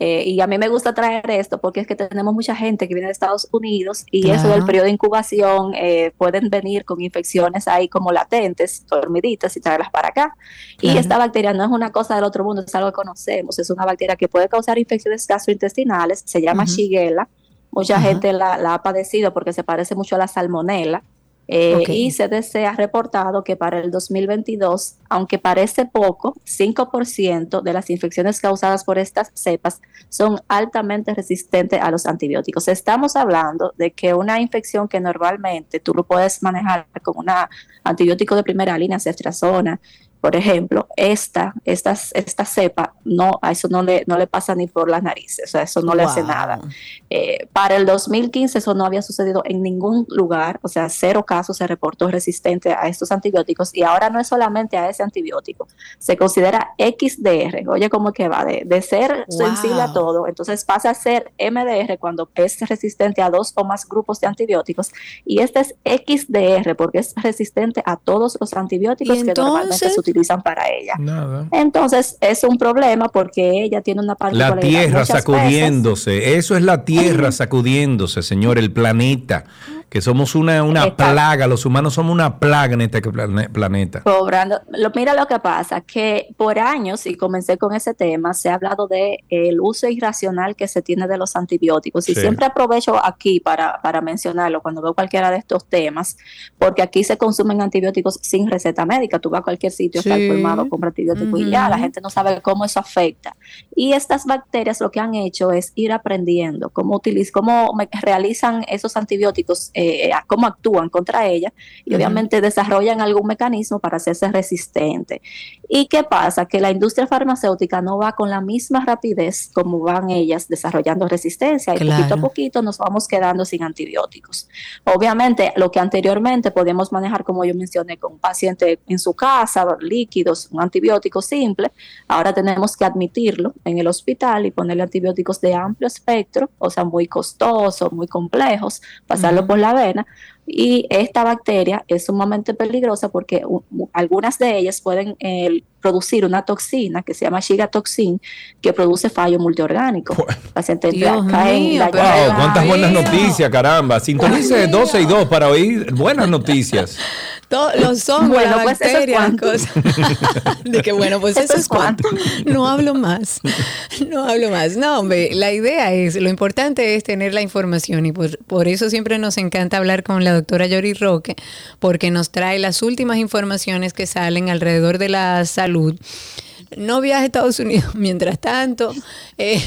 eh, y a mí me gusta traer esto porque es que tenemos mucha gente que viene de Estados Unidos y eso del periodo de incubación eh, pueden venir con infecciones ahí como latentes, dormiditas y traerlas para acá. Y esta bacteria no es una cosa del otro mundo, es algo que conocemos. Es una bacteria que puede causar infecciones gastrointestinales, se llama Ujú. Shigella. Mucha gente la, la ha padecido porque se parece mucho a la salmonela. Eh. Y CDC ha reportado que para el 2022, aunque parece poco, 5% de las infecciones causadas por estas cepas son altamente resistentes a los antibióticos. Estamos hablando de que una infección que normalmente tú lo puedes manejar con un antibiótico de primera línea, ceftriaxona, por ejemplo, esta, esta, esta cepa, no, a eso no le, no le pasa ni por las narices, o sea, eso no le hace Wow. nada. Eh, para el 2015 eso no había sucedido en ningún lugar, o sea, cero casos se reportó resistente a estos antibióticos y ahora no es solamente a ese antibiótico, se considera XDR, oye cómo que va, de, de ser Wow. sensible a todo, entonces pasa a ser MDR cuando es resistente a dos o más grupos de antibióticos y este es XDR porque es resistente a todos los antibióticos ¿Y que normalmente entonces? se utilizan para ella. Nada. Entonces es un problema porque ella tiene una La particularidad. tierra Muchas veces- sacudiéndose. Eso es la tierra sacudiéndose, señor, el planeta. Que somos una, una plaga, los humanos somos una plaga en este plane- planeta. cobrando. Lo, mira lo que pasa, que por años, y comencé con ese tema, se ha hablado de el uso irracional que se tiene de los antibióticos. Y Sí. siempre aprovecho aquí para, para mencionarlo cuando veo cualquiera de estos temas, porque aquí se consumen antibióticos sin receta médica. Tú vas a cualquier sitio, está Sí. colmado, compra antibióticos y ya, la gente no sabe cómo eso afecta. Y estas bacterias lo que han hecho es ir aprendiendo cómo, utiliz cómo me- realizan esos antibióticos, eh, a- cómo actúan contra ellas y obviamente desarrollan algún mecanismo para hacerse resistente. ¿Y qué pasa? Que la industria farmacéutica no va con la misma rapidez como van ellas desarrollando resistencia y Claro. poquito a poquito nos vamos quedando sin antibióticos. Obviamente, lo que anteriormente podíamos manejar, como yo mencioné, con un paciente en su casa, líquidos, un antibiótico simple, ahora tenemos que admitirlo en el hospital y ponerle antibióticos de amplio espectro, o sea, muy costosos, muy complejos, pasarlo Ujú. por la vena. Y esta bacteria es sumamente peligrosa porque algunas de ellas pueden eh, producir una toxina que se llama Shiga toxin, que produce fallo multiorgánico. El paciente Dios cae en mío, Wow, cuántas buenas noticias, caramba. Sintonice 12 y 2 para oír buenas noticias. To- los hongos, Bueno, pues eso es bacteria, cuanto. cosas. [laughs] De que bueno, pues eso, Eso es. [laughs] No hablo más. [laughs] No hablo más. No, hombre, la idea es, lo importante es tener la información y por, por eso siempre nos encanta hablar con la doctora Yori Roque, porque nos trae las últimas informaciones que salen alrededor de la salud. No viaje a Estados Unidos [laughs] mientras tanto. Eh,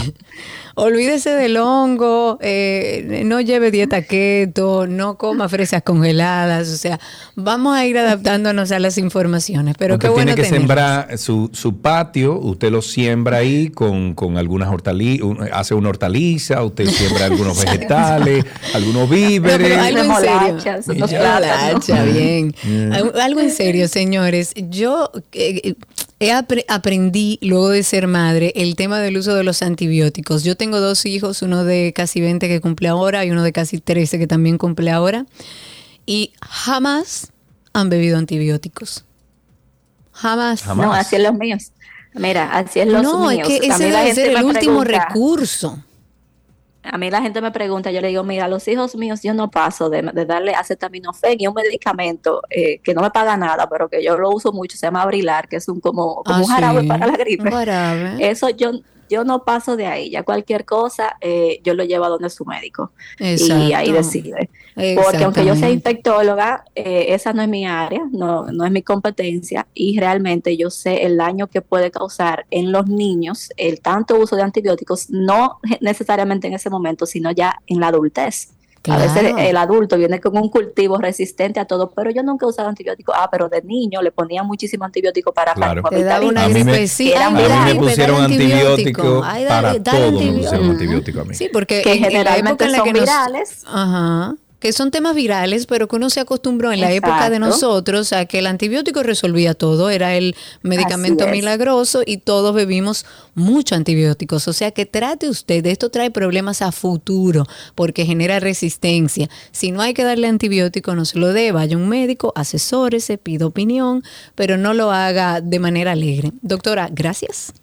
olvídese del hongo, eh, no lleve dieta keto, no coma fresas congeladas. O sea, vamos a ir adaptándonos a las informaciones. Pero usted qué bueno tiene que tenerlas. sembrar su, su patio, usted lo siembra ahí con, con algunas hortalizas, hace una hortaliza, usted siembra algunos [laughs] vegetales, algunos No, víveres. algo en serio. Bien. Mm. Algo- Algo en serio, señores. Yo eh, he apre- aprendí luego de ser madre el tema del uso de los antibióticos. Yo tengo dos hijos, uno de casi 20 que cumple ahora y uno de casi 13 que también cumple ahora. Y jamás han bebido antibióticos. Jamás. No, así es los míos. Mira, así es los no, míos. es que ese debe ser el último pregunta- recurso. A mí la gente me pregunta, yo le digo, mira, a los hijos míos yo no paso de, de darle acetaminofén y un medicamento eh, que no me paga nada, pero que yo lo uso mucho, se llama Abrilar, que es un como, como Ah, un jarabe sí, para la gripe. Eso yo, yo no paso de ahí, ya cualquier cosa eh, yo lo llevo a donde su médico y ahí Exacto. decide. Porque aunque yo sea infectóloga, eh, esa no es mi área, no, no es mi competencia y realmente yo sé el daño que puede causar en los niños el tanto uso de antibióticos, no necesariamente en ese momento, sino ya en la adultez. A veces Claro. el adulto viene con un cultivo resistente a todo, pero yo nunca he usado antibióticos. Ah, pero de niño le ponían muchísimo antibiótico para Claro. A mí me- a Ay, mí mira, me pusieron dale antibiótico Ay, dale- para dale todo, me antibiótico. pusieron antibiótico a mí. Sí, porque Que en- en la generalmente época en la son que nos- virales. Ajá. Que son temas virales, pero que uno se acostumbró en la época de nosotros a que el antibiótico resolvía todo, era el medicamento milagroso y todos bebimos mucho antibióticos. O sea que trate usted, esto trae problemas a futuro porque genera resistencia. Si no hay que darle antibiótico, no se lo dé, vaya a un médico, asesórese, pida opinión, pero no lo haga de manera alegre. Doctora, gracias.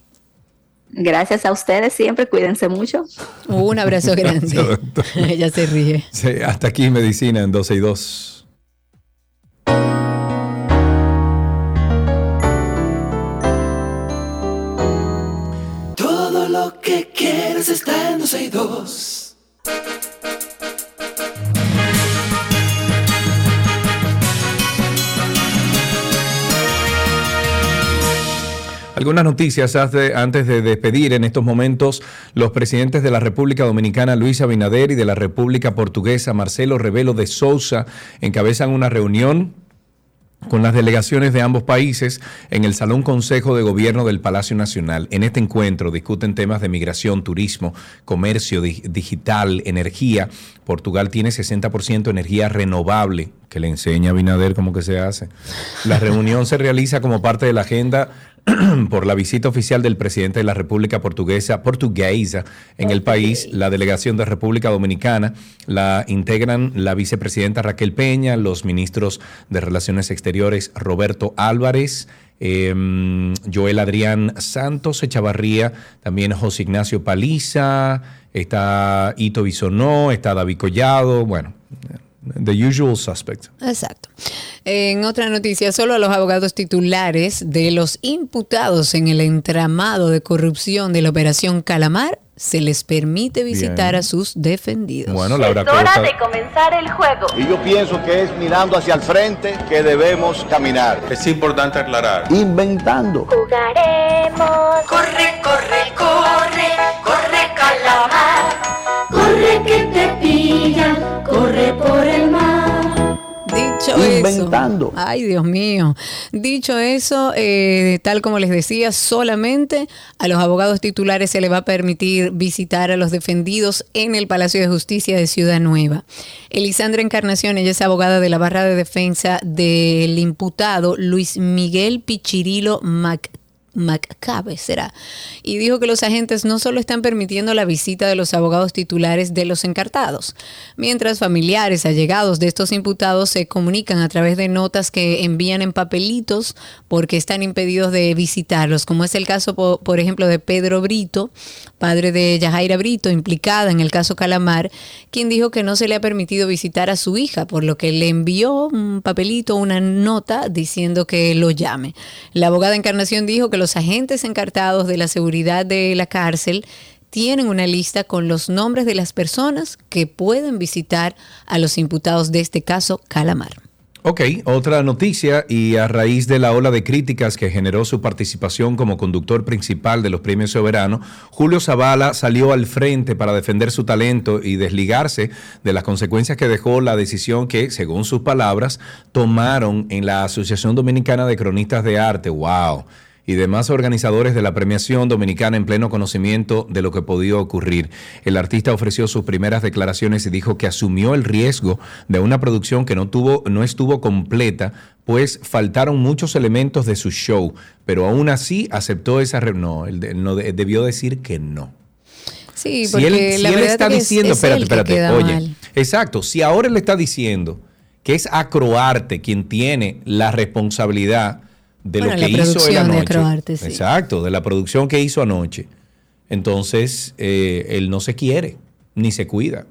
Gracias a ustedes siempre, cuídense mucho. Un abrazo [laughs] grande. Ella [laughs] se ríe. Sí, hasta aquí medicina en 12 y 2. Todo lo que quieras está en 12 y 2. Algunas noticias antes de despedir en estos momentos. Los presidentes de la República Dominicana, Luis Abinader, y de la República Portuguesa, Marcelo Rebelo de Sousa, encabezan una reunión con las delegaciones de ambos países en el Salón Consejo de Gobierno del Palacio Nacional. En este encuentro discuten temas de migración, turismo, comercio di- digital, energía. Portugal tiene 60% energía renovable, que le enseña a Binader cómo que se hace. La reunión se realiza como parte de la agenda [clears throat] por la visita oficial del presidente de la República Portuguesa, portuguesa, en el país. La delegación de República Dominicana la integran la vicepresidenta Raquel Peña, los ministros de Relaciones Exteriores Roberto Álvarez, eh, Joel Adrián Santos Echavarría, también José Ignacio Paliza, está Ito Bisonó, está David Collado, bueno, the usual suspect. Exacto. En otra noticia, solo a los abogados titulares de los imputados en el entramado de corrupción de la operación Calamar se les permite visitar Bien. a sus defendidos. Bueno, Laura Es hora Costa. de comenzar el juego. Y yo pienso que es mirando hacia el frente que debemos caminar. Es importante aclarar. Inventando. Jugaremos. Corre, corre, corre, Inventando. ay Dios mío, dicho eso, eh, tal como les decía, solamente a los abogados titulares se les va a permitir visitar a los defendidos en el Palacio de Justicia de Ciudad Nueva. Elisandra Encarnación, ella es abogada de la barra de defensa del imputado Luis Miguel Pichirilo Mac Maccabe será, y dijo que los agentes no solo están permitiendo la visita de los abogados titulares de los encartados, mientras familiares allegados de estos imputados se comunican a través de notas que envían en papelitos porque están impedidos de visitarlos, como es el caso, po- por ejemplo, de Pedro Brito, padre de Yajaira Brito, implicada en el caso Calamar, quien dijo que no se le ha permitido visitar a su hija, por lo que le envió un papelito, una nota diciendo que lo llame. La abogada Encarnación dijo que los agentes encartados de la seguridad de la cárcel tienen una lista con los nombres de las personas que pueden visitar a los imputados de este caso Calamar. Ok, otra noticia y a raíz de la ola de críticas que generó su participación como conductor principal de los premios soberanos, Julio Zavala salió al frente para defender su talento y desligarse de las consecuencias que dejó la decisión que, según sus palabras, tomaron en la Asociación Dominicana de Cronistas de Arte. ¡Wow! Y demás organizadores de la premiación dominicana en pleno conocimiento de lo que podía ocurrir. El artista ofreció sus primeras declaraciones y dijo que asumió el riesgo de una producción que no tuvo no estuvo completa, pues faltaron muchos elementos de su show, pero aún así aceptó esa re- no, él no de- debió decir que no. Sí, Si porque él, si él está es- diciendo, es espérate, espérate, oye, mal. exacto, si ahora él está diciendo que es Acroarte quien tiene la responsabilidad de Bueno, lo que hizo él de anoche. Acroarte, sí. Exacto, de la producción que hizo anoche. Entonces, eh, él no se quiere, ni se cuida.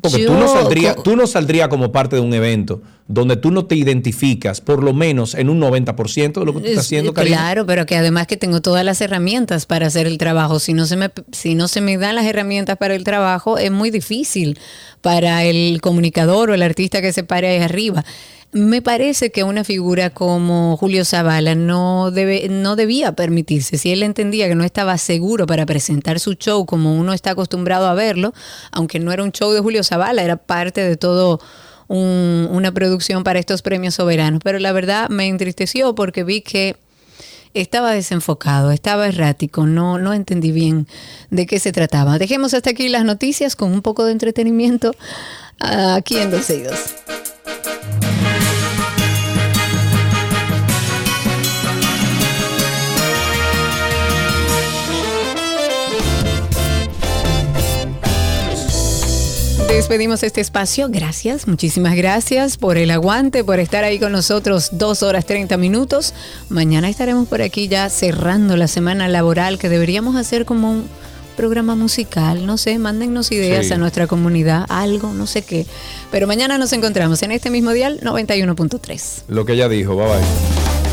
Porque tú, no saldrías, tú no saldrías como parte de un evento donde tú no te identificas, por lo menos en un 90% de lo que tú estás Es- haciendo, Karina. Claro, pero que además que tengo todas las herramientas para hacer el trabajo. Si no se me, si no se me dan las herramientas para el trabajo, es muy difícil para el comunicador o el artista que se pare ahí arriba. Me parece que una figura como Julio Zavala no debe, no debía permitirse. Si él entendía que no estaba seguro para presentar su show como uno está acostumbrado a verlo, aunque no era un show de Julio Zavala, era parte de todo un- una producción para estos premios soberanos. Pero la verdad me entristeció porque vi que estaba desenfocado, estaba errático, no, no entendí bien de qué se trataba. Dejemos hasta aquí las noticias con un poco de entretenimiento aquí en Dos Oídos. Despedimos este espacio. Gracias, muchísimas gracias por el aguante, por estar ahí con nosotros dos horas 30 minutos. Mañana estaremos por aquí ya cerrando la semana laboral que deberíamos hacer como un programa musical. No sé, mándennos ideas Sí. a nuestra comunidad, algo, no sé qué. Pero mañana nos encontramos en este mismo dial 91.3. Lo que ella dijo, bye bye.